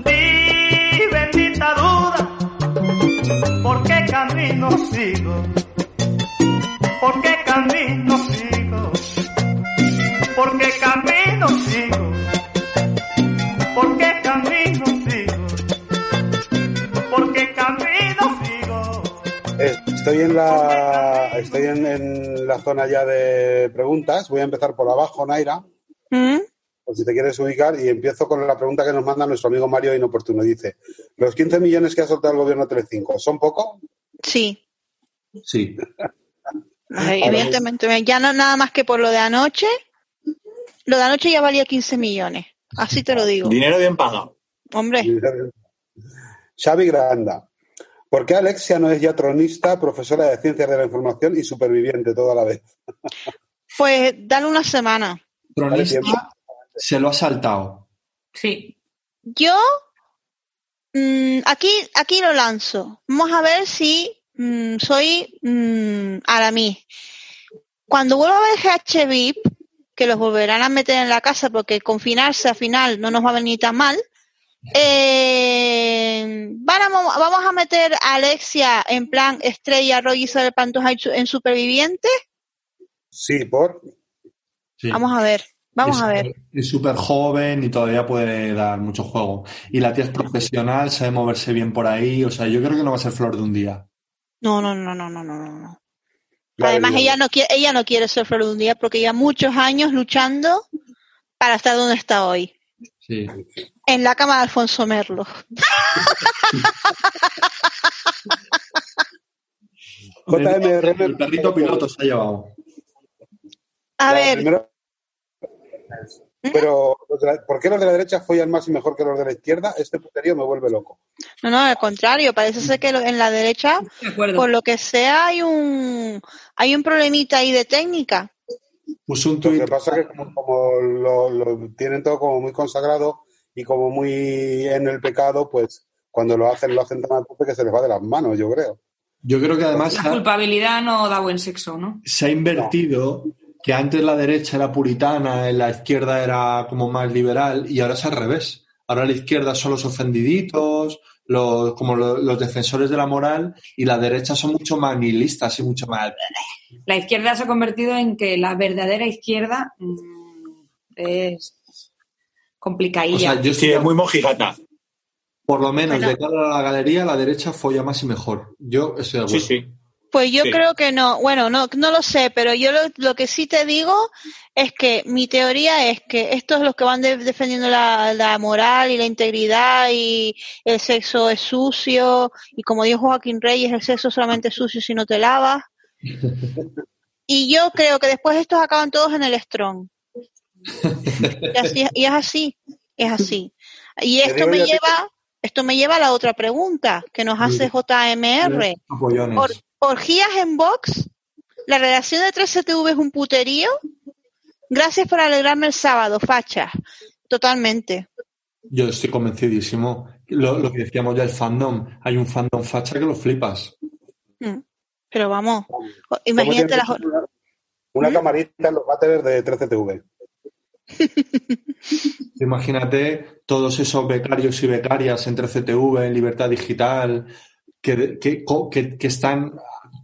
Di bendita duda, ¿por qué camino sigo? ¿Por qué camino sigo? ¿Por qué camino sigo? ¿Por qué camino sigo? ¿Por qué camino sigo? Estoy en la estoy en, en la zona ya de preguntas. Voy a empezar por abajo, Naira, ¿Mm? por si te quieres ubicar, y empiezo con la pregunta que nos manda nuestro amigo Mario Inoportuno. Dice, ¿los 15 millones que ha soltado el gobierno Telecinco son poco? Sí. Sí. Ay, Evidentemente, ya no nada más que por lo de anoche. Lo de anoche ya valía 15 millones. Así te lo digo. Dinero bien pagado. Hombre, Xavi Granda. ¿Por qué Alexia no es ya tronista, profesora de ciencias de la información y superviviente toda la vez? pues dale una semana. Cronista tiempo. se lo ha saltado. Sí. Yo mm, aquí, aquí lo lanzo. Vamos a ver si mm, soy mm, Aramis. Cuando vuelva a ver GH VIP, que los volverán a meter en la casa porque confinarse al final no nos va a venir tan mal, eh, vamos a meter a Alexia en plan estrella Roy Isabel Pantoja en su- en superviviente. Sí, por. Sí. Vamos a ver, vamos Es- a ver. Es súper joven y todavía puede dar mucho juego. Y la tía es profesional, sabe moverse bien por ahí. O sea, yo creo que no va a ser flor de un día. No, no, no, no, no, no, no, Además, ella no quiere, ella no quiere ser flor de un día porque lleva muchos años luchando para estar donde está hoy, Sí. en la cama de Alfonso Merlo. <laughs> JMRM. El perrito piloto se ha llevado. A La ver, primera- Pero, los de la- ¿por qué los de la derecha follan más y mejor que los de la izquierda? Este puterío me vuelve loco. no, no, al contrario, parece ser que en la derecha, De por lo que sea, hay un, hay un problemita ahí de técnica. Puso un Lo que pasa es que como, como lo, lo tienen todo como muy consagrado y como muy en el pecado, pues cuando lo hacen, lo hacen tan a tope que se les va de las manos, yo creo. Yo creo que además La culpabilidad no da buen sexo, ¿no? se ha invertido que antes la derecha era puritana, la izquierda era como más liberal y ahora es al revés. Ahora la izquierda son los ofendiditos, los, como lo- los defensores de la moral y la derecha son mucho más nihilistas y mucho más... La izquierda se ha convertido en que la verdadera izquierda mm, es O complicadilla. sea, yo Sí, estoy, es muy mojigata. por lo menos Bueno. de cara a la galería, la derecha folla más y mejor. Yo estoy de Sí, acuerdo. sí. Pues yo Sí. creo que no, bueno, no, no lo sé, pero yo lo, lo que sí te digo es que mi teoría es que estos los que van de- defendiendo la, la moral y la integridad y el sexo es sucio y como dijo Joaquín Reyes, el sexo solamente es sucio si no te lavas. <laughs> Y yo creo que después estos acaban todos en el strong. <laughs> Y, así es- y es así, es así. Y esto me lleva, esto me lleva a la otra pregunta que nos hace JMR. Apollones. Or- orgías en box, la redacción de 3CTV es un puterío. Gracias por alegrarme el sábado, facha. Totalmente. Yo estoy convencidísimo. Lo, lo que decíamos del fandom. Hay un fandom facha que lo flipas. Mm. Pero vamos, o- ¿Cómo imagínate las... Una, una ¿Mm? camarita en los váteres de 13TV. <laughs> Imagínate todos esos becarios y becarias entre CTV, en Libertad Digital, que, que, que- que están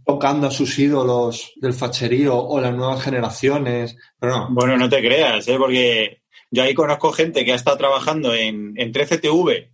tocando a sus ídolos del facherío o las nuevas generaciones. Pero no, Bueno, no te creas, ¿eh? porque yo ahí conozco gente que ha estado trabajando en, en 13TV,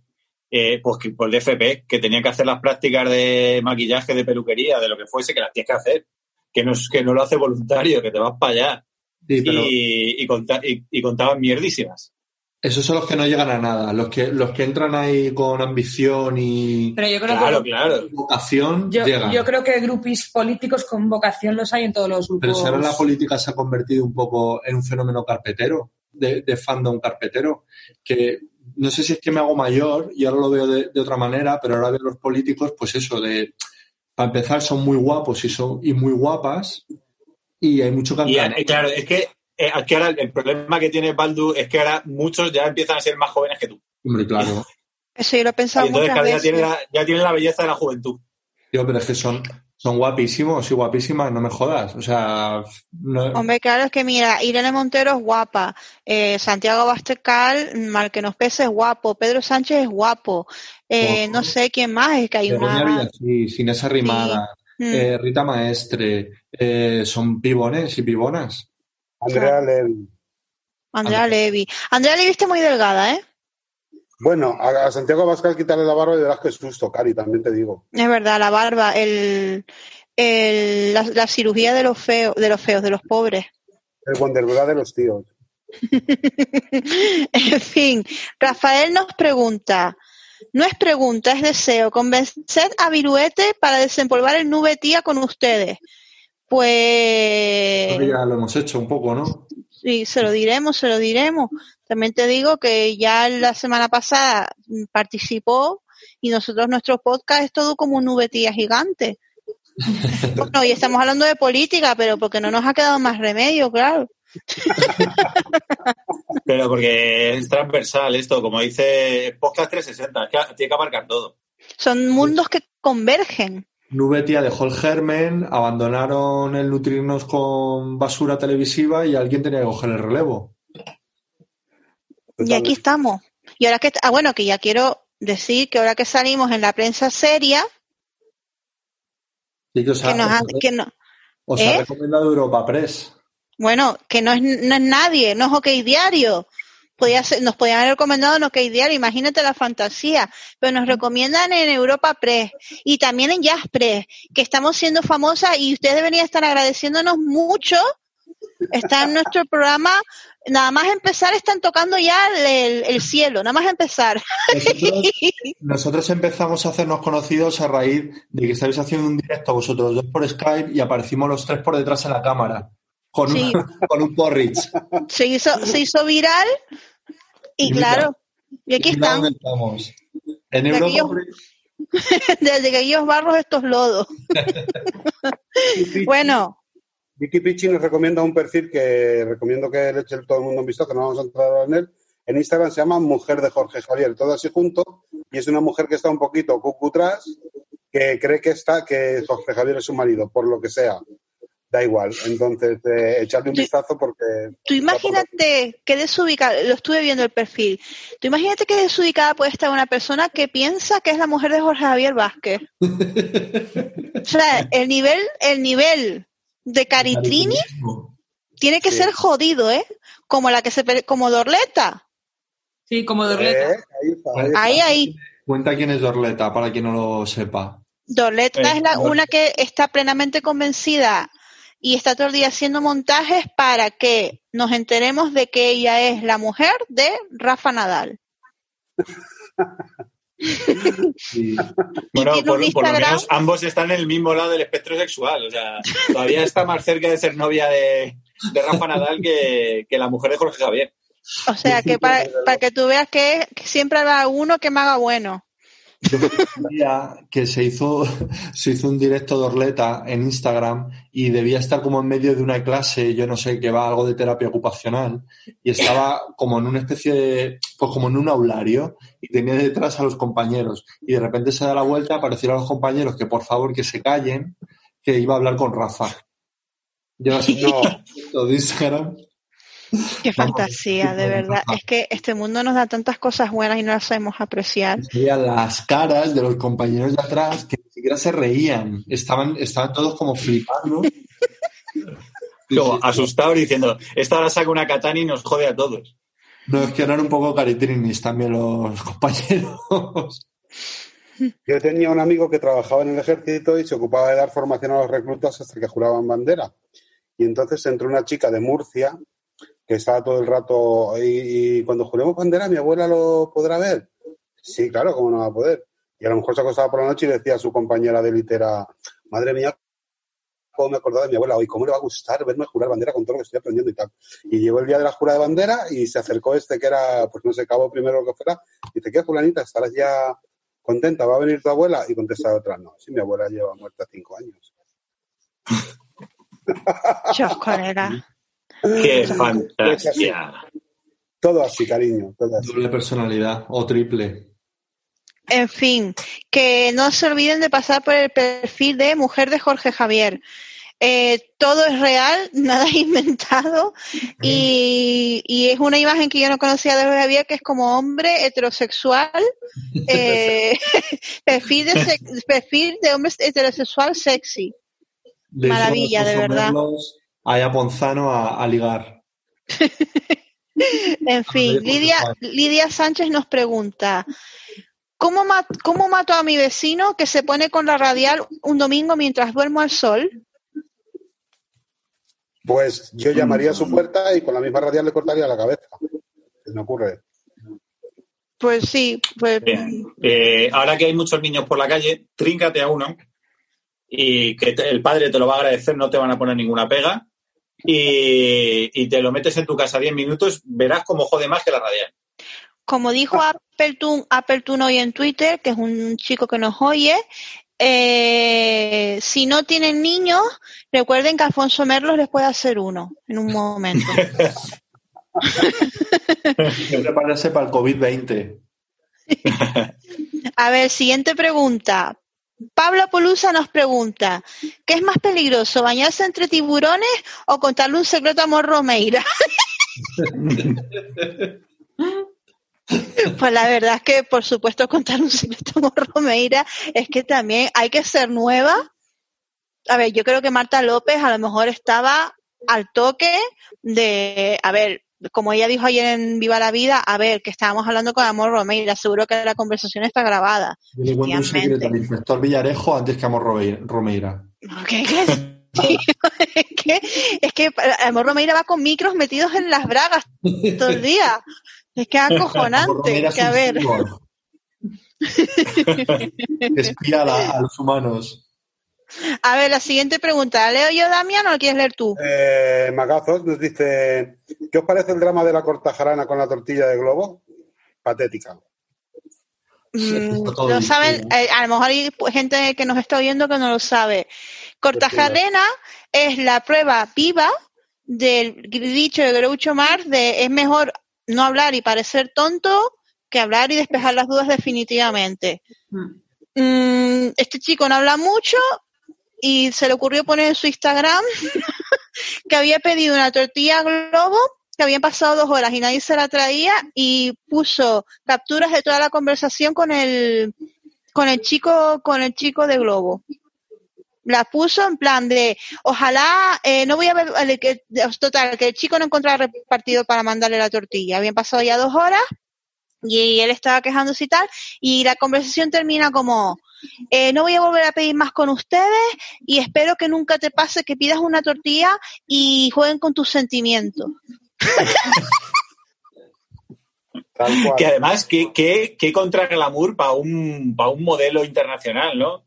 eh, pues por el DFP, que tenía que hacer las prácticas de maquillaje, de peluquería, de lo que fuese, que las tienes que hacer. Que no, que no lo hace voluntario, que te vas para allá. sí, pero Y, y, conta- y- y contaban mierdísimas. Esos son los que no llegan a nada. Los que, los que entran ahí con ambición y Pero yo creo Claro, que claro. vocación yo, llegan. yo creo que grupos políticos con vocación los hay en todos los grupos. Pero si ahora la política se ha convertido un poco en un fenómeno carpetero, de, de fandom carpetero, que no sé si es que me hago mayor y ahora lo veo de, de otra manera, pero ahora veo los políticos, pues eso, de, para empezar, son muy guapos y, son, y muy guapas y hay mucho Y, cantante. eh, claro, es que, eh, aquí ahora el problema que tiene Baldu es que ahora muchos ya empiezan a ser más jóvenes que tú. Hombre, claro. Eso yo lo he Y pensado entonces muchas veces. la, ya tienen la belleza de la juventud. Tío, pero es que son, son guapísimos y guapísimas, no me jodas. O sea, no- Hombre, claro, es que mira, Irene Montero es guapa, eh, Santiago Bastecal, mal que nos pese, es guapo, Pedro Sánchez es guapo, eh, no sé quién más, es que hay Begoña una... Villacís, Inés Arrimada, Mm. eh, Rita Maestre, eh, son pibones y pibonas. Andrea Levy. Andrea Levy. Andrea Levy está muy delgada, ¿eh? Bueno, a, Santiago Abascal quitarle la barba y verás que susto, Cari, también te digo. Es verdad, la barba, el, el- la, la cirugía de los feos, de los feos, de los pobres. El Wonderbra de los tíos. <laughs> en fin, Rafael nos pregunta, no es pregunta, es deseo, convenced a Viruete para desempolvar el nube tía con ustedes. Pues Creo que ya lo hemos hecho un poco, ¿no? sí, se lo diremos, se lo diremos. También te digo que ya la semana pasada participó y nosotros nuestro podcast es todo como un nube tía gigante. <laughs> Bueno, y estamos hablando de política, pero porque no nos ha quedado más remedio, claro. <laughs> Pero porque es transversal esto, como dice Podcast 360, es que tiene que abarcar todo. Son mundos que convergen. Nubetía dejó el germen, abandonaron el nutrirnos con basura televisiva y alguien tenía que coger el relevo. Y aquí estamos. Y ahora que, ah, bueno, que ya quiero decir que ahora que salimos en la prensa seria, Y que os ha, que nos ha- ha- que no, os ha ¿eh? recomendado Europa Press. bueno, que no es, no es nadie, no es OK Diario. Podía ser- nos podían haber recomendado en OK Diario, imagínate la fantasía, pero nos recomiendan en Europa Press y también en Jazz Press, que estamos siendo famosas y ustedes deberían estar agradeciéndonos mucho. Está en nuestro programa, nada más empezar están tocando ya el, el cielo, nada más empezar. Nosotros, <laughs> nosotros empezamos a hacernos conocidos a raíz de que estáis haciendo un directo vosotros dos por Skype y aparecimos los tres por detrás en la cámara. Con, Sí. un, con un porridge. se hizo, se hizo viral y claro, y aquí están, dónde estamos. En De Europa aquellos- <laughs> desde aquellos barros estos lodos. <laughs> Bueno, Vicky Pichi nos recomienda un perfil que recomiendo que le eche todo el mundo un vistazo, que no vamos a entrar en él. En Instagram se llama Mujer de Jorge Javier, todo así junto, y es una mujer que está un poquito cucutras, que cree que está, que Jorge Javier es su marido, por lo que sea. Da igual. Entonces, eh, echarle un vistazo porque tú imagínate que desubicada, lo estuve viendo el perfil, tú imagínate que desubicada puede estar una persona que piensa que es la mujer de Jorge Javier Vázquez. <laughs> O sea, el nivel, el nivel de Caritrini tiene que Sí. ser jodido, ¿eh? Como la que se, como Dorleta. Sí, como Dorleta. Eh, ahí está, ahí está. Ahí, ahí. Cuenta quién es Dorleta, para quien no lo sepa. Dorleta Eh, es la, una que está plenamente convencida y está todo el día haciendo montajes para que nos enteremos de que ella es la mujer de Rafa Nadal. <laughs> Bueno, por, lo menos ambos están en el mismo lado del espectro sexual. O sea, todavía está más cerca de ser novia de, de Rafa Nadal que, que la mujer de Jorge Javier. O sea, que para, para que tú veas que, que siempre habrá uno que me haga bueno. Yo sabía que se hizo, se hizo un directo de Orleta en Instagram y debía estar como en medio de una clase, yo no sé, que va algo de terapia ocupacional, y estaba como en una especie de, pues como en un aulario, y tenía detrás a los compañeros. Y de repente se da la vuelta, aparecieron los compañeros que por favor que se callen, que iba a hablar con Rafa. Yo así, <laughs> No, de Instagram. Qué fantasía, de verdad. Es que este mundo nos da tantas cosas buenas y no las sabemos apreciar. Veía las caras de los compañeros de atrás que ni siquiera se reían. Estaban, estaban todos como flipando. <laughs> Luego, asustado diciendo, esta ahora saca una katana y nos jode a todos. No, es que eran un poco caritrinis también los <laughs> compañeros. yo tenía un amigo que trabajaba en el ejército y se ocupaba de dar formación a los reclutas hasta que juraban bandera. Y entonces entró una chica de Murcia que estaba todo el rato y, y cuando juremos bandera mi abuela lo podrá ver. Sí, claro, cómo no va a poder. Y a lo mejor se acostaba por la noche y decía a su compañera de litera, madre mía, cómo me acordaba de mi abuela, hoy cómo le va a gustar verme jurar bandera con todo lo que estoy aprendiendo y tal. Y llegó el día de la jura de bandera y se acercó este que era, pues no sé, cabo primero lo que fuera, y dice, ¿qué, fulanita? ¿Estarás ya contenta? ¿Va a venir tu abuela? Y contesta otra, no, sí, mi abuela lleva muerta cinco años. Choscorera. ¡Qué <laughs> fantasía! Todo así, cariño, todo así. Doble personalidad o triple. En fin, que no se olviden de pasar por el perfil de Mujer de Jorge Javier. Eh, todo es real, <laughs> nada es inventado y, y es una imagen que yo no conocía de Jorge Javier que es como hombre heterosexual, <laughs> eh, perfil, de perfil de hombre heterosexual sexy. Maravilla, de verdad. A a Ponzano a, a ligar. <laughs> En fin, Lidia. Lidia Sánchez nos pregunta, ¿cómo, ¿cómo mato a mi vecino que se pone con la radial un domingo mientras duermo al sol? Pues yo llamaría a su puerta y con la misma radial le cortaría la cabeza. Se me ocurre. Pues sí, pues Bien. Eh, ahora que hay muchos niños por la calle, tríncate a uno y que te- el padre te lo va a agradecer, no te van a poner ninguna pega y, y te lo metes en tu casa 10 minutos, verás cómo jode más que la radial. como dijo Appleton, Appleton hoy en Twitter, que es un chico que nos oye, eh, si no tienen niños, recuerden que Alfonso Merlos les puede hacer uno en un momento. Prepararse para el COVID-20. <laughs> A ver, siguiente pregunta. Pablo Polusa nos pregunta, ¿qué es más peligroso, bañarse entre tiburones o contarle un secreto a Amor Romeira? <laughs> Pues la verdad es que, por supuesto, contar un secreto a Amor Romeira es que también hay que ser nueva. A ver, yo creo que Marta López a lo mejor estaba al toque de, a ver, como ella dijo ayer en Viva la Vida, a ver, que estábamos hablando con Amor Romeira, seguro que la conversación está grabada. Yo le cuento un Efectivamente. secreto al inspector Villarejo antes que Amor Romeira. ¿Qué- <laughs> qué- tío? es que, es que Amor Romeira va con micros metidos en las bragas todo el día. Es que es acojonante. Que a ver. <laughs> Espía a los humanos. A ver, la siguiente pregunta. ¿La ¿Leo yo, Damián, o la quieres leer tú? Eh, Magazos nos dice, ¿qué os parece el drama de la cortajarana con la tortilla de globo? Patética. Mm, lo saben, ¿no? eh, a lo mejor hay gente que nos está oyendo que no lo sabe. Cortajarena es la prueba viva del dicho de Groucho Marx de es mejor no hablar y parecer tonto que hablar y despejar las dudas definitivamente. Mm. Mm, este chico no habla mucho y se le ocurrió poner en su Instagram <laughs> que había pedido una tortilla globo que habían pasado dos horas y nadie se la traía y puso capturas de toda la conversación con el con el chico con el chico de globo. La puso en plan de ojalá eh, no voy a ver que total que el chico no encontraba repartido para mandarle la tortilla habían pasado ya dos horas y él estaba quejándose y tal y la conversación termina como eh, no voy a volver a pedir más con ustedes y espero que nunca te pase que pidas una tortilla y jueguen con tus sentimientos. Que además, ¿qué, qué, qué contra glamour para un, para un modelo internacional, ¿no?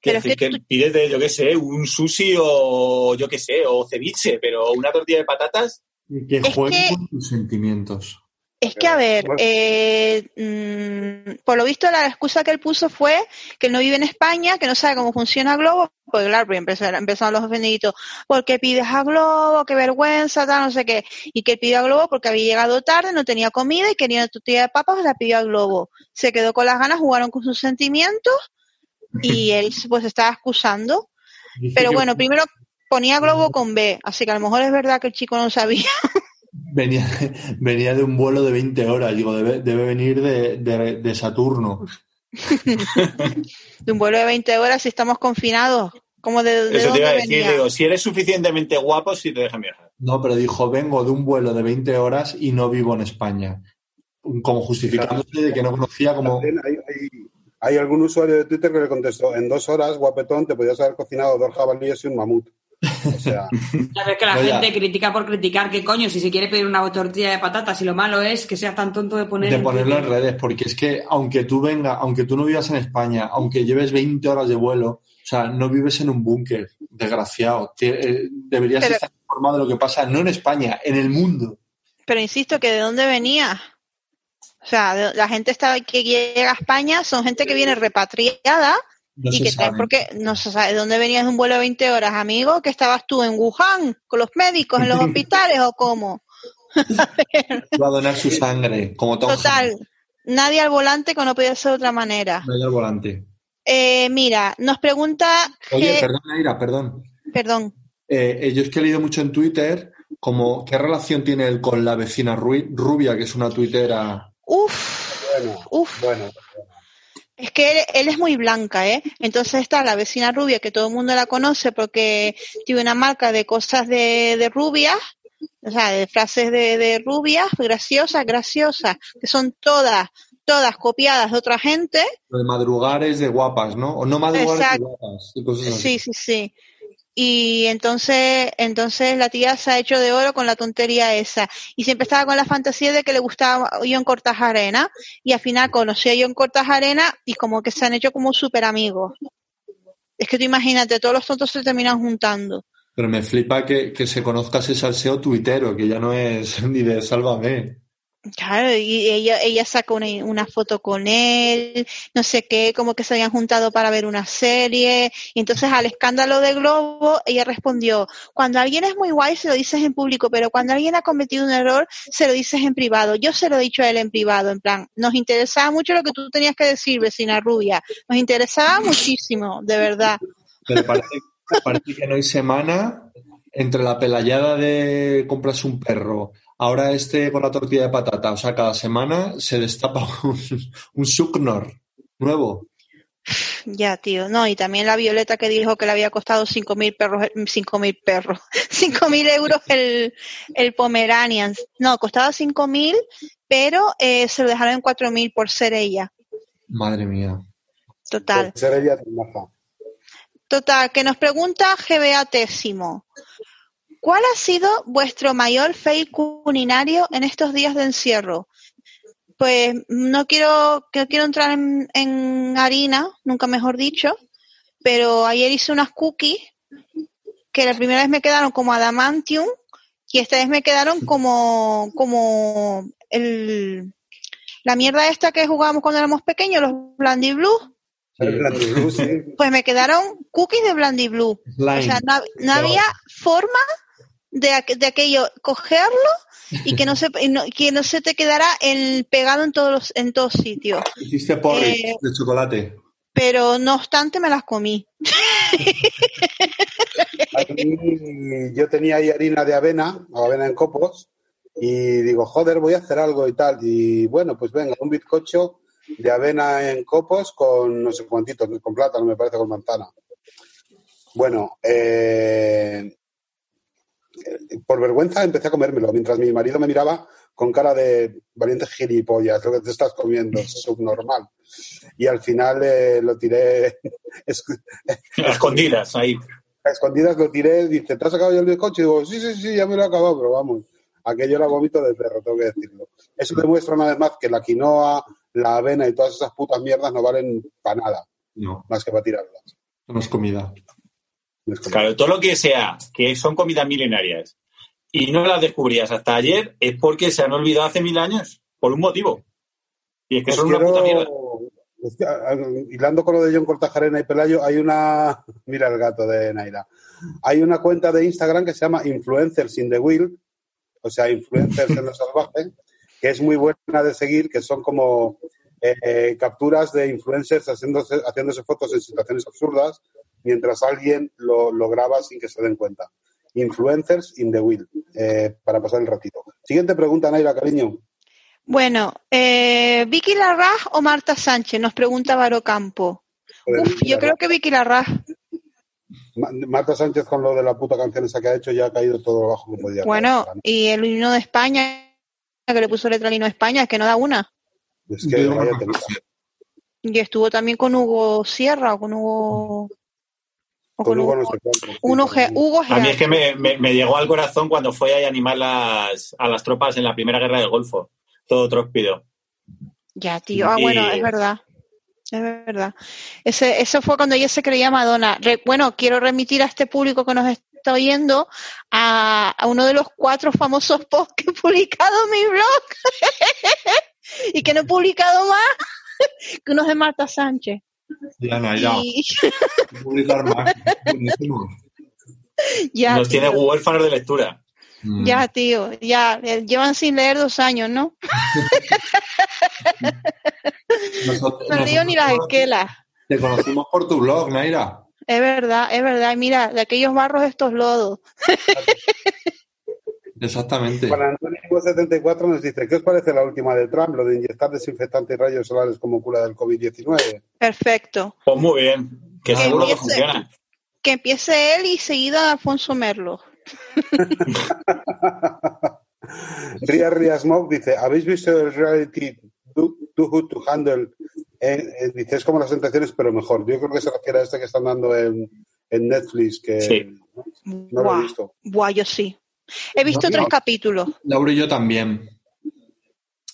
Que, Pero es decir, que que tú- pides de, yo qué sé, un sushi o yo qué sé, o ceviche, pero una tortilla de patatas, Y que Es juegue que- con tus sentimientos. Es que, a ver, eh, mm, por lo visto la excusa que él puso fue que él no vive en España, que no sabe cómo funciona Globo, pues claro, empezaron, empezaron los ofendiditos, ¿por qué pides a Globo? Qué vergüenza, tal, no sé qué. Y que él pidió a Globo porque había llegado tarde, no tenía comida y quería una tortilla de papas, pues la pidió a Globo. Se quedó con las ganas, jugaron con sus sentimientos y <laughs> él pues estaba excusando. Pero bueno, primero ponía Globo con B, así que a lo mejor es verdad que el chico no sabía. <laughs> Venía, venía de un vuelo de 20 horas. Digo, debe, debe venir de, de- de Saturno. <laughs> de un vuelo de 20 horas si estamos confinados. ¿Cómo de, de eso te iba a decir, venía? digo, si eres suficientemente guapo, sí te dejan viajar. No, pero dijo, vengo de un vuelo de 20 horas y no vivo en España. Como justificándose de que no conocía como... También Hay, hay- hay algún usuario de Twitter que le contestó, en dos horas, guapetón, te podías haber cocinado dos jabalíes y un mamut. O sea, <laughs> que la No, ya. gente critica por criticar, ¿qué coño? Si se quiere pedir una tortilla de patatas y lo malo es que seas tan tonto de poner de ponerlo en redes, porque es que aunque tú venga, aunque tú no vivas en España, aunque lleves 20 horas de vuelo, O sea, no vives en un búnker, desgraciado. Eh, Deberías Pero- estar informado de lo que pasa, no en España, en el mundo. Pero insisto que de dónde venía. O sea, la gente está, que llega a España son gente que viene repatriada No y que sabe. porque no se sabe de dónde venías de un vuelo de 20 horas, amigo, que estabas tú en Wuhan con los médicos en los <laughs> hospitales o cómo. <laughs> Va a donar su sangre, como Tom Total, nadie al volante que no podía ser de otra manera. Hay al volante. Eh, mira, nos pregunta Oye, perdón, Aira, perdón. perdón. Eh, eh, yo es que he leído mucho en Twitter como qué relación tiene él con la vecina Ru- Rubia, que es una tuitera. Uf, Bueno, uf. bueno. Es que él, él es muy blanca, ¿eh? Entonces está la vecina rubia, que todo el mundo la conoce porque tiene una marca de cosas de, de rubias, o sea, de frases de, de rubias, graciosas, graciosas, que son todas, todas copiadas de otra gente. Lo de madrugar es de guapas, ¿no? O no madrugar es de guapas. y cosas así. Sí, sí, sí. Y entonces, entonces la tía se ha hecho de oro con la tontería esa. Y siempre estaba con la fantasía de que le gustaba John Cortajarena. Y al final conoció a John Cortajarena y como que se han hecho como súper amigos. Es que tú imagínate, todos los tontos se terminan juntando. Pero me flipa que, que se conozca ese salseo tuitero, que ya no es <laughs> ni de sálvame. Claro, y ella, ella sacó una, una foto con él, no sé qué, como que se habían juntado para ver una serie. Y entonces al escándalo de Globo, ella respondió, cuando alguien es muy guay se lo dices en público, pero cuando alguien ha cometido un error se lo dices en privado. Yo se lo he dicho a él en privado, en plan, nos interesaba mucho lo que tú tenías que decir, vecina rubia. Nos interesaba muchísimo, de verdad. Pero parece, que no hay semana entre la pelayada de compras un perro, ahora este con la tortilla de patata. O sea, cada semana se destapa <laughs> un, un Suknor nuevo. Ya, tío. No, y también la Violeta que dijo que le había costado cinco mil perros, cinco mil perros, <laughs> cinco mil euros el, el Pomeranian. No, costaba cinco mil, pero eh, se lo dejaron en cuatro mil por ser ella. Madre mía. Total. Por ser ella. Total, que nos pregunta GBA Tésimo. ¿Cuál ha sido vuestro mayor fail culinario en estos días de encierro? Pues no quiero, no quiero entrar en, en harina, nunca mejor dicho, pero ayer hice unas cookies que la primera vez me quedaron como adamantium y esta vez me quedaron como, como el, la mierda esta que jugábamos cuando éramos pequeños, los Blandy Blue. El Blandy Blue, sí. Pues me quedaron cookies de Blandy Blue. O sea, no, no había forma de, aqu- de aquello cogerlo y que no se no- que no se te quedara el pegado en todos los, en todos sitios. Hiciste porridge Eh, de chocolate. Pero no obstante me las comí. Yo tenía ahí harina de avena, o avena en copos, y digo, joder, voy a hacer algo y tal. Y bueno, pues venga, un bizcocho de avena en copos con no sé cuántito, con plátano, me parece, con manzana. Bueno, eh, por vergüenza empecé a comérmelo, mientras mi marido me miraba con cara de valiente gilipollas, lo que te estás comiendo, es <laughs> subnormal. Y al final eh, lo tiré, <laughs> A escondidas, ahí. a escondidas lo tiré, dice, ¿te has sacado ya el bizcocho? Y digo, sí, sí, sí, ya me lo he acabado, pero vamos, aquello era vómito de perro, tengo que decirlo. Eso demuestra una vez más que la quinoa, la avena y todas esas putas mierdas no valen para nada, No, más que para tirarlas. no es comida. Claro, todo lo que sea, que son comidas milenarias, y no las descubrías hasta ayer, es porque se han olvidado hace mil años, por un motivo. Y es que Os son una puta mierda. es que, a- a- hilando con lo de John Cortajarena y Pelayo, hay una. <laughs> Mira el gato de Naira. Hay una cuenta de Instagram que se llama Influencers in the Wild, o sea, influencers en lo salvaje, que es muy buena de seguir, que son como eh, eh, capturas de influencers haciéndose, haciéndose fotos en situaciones absurdas mientras alguien lo, lo graba sin que se den cuenta. Influencers in the Wild, eh, para pasar el ratito. Siguiente pregunta, Naira, cariño. Bueno, eh, ¿Vicky Larraz o Marta Sánchez? Nos pregunta Varo Campo. Joder, Uf, yo creo que Vicky Larraz. Ma- Marta Sánchez con lo de la puta canción esa que ha hecho ya ha caído todo abajo que podía Bueno, caer. y el himno de España, que le puso letra al himno de España, es que no da una. Es que Yo- vaya. Y estuvo también con Hugo Sierra o con Hugo. O Con con Hugo Hugo, no sé cuánto. uno G- Hugo A mí es que me, me- me llegó al corazón cuando fue ahí a animar las, a las tropas en la Primera Guerra del Golfo. Todo tróspido. Ya, tío. Ah, Y- bueno, es verdad. Es verdad. Ese, eso fue cuando ella se creía Madonna. Re- bueno, quiero remitir a este público que nos está oyendo a, a uno de los cuatro famosos posts que he publicado en mi blog <laughs> y que no he publicado más <laughs> que unos de Marta Sánchez. Diana, ya. Y Publicar más. Buenísimo. <laughs> ya, Nos tiene tío, huérfanos de lectura. Mm. ya, tío, ya. eh, Llevan sin leer dos años, ¿no? <laughs> Nosotros- No leo ni las esquelas. Te conocimos por tu blog, Naira. Es verdad, es verdad. Y mira, de aquellos barros estos lodos. <laughs> Exactamente. Juan Antonio 74 nos dice, ¿qué os parece la última de Trump, lo de inyectar desinfectantes y rayos solares como cura del COVID-19? Perfecto. Pues muy bien, que Ah, seguro que empiece. funciona. Que empiece él y seguida Alfonso Merlo. <laughs> Ria Ria Smoke dice, ¿habéis visto el reality Too Good to Handle? Eh, eh, dice, es como las tentaciones, pero mejor. Yo creo que se refiere a este que están dando en, en Netflix, que Sí. no lo he visto. buah, yo sí. He visto No, tres no. capítulos. Laura y yo también.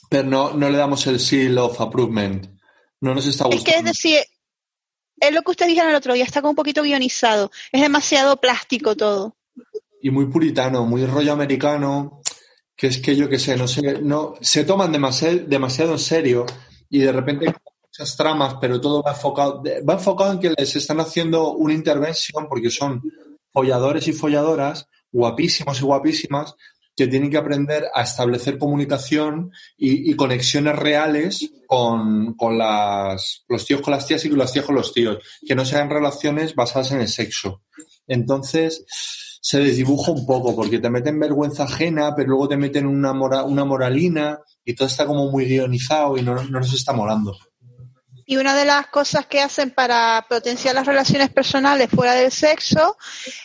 Pero no, no le damos el seal of approvement. No nos está Es gustando. que es decir, es lo que ustedes dijeron el otro día, está como un poquito guionizado. Es demasiado plástico todo. Y muy puritano, muy rollo americano. Que es que yo qué sé, no sé, no, se toman demasiado, demasiado en serio y de repente muchas tramas, pero todo va enfocado, va enfocado en que les están haciendo una intervención porque son folladores y folladoras, guapísimos y guapísimas, que tienen que aprender a establecer comunicación y, conexiones reales con, con las, los tíos con las tías y con las tías con los tíos, que no sean relaciones basadas en el sexo. Entonces, se desdibuja un poco porque te meten vergüenza ajena, pero luego te meten una, mora- una moralina y todo está como muy guionizado y no, no nos está molando. Y una de las cosas que hacen para potenciar las relaciones personales fuera del sexo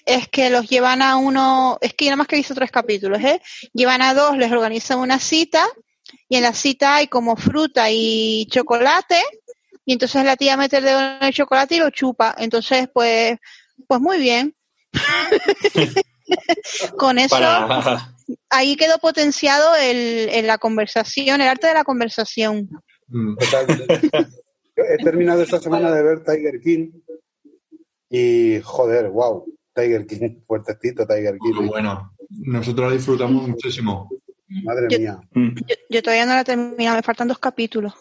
es que los llevan a uno, es que yo nada más que he visto tres capítulos, ¿eh? Llevan a dos, les organizan una cita y en la cita hay como fruta y chocolate y entonces la tía mete el dedo en el chocolate y lo chupa. Entonces, pues, pues muy bien. <laughs> Con eso, Para... ahí quedó potenciado el, el- la conversación, el arte de la conversación. Mm. He terminado esta semana de ver Tiger King y, joder, wow, Tiger King, fuertecito Tiger King. Muy bueno. Nosotros lo disfrutamos muchísimo. Madre Yo- mía, Mm. Yo, yo todavía no la he terminado, me faltan dos capítulos.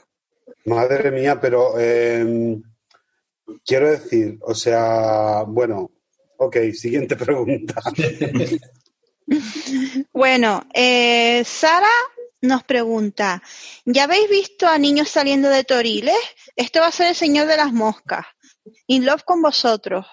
madre mía, pero eh, quiero decir, o sea, bueno, ok, siguiente <laughs> pregunta. <laughs> Bueno, eh, Sara nos pregunta, ¿ya habéis visto a niños saliendo de toriles? Esto va a ser el señor de las moscas. In love con vosotros.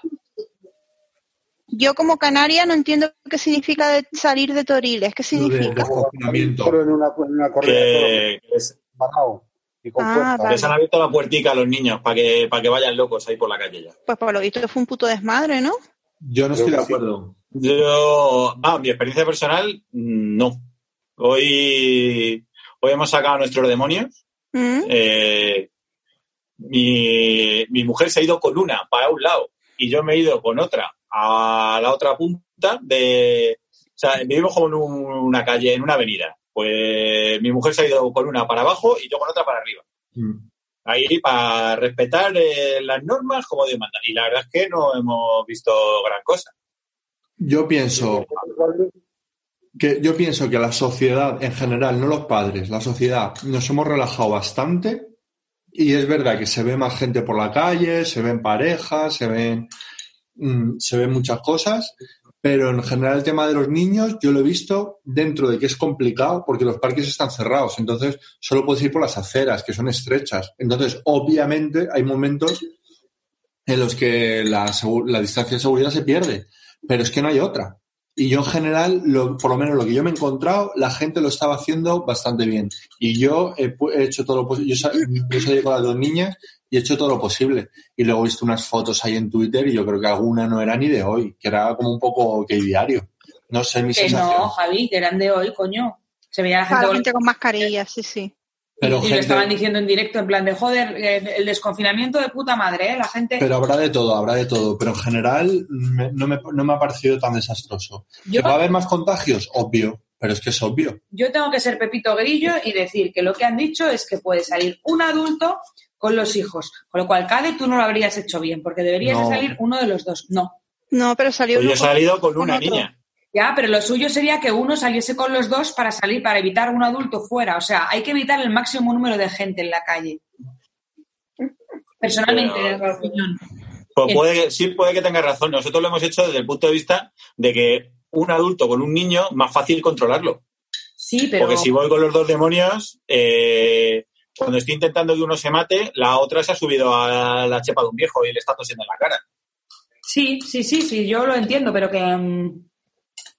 Yo como canaria no entiendo qué significa de salir de toriles. ¿Qué significa? desconfinamiento. Solo en una, en una correa, que, que es- solo parado y con Ah, fuerza. vale. les han abierto la puertica a los niños para que, para que vayan locos ahí por la calle ya. Pues por lo visto fue un puto desmadre, ¿no? Yo no estoy de sí. acuerdo. Yo, ah, mi experiencia personal, mm, no. Hoy, hoy hemos sacado a nuestros demonios. ¿Mm? Eh, mi, mi mujer se ha ido con una para un lado y yo me he ido con otra a la otra punta de... O sea, vivimos como en un- una calle, en una avenida. Pues mi mujer se ha ido con una para abajo y yo con otra para arriba. Mm. Ahí para respetar eh, las normas como Dios manda. Y la verdad es que no hemos visto gran cosa. Yo pienso que yo pienso que la sociedad en general, no los padres, la sociedad nos hemos relajado bastante y es verdad que se ve más gente por la calle, se ven parejas, se ven mm, se ven muchas cosas, pero en general el tema de los niños yo lo he visto dentro de que es complicado porque los parques están cerrados, entonces solo puedes ir por las aceras que son estrechas. Entonces, obviamente hay momentos en los que la, la distancia de seguridad se pierde, pero es que no hay otra. Y yo en general, lo- por lo menos lo que yo me he encontrado, la gente lo estaba haciendo bastante bien. Y yo he, hecho todo lo posible. Yo, sa- yo salí con las dos niñas y he hecho todo lo posible. Y luego he visto unas fotos ahí en Twitter y yo creo que alguna no era ni de hoy, que era como un poco que diario. No sé, mi Que sensación. no, Javi, que eran de hoy, coño. Se veía la gente, la con- gente con mascarilla, sí, sí. Pero y, y lo estaban diciendo en directo, en plan de joder, eh, el desconfinamiento de puta madre, ¿eh? La gente. Pero habrá de todo, habrá de todo. Pero en general me- no, me, no me ha parecido tan desastroso. Yo- ¿Que va a haber más contagios? Obvio. Pero es que es obvio. Yo tengo que ser Pepito Grillo y decir que lo que han dicho es que puede salir un adulto con los hijos. Con lo cual, Cade, tú no lo habrías hecho bien, porque deberías No. de salir uno de los dos. No. No, pero salió Pues yo he uno salido con una otro. niña. Ya, pero lo suyo sería que uno saliese con los dos para salir, para evitar un adulto fuera. O sea, hay que evitar el máximo número de gente en la calle. Personalmente, Pero- es la opinión. Pues puede, sí puede que tenga razón. Nosotros lo hemos hecho desde el punto de vista de que un adulto con un niño, más fácil controlarlo. Sí, pero. Porque si voy con los dos demonios, eh, cuando estoy intentando que uno se mate, la otra se ha subido a la chepa de un viejo y le está tosiendo en la cara. Sí, sí, sí, sí, yo lo entiendo, pero que. mm,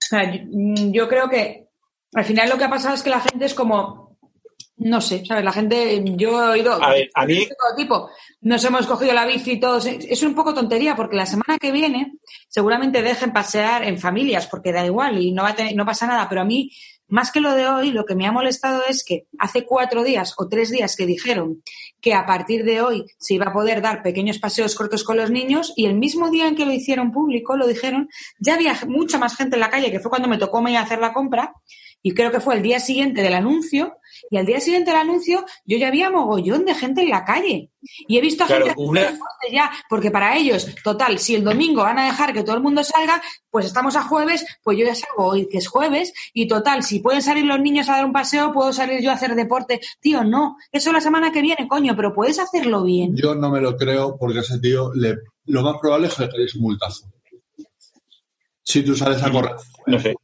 sea, yo, mm, yo creo que al final lo que ha pasado es que la gente es como. No sé, ¿sabes? La gente, yo he oído. A ver, a mí- de todo tipo. Nos hemos cogido la bici y todos. Es un poco tontería porque la semana que viene seguramente dejen pasear en familias porque da igual y no, va a tener- no pasa nada. Pero a mí, más que lo de hoy, lo que me ha molestado es que hace cuatro días o tres días que dijeron que a partir de hoy se iba a poder dar pequeños paseos cortos con los niños y el mismo día en que lo hicieron público, lo dijeron, ya había mucha más gente en la calle, que fue cuando me tocó a hacer la compra y creo que fue el día siguiente del anuncio y al día siguiente del anuncio yo ya había mogollón de gente en la calle y he visto a Claro, gente una- ya, porque para ellos, total, si el domingo van a dejar que todo el mundo salga, pues estamos a jueves, pues yo ya salgo hoy, que es jueves, y total, si pueden salir los niños a dar un paseo, puedo salir yo a hacer deporte. Tío, no, eso la semana que viene, coño, pero puedes hacerlo bien. Yo no me lo creo porque a ese tío le, lo más probable es que le caigas un multazo. Si tú sales a correr. No sé.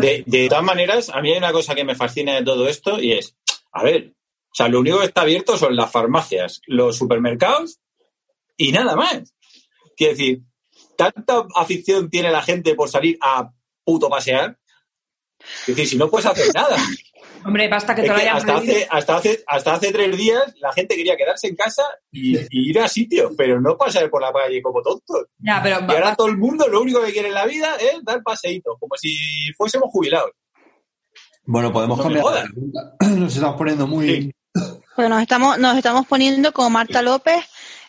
De, de todas maneras, a mí hay una cosa que me fascina de todo esto y es, a ver, o sea, lo único que está abierto son las farmacias, los supermercados y nada más. Quiero decir, tanta afición tiene la gente por salir a puto pasear. Es decir, si no puedes hacer nada. Hombre, basta que Es te lo hayan hasta, hace, hasta, hace, hasta hace tres días la gente quería quedarse en casa y, y ir a sitios, pero no pasar por la calle como tontos. Ya, pero Y ahora todo el mundo lo único que quiere en la vida es dar paseíto, como si fuésemos jubilados. Bueno, podemos No cambiar. pregunta. <clears throat> Nos estamos poniendo muy. Sí. Pues nos estamos, nos estamos poniendo como Marta López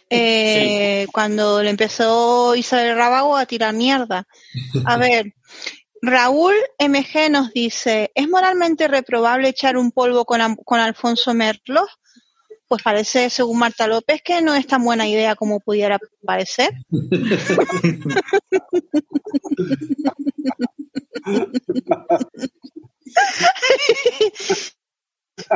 eh, cuando le empezó Isabel Rábago a tirar mierda. A <laughs> ver, Raúl MG nos dice, ¿es moralmente reprobable echar un polvo con, con Alfonso Merlos? Pues parece, según Marta López, que no es tan buena idea como pudiera parecer. <laughs>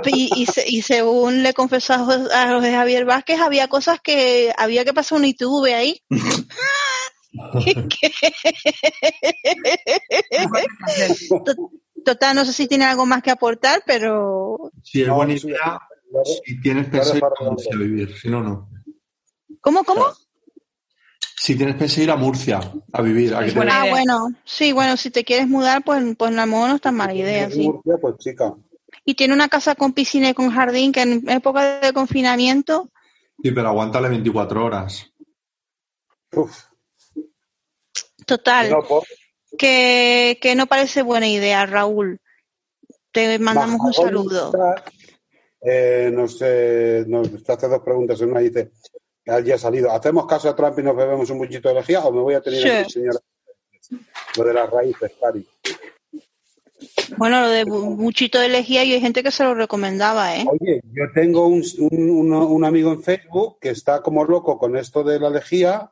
Y, y, se- y según le confesó a Jo- a José Javier Vázquez, había cosas que había que pasar un ITV ahí. <laughs> To- <laughs> Total, no sé si tiene algo más que aportar, pero Si es No, buena idea, si tienes pensado ir a Murcia a vivir. Si no, no. ¿cómo, cómo? Si tienes pensado ir a Murcia a vivir. A que Es te- buena Ah, bueno, sí, bueno, si te quieres mudar, pues, pues a lo mejor no es tan mala idea, sí. Murcia, pues chica. Y tiene una casa con piscina y con jardín que en época de confinamiento, Sí, pero aguántale 24 horas. Uf, total, no, por- que, que no parece buena idea, Raúl. Te mandamos un saludo. Eh, nos, eh, nos hace dos preguntas. Una dice, ya ha salido, ¿hacemos caso a Trump y nos bebemos un buchito de lejía o me voy a tener Sí. aquí, señora? Lo de las raíces, Cari. Bueno, lo de bu- muchito de lejía y hay gente que se lo recomendaba, ¿eh? Oye, yo tengo un, un- un amigo en Facebook que está como loco con esto de la lejía,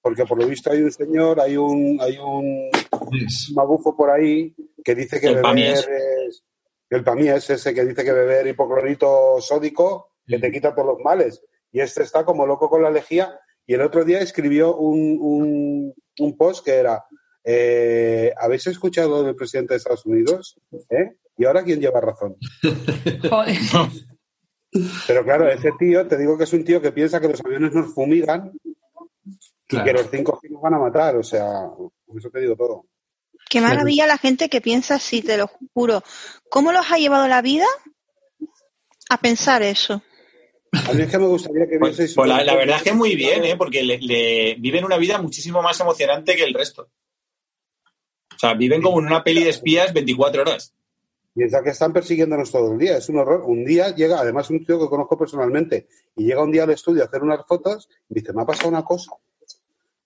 porque por lo visto hay un señor, hay un, hay un Yes. magufo por ahí que dice que El beber pamies. es el pamies ese que dice que beber hipoclorito sódico que te quita todos los males y este está como loco con la lejía y el otro día escribió un, un, un post que era eh, ¿habéis escuchado del presidente de Estados Unidos? ¿Eh? ¿Y ahora quién lleva razón? <laughs> Joder. Pero claro, ese tío, te digo que es un tío que piensa que los aviones nos fumigan y que los cinco nos van a matar, o sea, con eso te digo todo. Qué maravilla la gente que piensa así, te lo juro. ¿Cómo los ha llevado la vida a pensar eso? A mí es que me gustaría que Pues, vieseis... pues la, la verdad es que muy bien, ¿eh? porque le, le- viven una vida muchísimo más emocionante que el resto. O sea, viven como en una peli de espías 24 horas. Piensa que están persiguiéndonos todo el día, es un horror. Un día llega, además un tío que conozco personalmente, y llega un día al estudio a hacer unas fotos y dice, me ha pasado una cosa,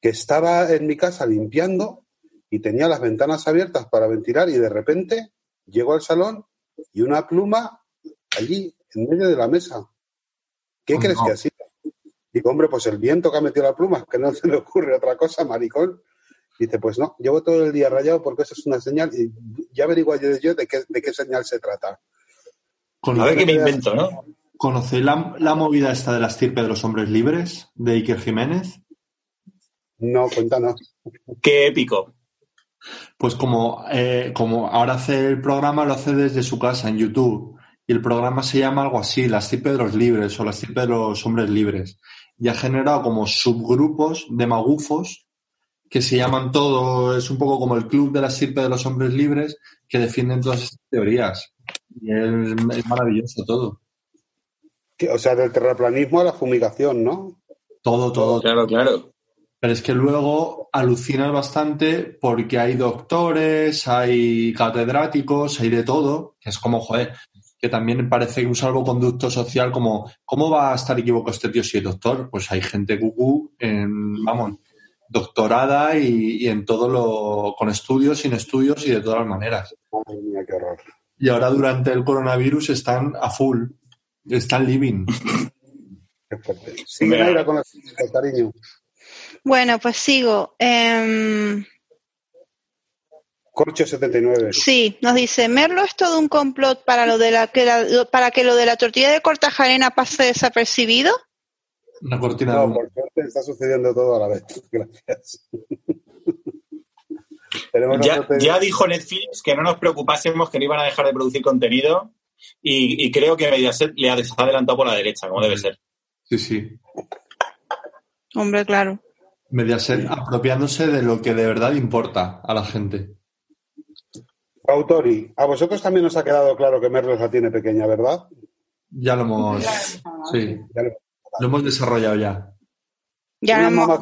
que estaba en mi casa limpiando y tenía las ventanas abiertas para ventilar y de repente llego al salón y una pluma allí, en medio de la mesa. ¿Qué Hombre, crees no. que ha sido? Digo, hombre, pues el viento que ha metido la pluma, que no se le ocurre otra cosa, maricón. Dice, pues no, llevo todo el día rayado porque eso es una señal y ya averiguo yo, yo de, qué, de qué señal se trata. A ver qué me invento, ¿no? ¿Conocéis la, la movida esta de la estirpe de los hombres libres de Iker Jiménez? No, cuéntanos. Qué épico. Pues como, eh, como ahora hace el programa, lo hace desde su casa en YouTube. Y el programa se llama algo así, la estirpe de los libres o la estirpe de los hombres libres. Y ha generado como subgrupos de magufos que se llaman todo, es un poco como el club de la estirpe de los hombres libres que defienden todas estas teorías. Y es, es maravilloso todo. Que- O sea, del terraplanismo a la fumigación, ¿no? Todo, todo, Claro, claro. Pero es que luego alucinas bastante porque hay doctores, hay catedráticos, hay de todo, que es como, joder, que también parece un salvoconducto social como, ¿cómo va a estar equivocado este tío si es doctor? Pues hay gente cucú, en, vamos, doctorada y, y en todo lo, con estudios, sin estudios y de todas las maneras. Madre mía, qué horror. Y ahora durante el coronavirus están a full, están living. Qué fuerte. Sigue Mira. Naira con la cariño. Bueno, pues sigo. Em, Corcho 79. sí, nos dice, Merlo es todo un complot para lo de la que la- para que lo de la tortilla de Cortajarena pase desapercibido. Una cortina de No, por suerte está sucediendo todo a la vez. <laughs> Gracias. <laughs> Ya, dijo Netflix que no nos preocupásemos, que no iban a dejar de producir contenido. Y, y creo que Mediaset le ha adelantado por la derecha, como debe ser. Sí, sí. Hombre, claro. Mediaset apropiándose de lo que de verdad importa a la gente. Autori, a vosotros también os ha quedado claro que Merlos la tiene pequeña, ¿verdad? Ya lo hemos, sí, Ya lo- lo hemos desarrollado ya. Ya lo hemos-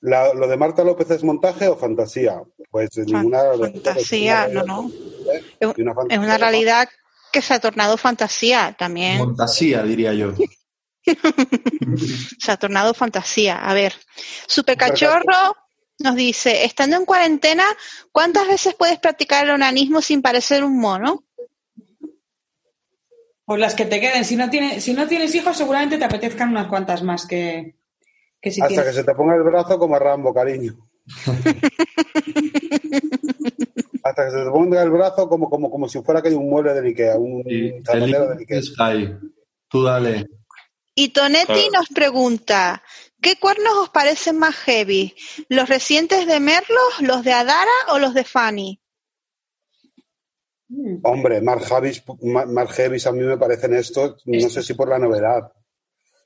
La- ¿Lo de Marta López es montaje o fantasía? Pues de Fan- ninguna. fantasía, no, no. Es, una es fantasía. una realidad que se ha tornado fantasía también. Montasía, diría yo. <laughs> <laughs> Se ha tornado fantasía. A ver, Supercachorro nos dice, estando en cuarentena, ¿cuántas veces puedes practicar el onanismo sin parecer un mono? Pues las que te queden. Si no, tienes, si no tienes hijos, seguramente te apetezcan unas cuantas más que, que si Hasta que se te ponga el brazo como a Rambo, cariño. <laughs> Hasta que se te ponga el brazo como, como, como si fuera que hay un mueble de Ikea, un de link Ikea. está ahí. Tú dale. Y Tonetti Claro. nos pregunta, ¿qué cuernos os parecen más heavy? ¿Los recientes de Merlos, los de Adara o los de Fanny? Hombre, Mark Javis a mí me parecen estos, no sé si por la novedad.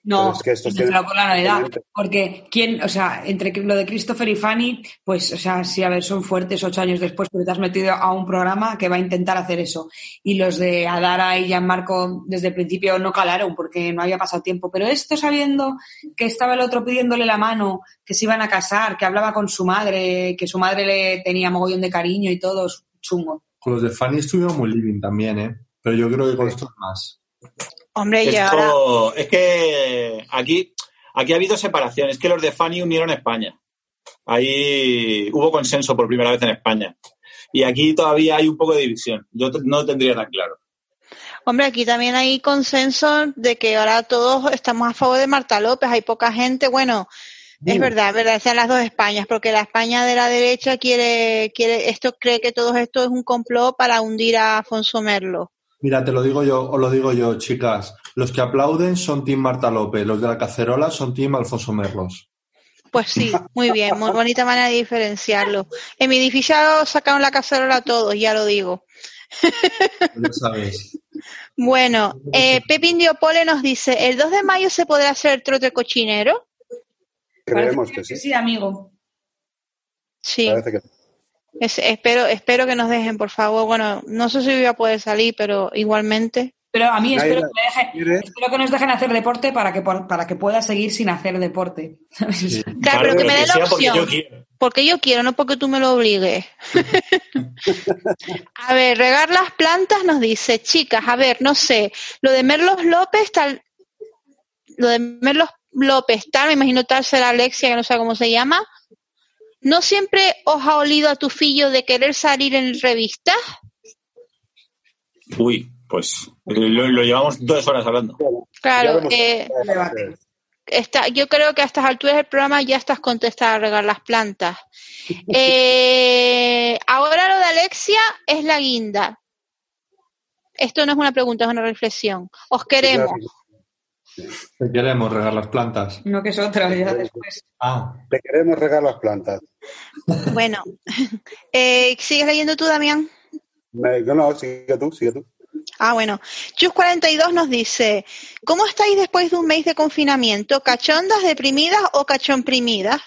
No, es que estos desde tienen- luego por la novedad. Obviamente. Porque, ¿quién, o sea, entre lo de Christopher y Fanny, pues, o sea, sí, a ver, son fuertes ocho años después, pero te has metido a un programa que va a intentar hacer eso. Y los de Adara y Gianmarco desde el principio no calaron porque no había pasado tiempo. Pero esto sabiendo que estaba el otro pidiéndole la mano, que se iban a casar, que hablaba con su madre, que su madre le tenía mogollón de cariño y todo, chungo. Con los de Fanny estuvieron muy living también, ¿eh? Pero yo creo que con estos más. Hombre, y ahora... Esto, es que aquí, aquí ha habido separación. Es que los de Fanny unieron a España. Ahí hubo consenso por primera vez en España. Y aquí todavía hay un poco de división. Yo no tendría tan claro. Hombre, aquí también hay consenso de que ahora todos estamos a favor de Marta López. Hay poca gente, bueno, es verdad, es verdad, sean las dos Españas, porque la España de la derecha quiere, quiere, esto cree que todo esto es un complot para hundir a Afonso Merlo. Mira, te lo digo yo, os lo digo yo, chicas. Los que aplauden son Team Marta López, los de la cacerola son Team Alfonso Merlos. Pues sí, muy bien, muy bonita manera de diferenciarlo. En mi edificio sacaron la cacerola todos, ya lo digo. Ya sabes. Bueno, eh, Pepín Diopole nos dice, ¿el 2 de mayo se podrá hacer el trote cochinero? Creemos que sí. Sí, amigo. Sí. Parece que Es- espero, espero que nos dejen, por favor. Bueno, no sé si voy a poder salir, pero igualmente. Pero a mí espero que, me dejen- espero que nos dejen hacer deporte para que, para que pueda seguir sin hacer deporte. <laughs> Claro, pero que me dé la porque opción. yo quiero. Porque yo quiero, no porque tú me lo obligues. <laughs> a ver, regar las plantas nos dice, chicas, a ver, no sé, lo de Merlos López, tal, lo de Merlos López, tal, me imagino tal será Alexia, que no sé cómo se llama. ¿No siempre os ha olido a tu fillo de querer salir en revistas? Uy, Pues lo, lo llevamos dos horas hablando. Claro, eh, está, yo creo que a estas alturas del programa ya estás contestada a regar las plantas. <laughs> Eh, ahora lo de Alexia es la guinda. Esto no es una pregunta, es una reflexión. Os queremos. Te queremos regar las plantas. No que es otra, ya después. Ah, Te queremos regar las plantas. Bueno, <laughs> eh, ¿sigues leyendo tú, Damián? Me- no, sigue tú, sigue tú. Ah, bueno. Chus42 nos dice, ¿cómo estáis después de un mes de confinamiento? ¿Cachondas, deprimidas o cachomprimidas?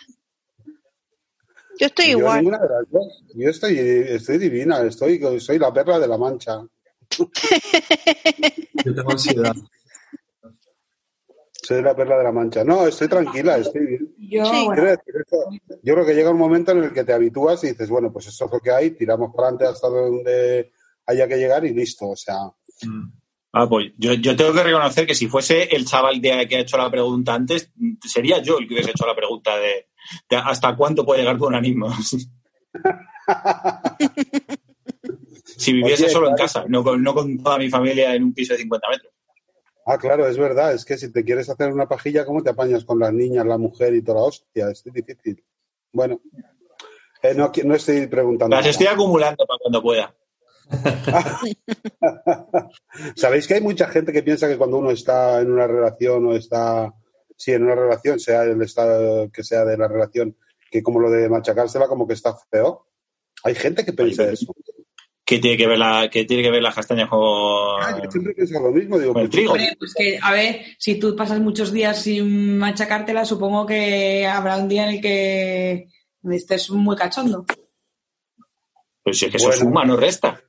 Yo estoy Yo igual. ninguna de las dos. Yo estoy, estoy divina, estoy, soy la perla de la mancha. <laughs> yo tengo ansiedad. Soy la perla de la mancha. No, estoy tranquila, estoy bien. Yo, Sí. bueno, yo creo que llega un momento en el que te habitúas y dices, bueno, pues eso es lo que hay, tiramos para adelante hasta donde haya que llegar y listo. O sea, Mm. Ah, pues yo, yo tengo que reconocer que si fuese el chaval de, que ha hecho la pregunta antes, sería yo el que hubiese hecho la pregunta de, de hasta cuánto puede llegar tu organismo. <laughs> si viviese Oye, solo en casa, no con, no con toda mi familia en un piso de 50 metros. Ah, claro, es verdad, es que si te quieres hacer una pajilla, ¿cómo te apañas con las niñas, la mujer y toda la hostia? Es difícil. Bueno, eh, no, estoy preguntando. Las nada. estoy acumulando para cuando pueda. <laughs> Sabéis que hay mucha gente que piensa que cuando uno está en una relación o está, sí, en una relación, sea el estado que sea de la relación, que como lo de machacársela, como que está feo. Hay gente que piensa eso. ¿Qué tiene que ver, la, qué tiene que ver las castañas con, Ah, yo siempre pienso lo mismo. Digo, con el pues, trigo? hombre, pues que, a ver, si tú pasas muchos días sin machacártela, supongo que habrá un día en el que estés muy cachondo. Pues si es que eso Bueno. suma, no resta.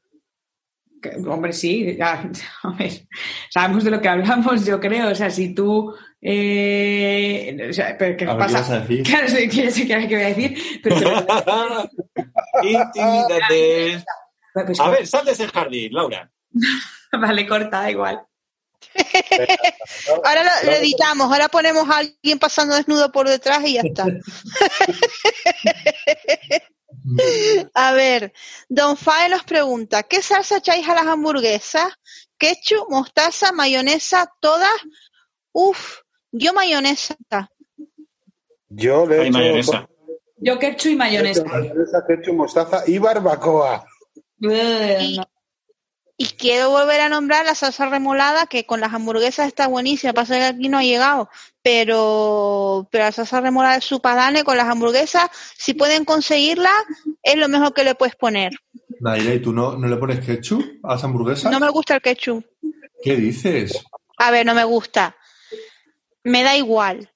Que, hombre, sí, ya, <laughs> a ver, sabemos de lo que hablamos, yo creo. O sea, si tú. Eh, o sea, pero ¿qué A ver, pasa? ¿qué vas a decir? Claro, sé qué voy a decir, pero. <laughs> pues, A ver, sal de ese jardín, Laura. <laughs> vale, corta, da igual. Ahora lo, lo editamos, ahora ponemos a alguien pasando desnudo por detrás y ya está. <laughs> A ver, Don Fae nos pregunta, ¿qué salsa echáis a las hamburguesas? ¿Ketchup, mostaza, mayonesa, todas? Uf, yo mayonesa. Yo le he Hay hecho mayonesa. Yo ketchup y mayonesa. mayonesa, ketchup, mostaza y barbacoa. No. Y quiero volver a nombrar la salsa remolada, que con las hamburguesas está buenísima, pasa que aquí no ha llegado, pero, pero la salsa remolada de Supadane con las hamburguesas, si pueden conseguirla, es lo mejor que le puedes poner. Naira, ¿y tú no, no le pones ketchup a las hamburguesas? No me gusta el ketchup. ¿Qué dices? A ver, no me gusta. Me da igual.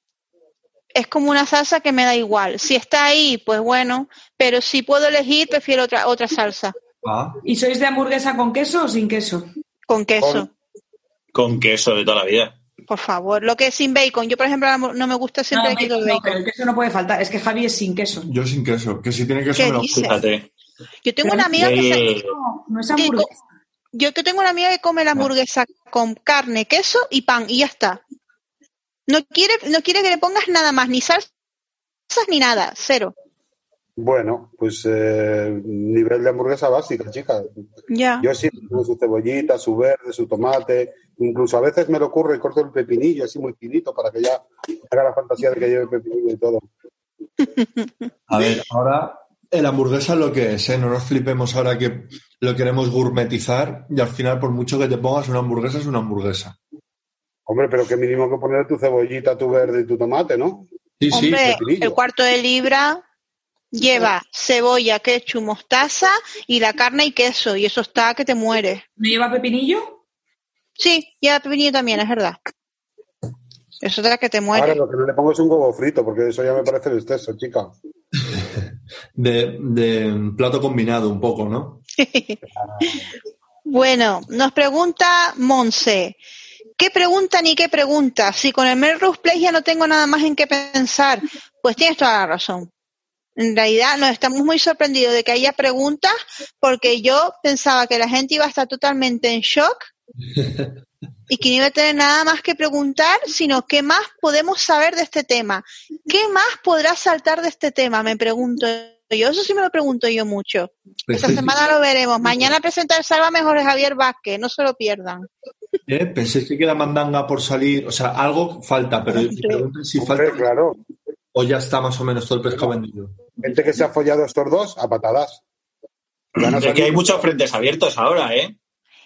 Es como una salsa que me da igual. Si está ahí, pues bueno, pero si puedo elegir, prefiero otra, otra salsa, Ah, ¿Y sois de hamburguesa con queso o sin queso? con queso. Con queso de toda la vida. Por favor, lo que es sin bacon. Yo, por ejemplo, no me gusta siempre no, no, bacon. pero el queso no puede faltar. Es que Javi es sin queso. yo sin queso. Que si tiene queso. Fíjate. Yo tengo una amiga que se- Eh, No, no es hamburguesa. yo que tengo una amiga que come la hamburguesa con carne, queso y pan y ya está. No quiere, no quiere que le pongas nada más, ni salsas ni nada, cero. Bueno, pues eh, nivel de hamburguesa básica, chica. Ya. Yo sí, con su cebollita, su verde, su tomate. Incluso a veces me lo ocurre y corto el pepinillo así muy finito para que ya haga la fantasía de que lleve pepinillo y todo. A ver, ahora el hamburguesa es lo que es, ¿eh? No nos flipemos ahora que lo queremos gourmetizar y al final, por mucho que te pongas una hamburguesa, es una hamburguesa. Hombre, pero qué mínimo que poner tu cebollita, tu verde y tu tomate, ¿no? Sí, sí. Hombre, pepinillo. el cuarto de libra lleva cebolla, ketchup, mostaza y la carne y queso. Y eso está que te mueres. ¿No lleva pepinillo? Sí, lleva pepinillo también, es verdad. Eso está que te Ahora mueres. lo que no le pongo es un huevo frito, porque eso ya me parece el exceso, chica. <laughs> De, de plato combinado un poco, ¿no? <laughs> Bueno, nos pregunta Monse. ¿Qué pregunta ni qué pregunta? Si con el Melrose Place ya no tengo nada más en qué pensar, pues tienes toda la razón. En realidad nos estamos muy sorprendidos de que haya preguntas porque yo pensaba que la gente iba a estar totalmente en shock <laughs> y que no iba a tener nada más que preguntar, sino qué más podemos saber de este tema. ¿Qué más podrá saltar de este tema? Me pregunto yo, eso sí me lo pregunto yo mucho. Esta Penséis- semana lo veremos. Mañana presenta el Salva Mejor Javier Vázquez, no se lo pierdan. ¿Eh? ¿Pensáis que queda mandanga por salir? O sea, algo falta, pero me preguntan si Hombre, falta claro. O ya está más o menos todo el pescado vendido. Gente que se ha follado estos dos a patadas. Es que hay muchos frentes abiertos ahora, ¿eh?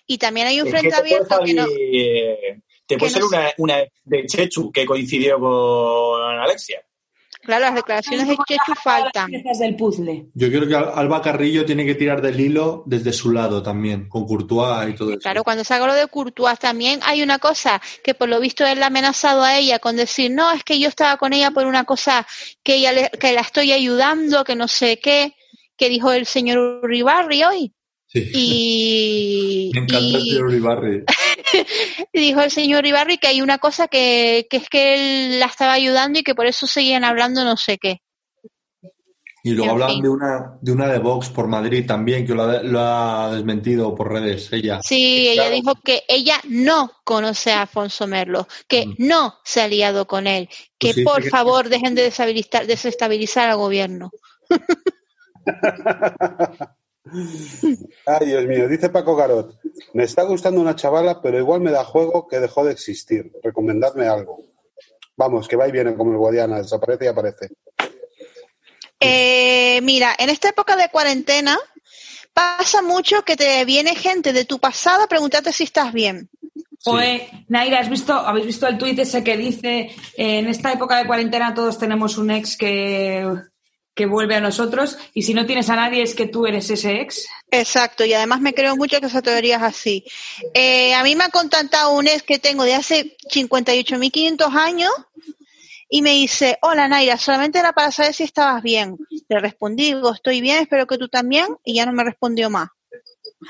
Y también hay un Es que frente abierto que no. eh, Te puede ser no una, una de Chechu que coincidió con Alexia. Claro, las declaraciones de Chechu faltan. Piezas del puzzle. Yo creo que Al- Alba Carrillo tiene que tirar del hilo desde su lado también, con Courtois y todo eso. Claro, cuando salga lo de Courtois también hay una cosa que por lo visto él ha amenazado a ella con decir, no, es que yo estaba con ella por una cosa que ella le- que la estoy ayudando, que no sé qué, que dijo el señor Uribarri hoy. Sí. Y, Me encanta el y- señor Uribarri. y <laughs> dijo el señor Ibarri que hay una cosa que, que es que él la estaba ayudando y que por eso seguían hablando no sé qué. Y luego hablan fin. de una de una de Vox por Madrid también, que lo ha, lo ha desmentido por redes ella. Sí, ella Claro. dijo que ella no conoce a Alfonso Merlo, que Mm. no se ha liado con él, que Pues sí, por que- favor dejen de desestabilizar, desestabilizar al gobierno. <laughs> <laughs> Ay, Dios mío, dice Paco Garot. Me está gustando una chavala, pero igual me da juego que dejó de existir. Recomendadme algo. Vamos, que va y viene como el Guadiana, desaparece y aparece. Eh, mira, en esta época de cuarentena pasa mucho que te viene gente de tu pasado a preguntarte si estás bien. Oye, Naira, ¿has visto, ¿habéis visto el tuit ese que dice eh, en esta época de cuarentena todos tenemos un ex que, que vuelve a nosotros y si no tienes a nadie es que tú eres ese ex? Exacto, y además me creo mucho que esa teoría es así. Eh, a mí me ha contactado un ex que tengo de hace 58.500 años y me dice, hola Naira, solamente era para saber si estabas bien. Le respondí, digo, estoy bien, espero que tú también, y ya no me respondió más.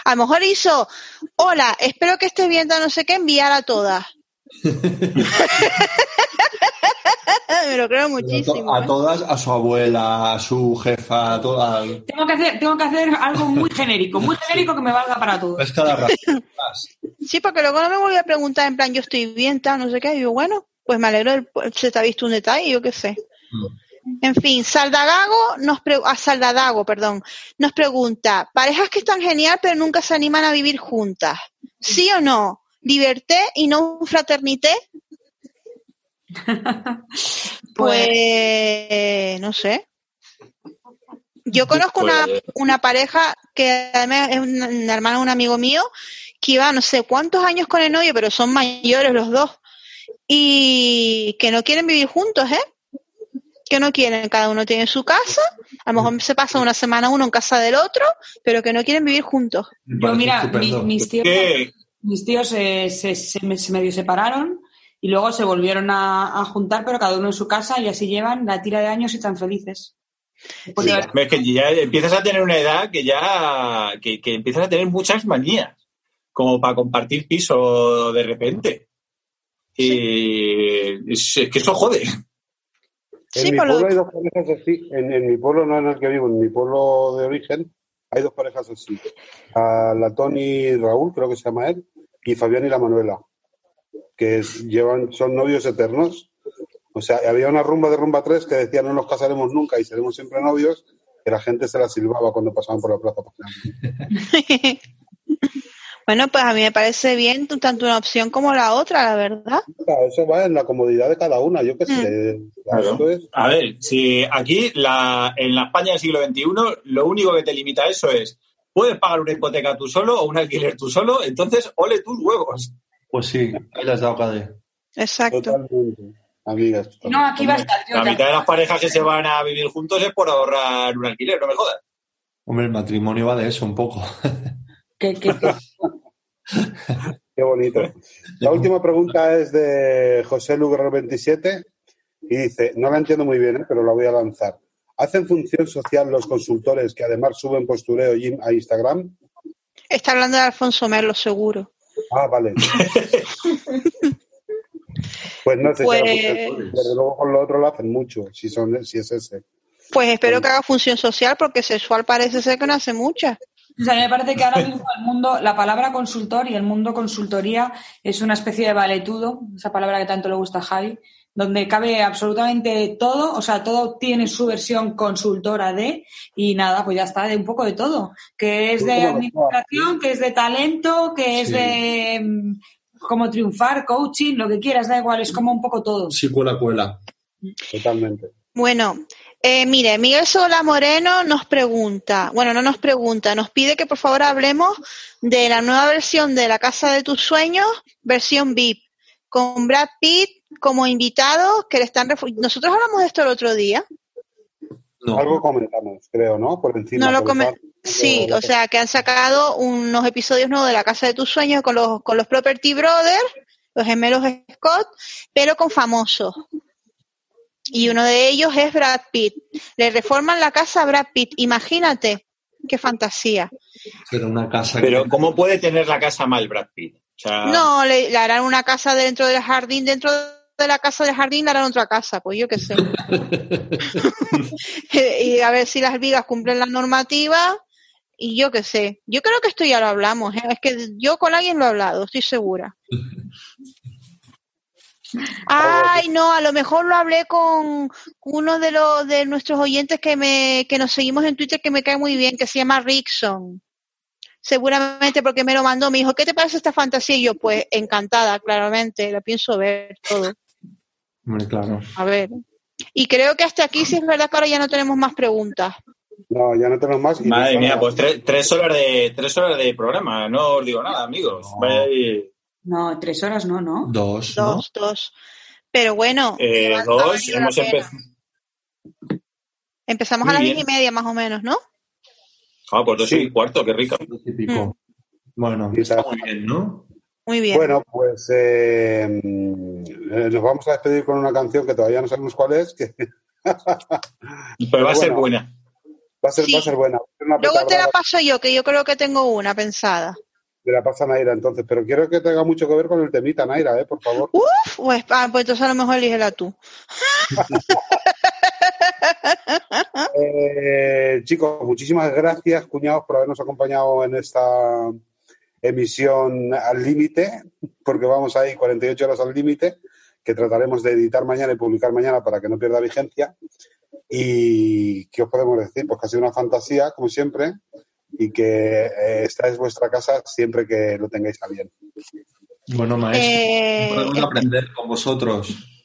A lo mejor hizo, hola, espero que estés bien, no sé qué, enviar a todas. Me lo creo muchísimo. A ¿eh? todas, a su abuela, a su jefa, a todas. Tengo que hacer, tengo que hacer algo muy genérico, muy genérico que me valga para todos. Es cada rato. Sí, porque luego no me volví a preguntar en plan, yo estoy bien, tal, no sé qué. Y yo, bueno, pues me alegro, del- se te ha visto un detalle, yo qué sé. En fin, Saldagago nos pre- a Saldadago, perdón, nos pregunta, parejas que están genial pero nunca se animan a vivir juntas. ¿Sí o no? ¿Liberté y no un fraternité? <laughs> Pues no sé. Yo conozco una, Pues- una pareja que además es una, una hermana de un amigo mío que iba no sé cuántos años con el novio, pero son mayores los dos y que no quieren vivir juntos, ¿eh? Que no quieren, cada uno tiene su casa, a lo mejor se pasa una semana uno en casa del otro, pero que no quieren vivir juntos. Yo, mira, mi- mis tíos, ¿Qué? Mis tíos se, se me- se medio separaron y luego se volvieron a, a juntar, pero cada uno en su casa y así llevan la tira de años y tan felices. Sí, es que ya empiezas a tener una edad que ya que, que empiezas a tener muchas manías, como para compartir piso de repente. Y es, es que eso jode. En Sí, mi lo- pueblo hay dos parejas así. En, en mi pueblo, no en el que vivo, en mi pueblo de origen, hay dos parejas así. A la Tony Raúl, creo que se llama él, y Fabián y la Manuela, que es- llevan, son novios eternos. O sea, había una rumba de rumba 3 que decía no nos casaremos nunca y seremos siempre novios, que la gente se la silbaba cuando pasaban por la plaza. <laughs> bueno, pues a mí me parece bien tanto una opción como la otra, la verdad. Claro, Eso va en la comodidad de cada una, yo qué sé. Mm. Claro. Esto es- A ver, si aquí la, en la España del siglo XXI lo único que te limita a eso es puedes pagar una hipoteca tú solo o un alquiler tú solo, entonces ole tus huevos. Pues sí, ahí las dado, Cade. Exacto. Totalmente. Amigas. No, aquí va a estar. yo La mitad de las parejas que se van a vivir juntos es por ahorrar un alquiler, no me jodas. Hombre, el matrimonio va de eso un poco. que- que- que- Qué bonito. La última pregunta es de José Lugar 27 y dice, no la entiendo muy bien, ¿eh? pero la voy a lanzar. ¿Hacen función social los consultores que además suben postureo y- a Instagram? Está hablando de Alfonso Merlo, seguro. Ah, vale. pues no sé, Pues- desde luego con lo otro lo hacen mucho, si, son, si es ese. Pues espero que haga función social porque sexual parece ser que no hace mucha. O sea, a mí me parece que ahora mismo el mundo, la palabra consultor y el mundo consultoría es una especie de valetudo, esa palabra que tanto le gusta a Javi, donde cabe absolutamente todo, o sea, todo tiene su versión consultora de, y nada, pues ya está, de un poco de todo, que es de Como administración, que es de talento, que es Sí. de mm, cómo triunfar, coaching, lo que quieras, da igual, es como un poco todo. Sí, cuela, cuela. Totalmente. Bueno, eh, mire, Miguel Sola Moreno nos pregunta, bueno, no nos pregunta, nos pide que por favor hablemos de la nueva versión de La Casa de tus Sueños, versión VIP, con Brad Pitt como invitado, que le están Nosotros hablamos de esto el otro día. No. Algo comentamos, creo, ¿no? Por encima. No lo Sí, o sea, que han sacado unos episodios nuevos de La Casa de tus Sueños con los, con los Property Brothers, los gemelos Scott, pero con famosos. Y uno de ellos es Brad Pitt. Le reforman la casa a Brad Pitt. Imagínate, qué fantasía. Pero una casa Pero que... ¿cómo puede tener la casa mal Brad Pitt? O sea, No, le, le harán una casa dentro del jardín, dentro de la casa del jardín le harán otra casa, pues yo qué sé. <laughs> <laughs> y a ver si las vigas cumplen la normativa y yo qué sé. Yo creo que esto ya lo hablamos, ¿eh? es que yo con alguien lo he hablado, estoy segura. <laughs> Ay, no, a lo mejor lo hablé con uno de los de nuestros oyentes que me que nos seguimos en Twitter que me cae muy bien, que se llama Rickson. Seguramente porque me lo mandó, me dijo, ¿qué te parece esta fantasía? Y yo, pues, encantada, claramente, la pienso ver todo. Hombre, claro. A ver. Y creo que hasta aquí sí es verdad que ahora ya no tenemos más preguntas. No, ya no tenemos más. y Madre no- mía, pues tres, tres horas de tres horas de programa. No os digo nada, amigos. Vaya No, tres horas no, ¿no? Dos, ¿no? Dos, dos. Pero bueno, eh, dos. Hemos empezado. empezamos Muy a las diez y media más o menos, ¿no? Ah, pues dos Sí. y cuarto, qué y pico. Bueno, está muy bien, ¿no? Muy bien. Bueno, pues eh, mm, nos vamos a despedir con una canción que todavía no sabemos cuál es, que <laughs> Pero va a ser Bueno. buena. va a ser, Sí. va a ser buena. Una Luego te la paso yo, que yo creo que tengo una pensada. me la pasa Naira entonces, pero quiero que tenga mucho que ver con el temita, Naira, ¿eh? por favor. Uf, pues, ah, pues entonces a lo mejor elígela tú. <laughs> <laughs> Eh, chicos, muchísimas gracias, cuñados, por habernos acompañado en esta emisión al límite, porque vamos ahí 48 horas al límite, que trataremos de editar mañana y publicar mañana para que no pierda vigencia. Y ¿qué os podemos decir? Pues que ha sido una fantasía, como siempre, y que eh, esta es vuestra casa siempre que lo tengáis a bien. Bueno, maestro, Eh, podemos eh, aprender con vosotros.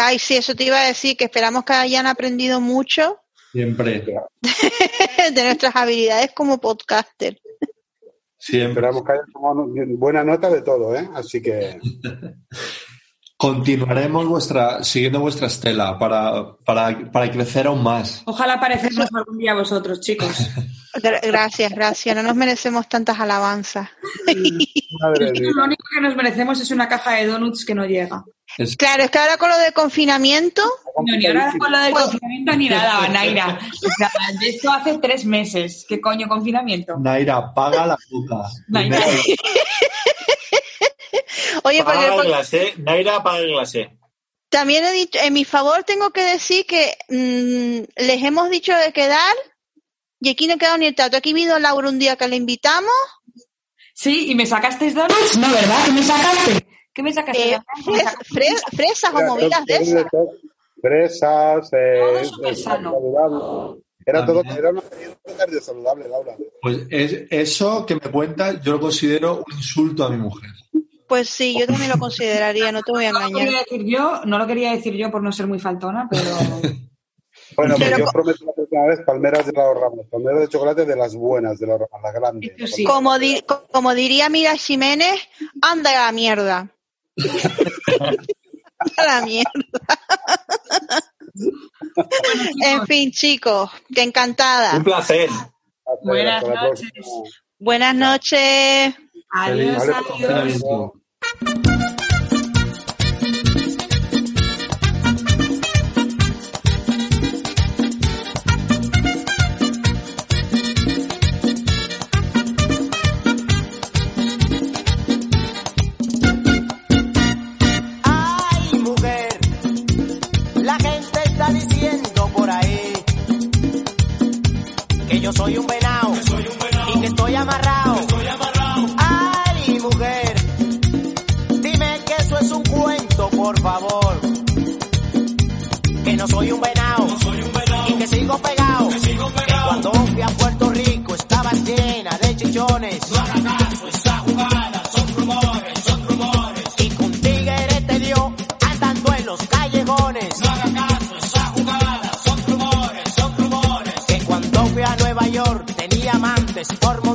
Ay, sí, eso te iba a decir, que esperamos que hayan aprendido mucho Siempre, <laughs> de nuestras habilidades como podcaster. siempre. Esperamos que hayan tomado buena nota de todo, ¿eh? Así que <laughs> Continuaremos vuestra, siguiendo vuestra estela para, para, para crecer aún más. Ojalá parecernos algún día a vosotros, chicos. <laughs> Gra- Gracias, gracias. No nos merecemos tantas alabanzas. madre. Lo único que nos merecemos es una caja de donuts que no llega. Es- Claro, es que ahora con lo de confinamiento, No, ni ahora con lo del confinamiento ni nada, <laughs> Naira. <laughs> O sea, de esto hace tres meses. ¿Qué coño confinamiento? Naira, paga la puta. Naira. <laughs> oye, porque, Paga el porque glacé. Naira paga el glacé. también he dicho, en mi favor tengo que decir que mm, les hemos dicho de quedar y aquí no ha quedado ni el tato. Aquí vino Laura un día que le invitamos, Sí, ¿y me sacasteis donuts? No, ¿verdad? ¿Qué me sacaste? ¿Qué me sacaste? eh, fres- fres- fresas o movidas de esas. Fresas, eh, Todo súper eh, sano. saludable. Era todo, era una saludable, Laura. Pues es, eso que me cuenta yo lo considero un insulto a mi mujer. Pues sí, yo también lo consideraría, no te voy a No lo engañar. quería decir yo, no lo quería decir yo por no ser muy faltona, pero <laughs> Bueno, pues Pero yo prometo la próxima vez palmeras de la Ramos, palmeras de chocolate de las buenas, de las las grandes. Eso sí. Como, di- como diría Mira Jiménez, anda a la mierda. A la mierda. en fin, chicos, que encantada. Un placer. Hasta Buenas noches. Buenas noches. adiós, adiós. Yo soy un venado y que estoy amarrado. Ay, mujer, dime que eso es un cuento, por favor. no soy un venado y que sigo pegado. Que cuando fui a Puerto Rico estaba llena de chichones. Por